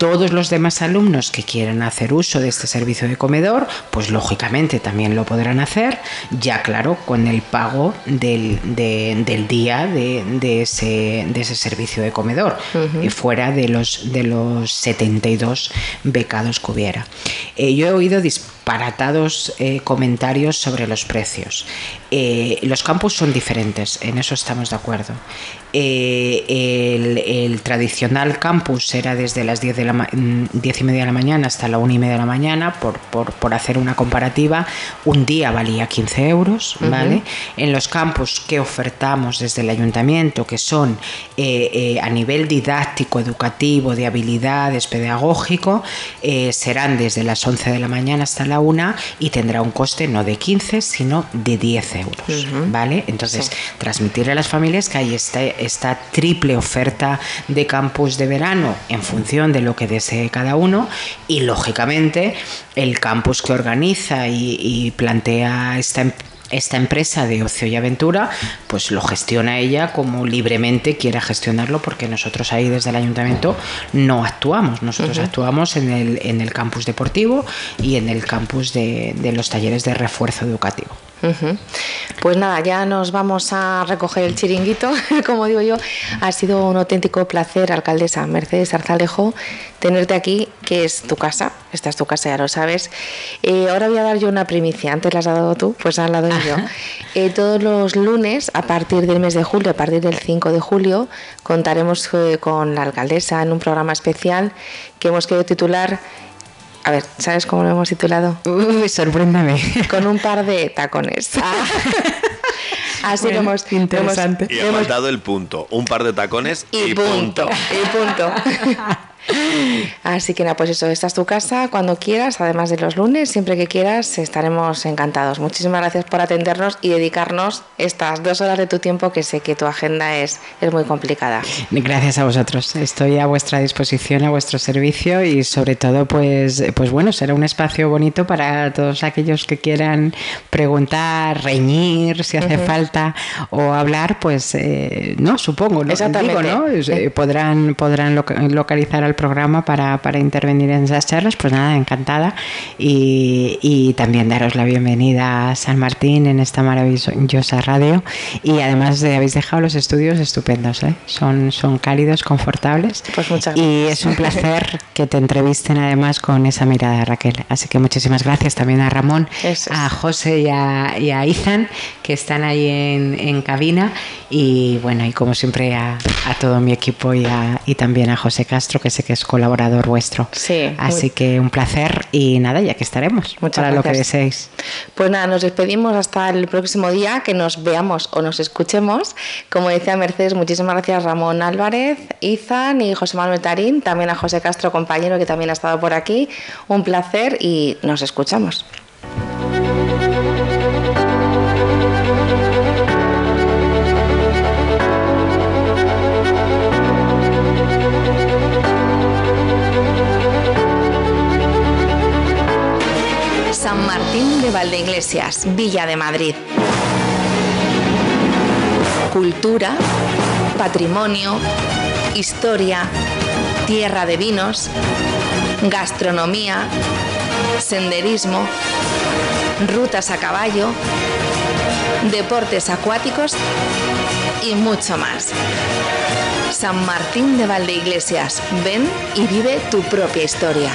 todos los demás alumnos que quieran hacer uso de este servicio de comedor, pues lógicamente también lo podrán hacer, ya claro, con el pago del, día de, ese, de, ese, servicio de comedor, y fuera de los, de los 72 becados que hubiera. Eh, yo he oído disparatados eh, comentarios sobre los precios. Los campus son diferentes, en eso estamos de acuerdo. el, tradicional campus era desde las 10 de la 10 y media de la mañana hasta la 1 y media de la mañana, por, por, hacer una comparativa, un día valía 15 euros, ¿vale? En los campos que ofertamos desde el ayuntamiento, que son eh, eh, a nivel didáctico, educativo, de habilidades, pedagógico, eh, serán desde las 11 de la mañana hasta la 1 y tendrá un coste no de 15, sino de 10 euros, ¿vale? Entonces, transmitir a las familias que hay esta, esta triple oferta de campus de verano en función de lo que que desee cada uno y lógicamente el campus que organiza y, plantea esta esta empresa de ocio y aventura pues lo gestiona ella como libremente quiera gestionarlo porque nosotros ahí desde el ayuntamiento no actuamos, nosotros actuamos en el, en el campus deportivo y en el campus de los talleres de refuerzo educativo. Pues nada, ya nos vamos a recoger el chiringuito, *laughs* como digo yo. Ha sido un auténtico placer, alcaldesa Mercedes Arzalejo, tenerte aquí, que es tu casa. Esta es tu casa, ya lo sabes. Eh, ahora voy a dar yo una primicia. Antes la has dado tú, pues ahora la doy yo. Eh, todos los lunes, a partir del mes de julio, a partir del 5 de julio, contaremos eh, con la alcaldesa en un programa especial que hemos querido titular a ver, ¿sabes cómo lo hemos titulado? Uy, sorpréndame. Con un par de tacones. *laughs* Ah. Así lo hemos. Interesante. y hemos dado el punto. Un par de tacones y, punto. Y punto. *laughs* Así que nada, pues eso, esta es tu casa cuando quieras, además de los lunes, siempre que quieras, estaremos encantados. Muchísimas gracias por atendernos y dedicarnos estas dos horas de tu tiempo, que sé que tu agenda es, es muy complicada. Gracias a vosotros, estoy a vuestra disposición, a vuestro servicio y sobre todo, pues, pues bueno, será un espacio bonito para todos aquellos que quieran preguntar, reñir si hace falta o hablar, pues eh, no, supongo, ¿no? Digo, ¿no? Eh, podrán, podrán localizar al programa para, para, intervenir en esas charlas, pues nada, encantada. Y, y, también daros la bienvenida a San Martín en esta maravillosa radio. Y además de, habéis dejado los estudios estupendos, ¿eh? son, son cálidos, confortables. Pues muchas gracias. Y es un placer *laughs* que te entrevisten además con esa mirada, Raquel. Así que muchísimas gracias también a Ramón, a José y a, y a Izan, que están ahí en, en cabina. Y bueno, y como siempre a, a todo mi equipo y, a, y también a José Castro, que sé que es colaborador vuestro. Sí. Así que un placer y nada, ya que estaremos Muchas para lo que deseéis. Pues nada, nos despedimos hasta el próximo día, que nos veamos o nos escuchemos. Como decía Mercedes, muchísimas gracias Ramón Álvarez, Izan y José Manuel Tarín, también a José Castro, compañero que también ha estado por aquí. Un placer y nos escuchamos. Valdeiglesias, Villa de Madrid. Cultura, patrimonio, historia, tierra de vinos, gastronomía, senderismo, rutas a caballo, deportes acuáticos y mucho más. San Martín de Valdeiglesias, ven y vive tu propia historia.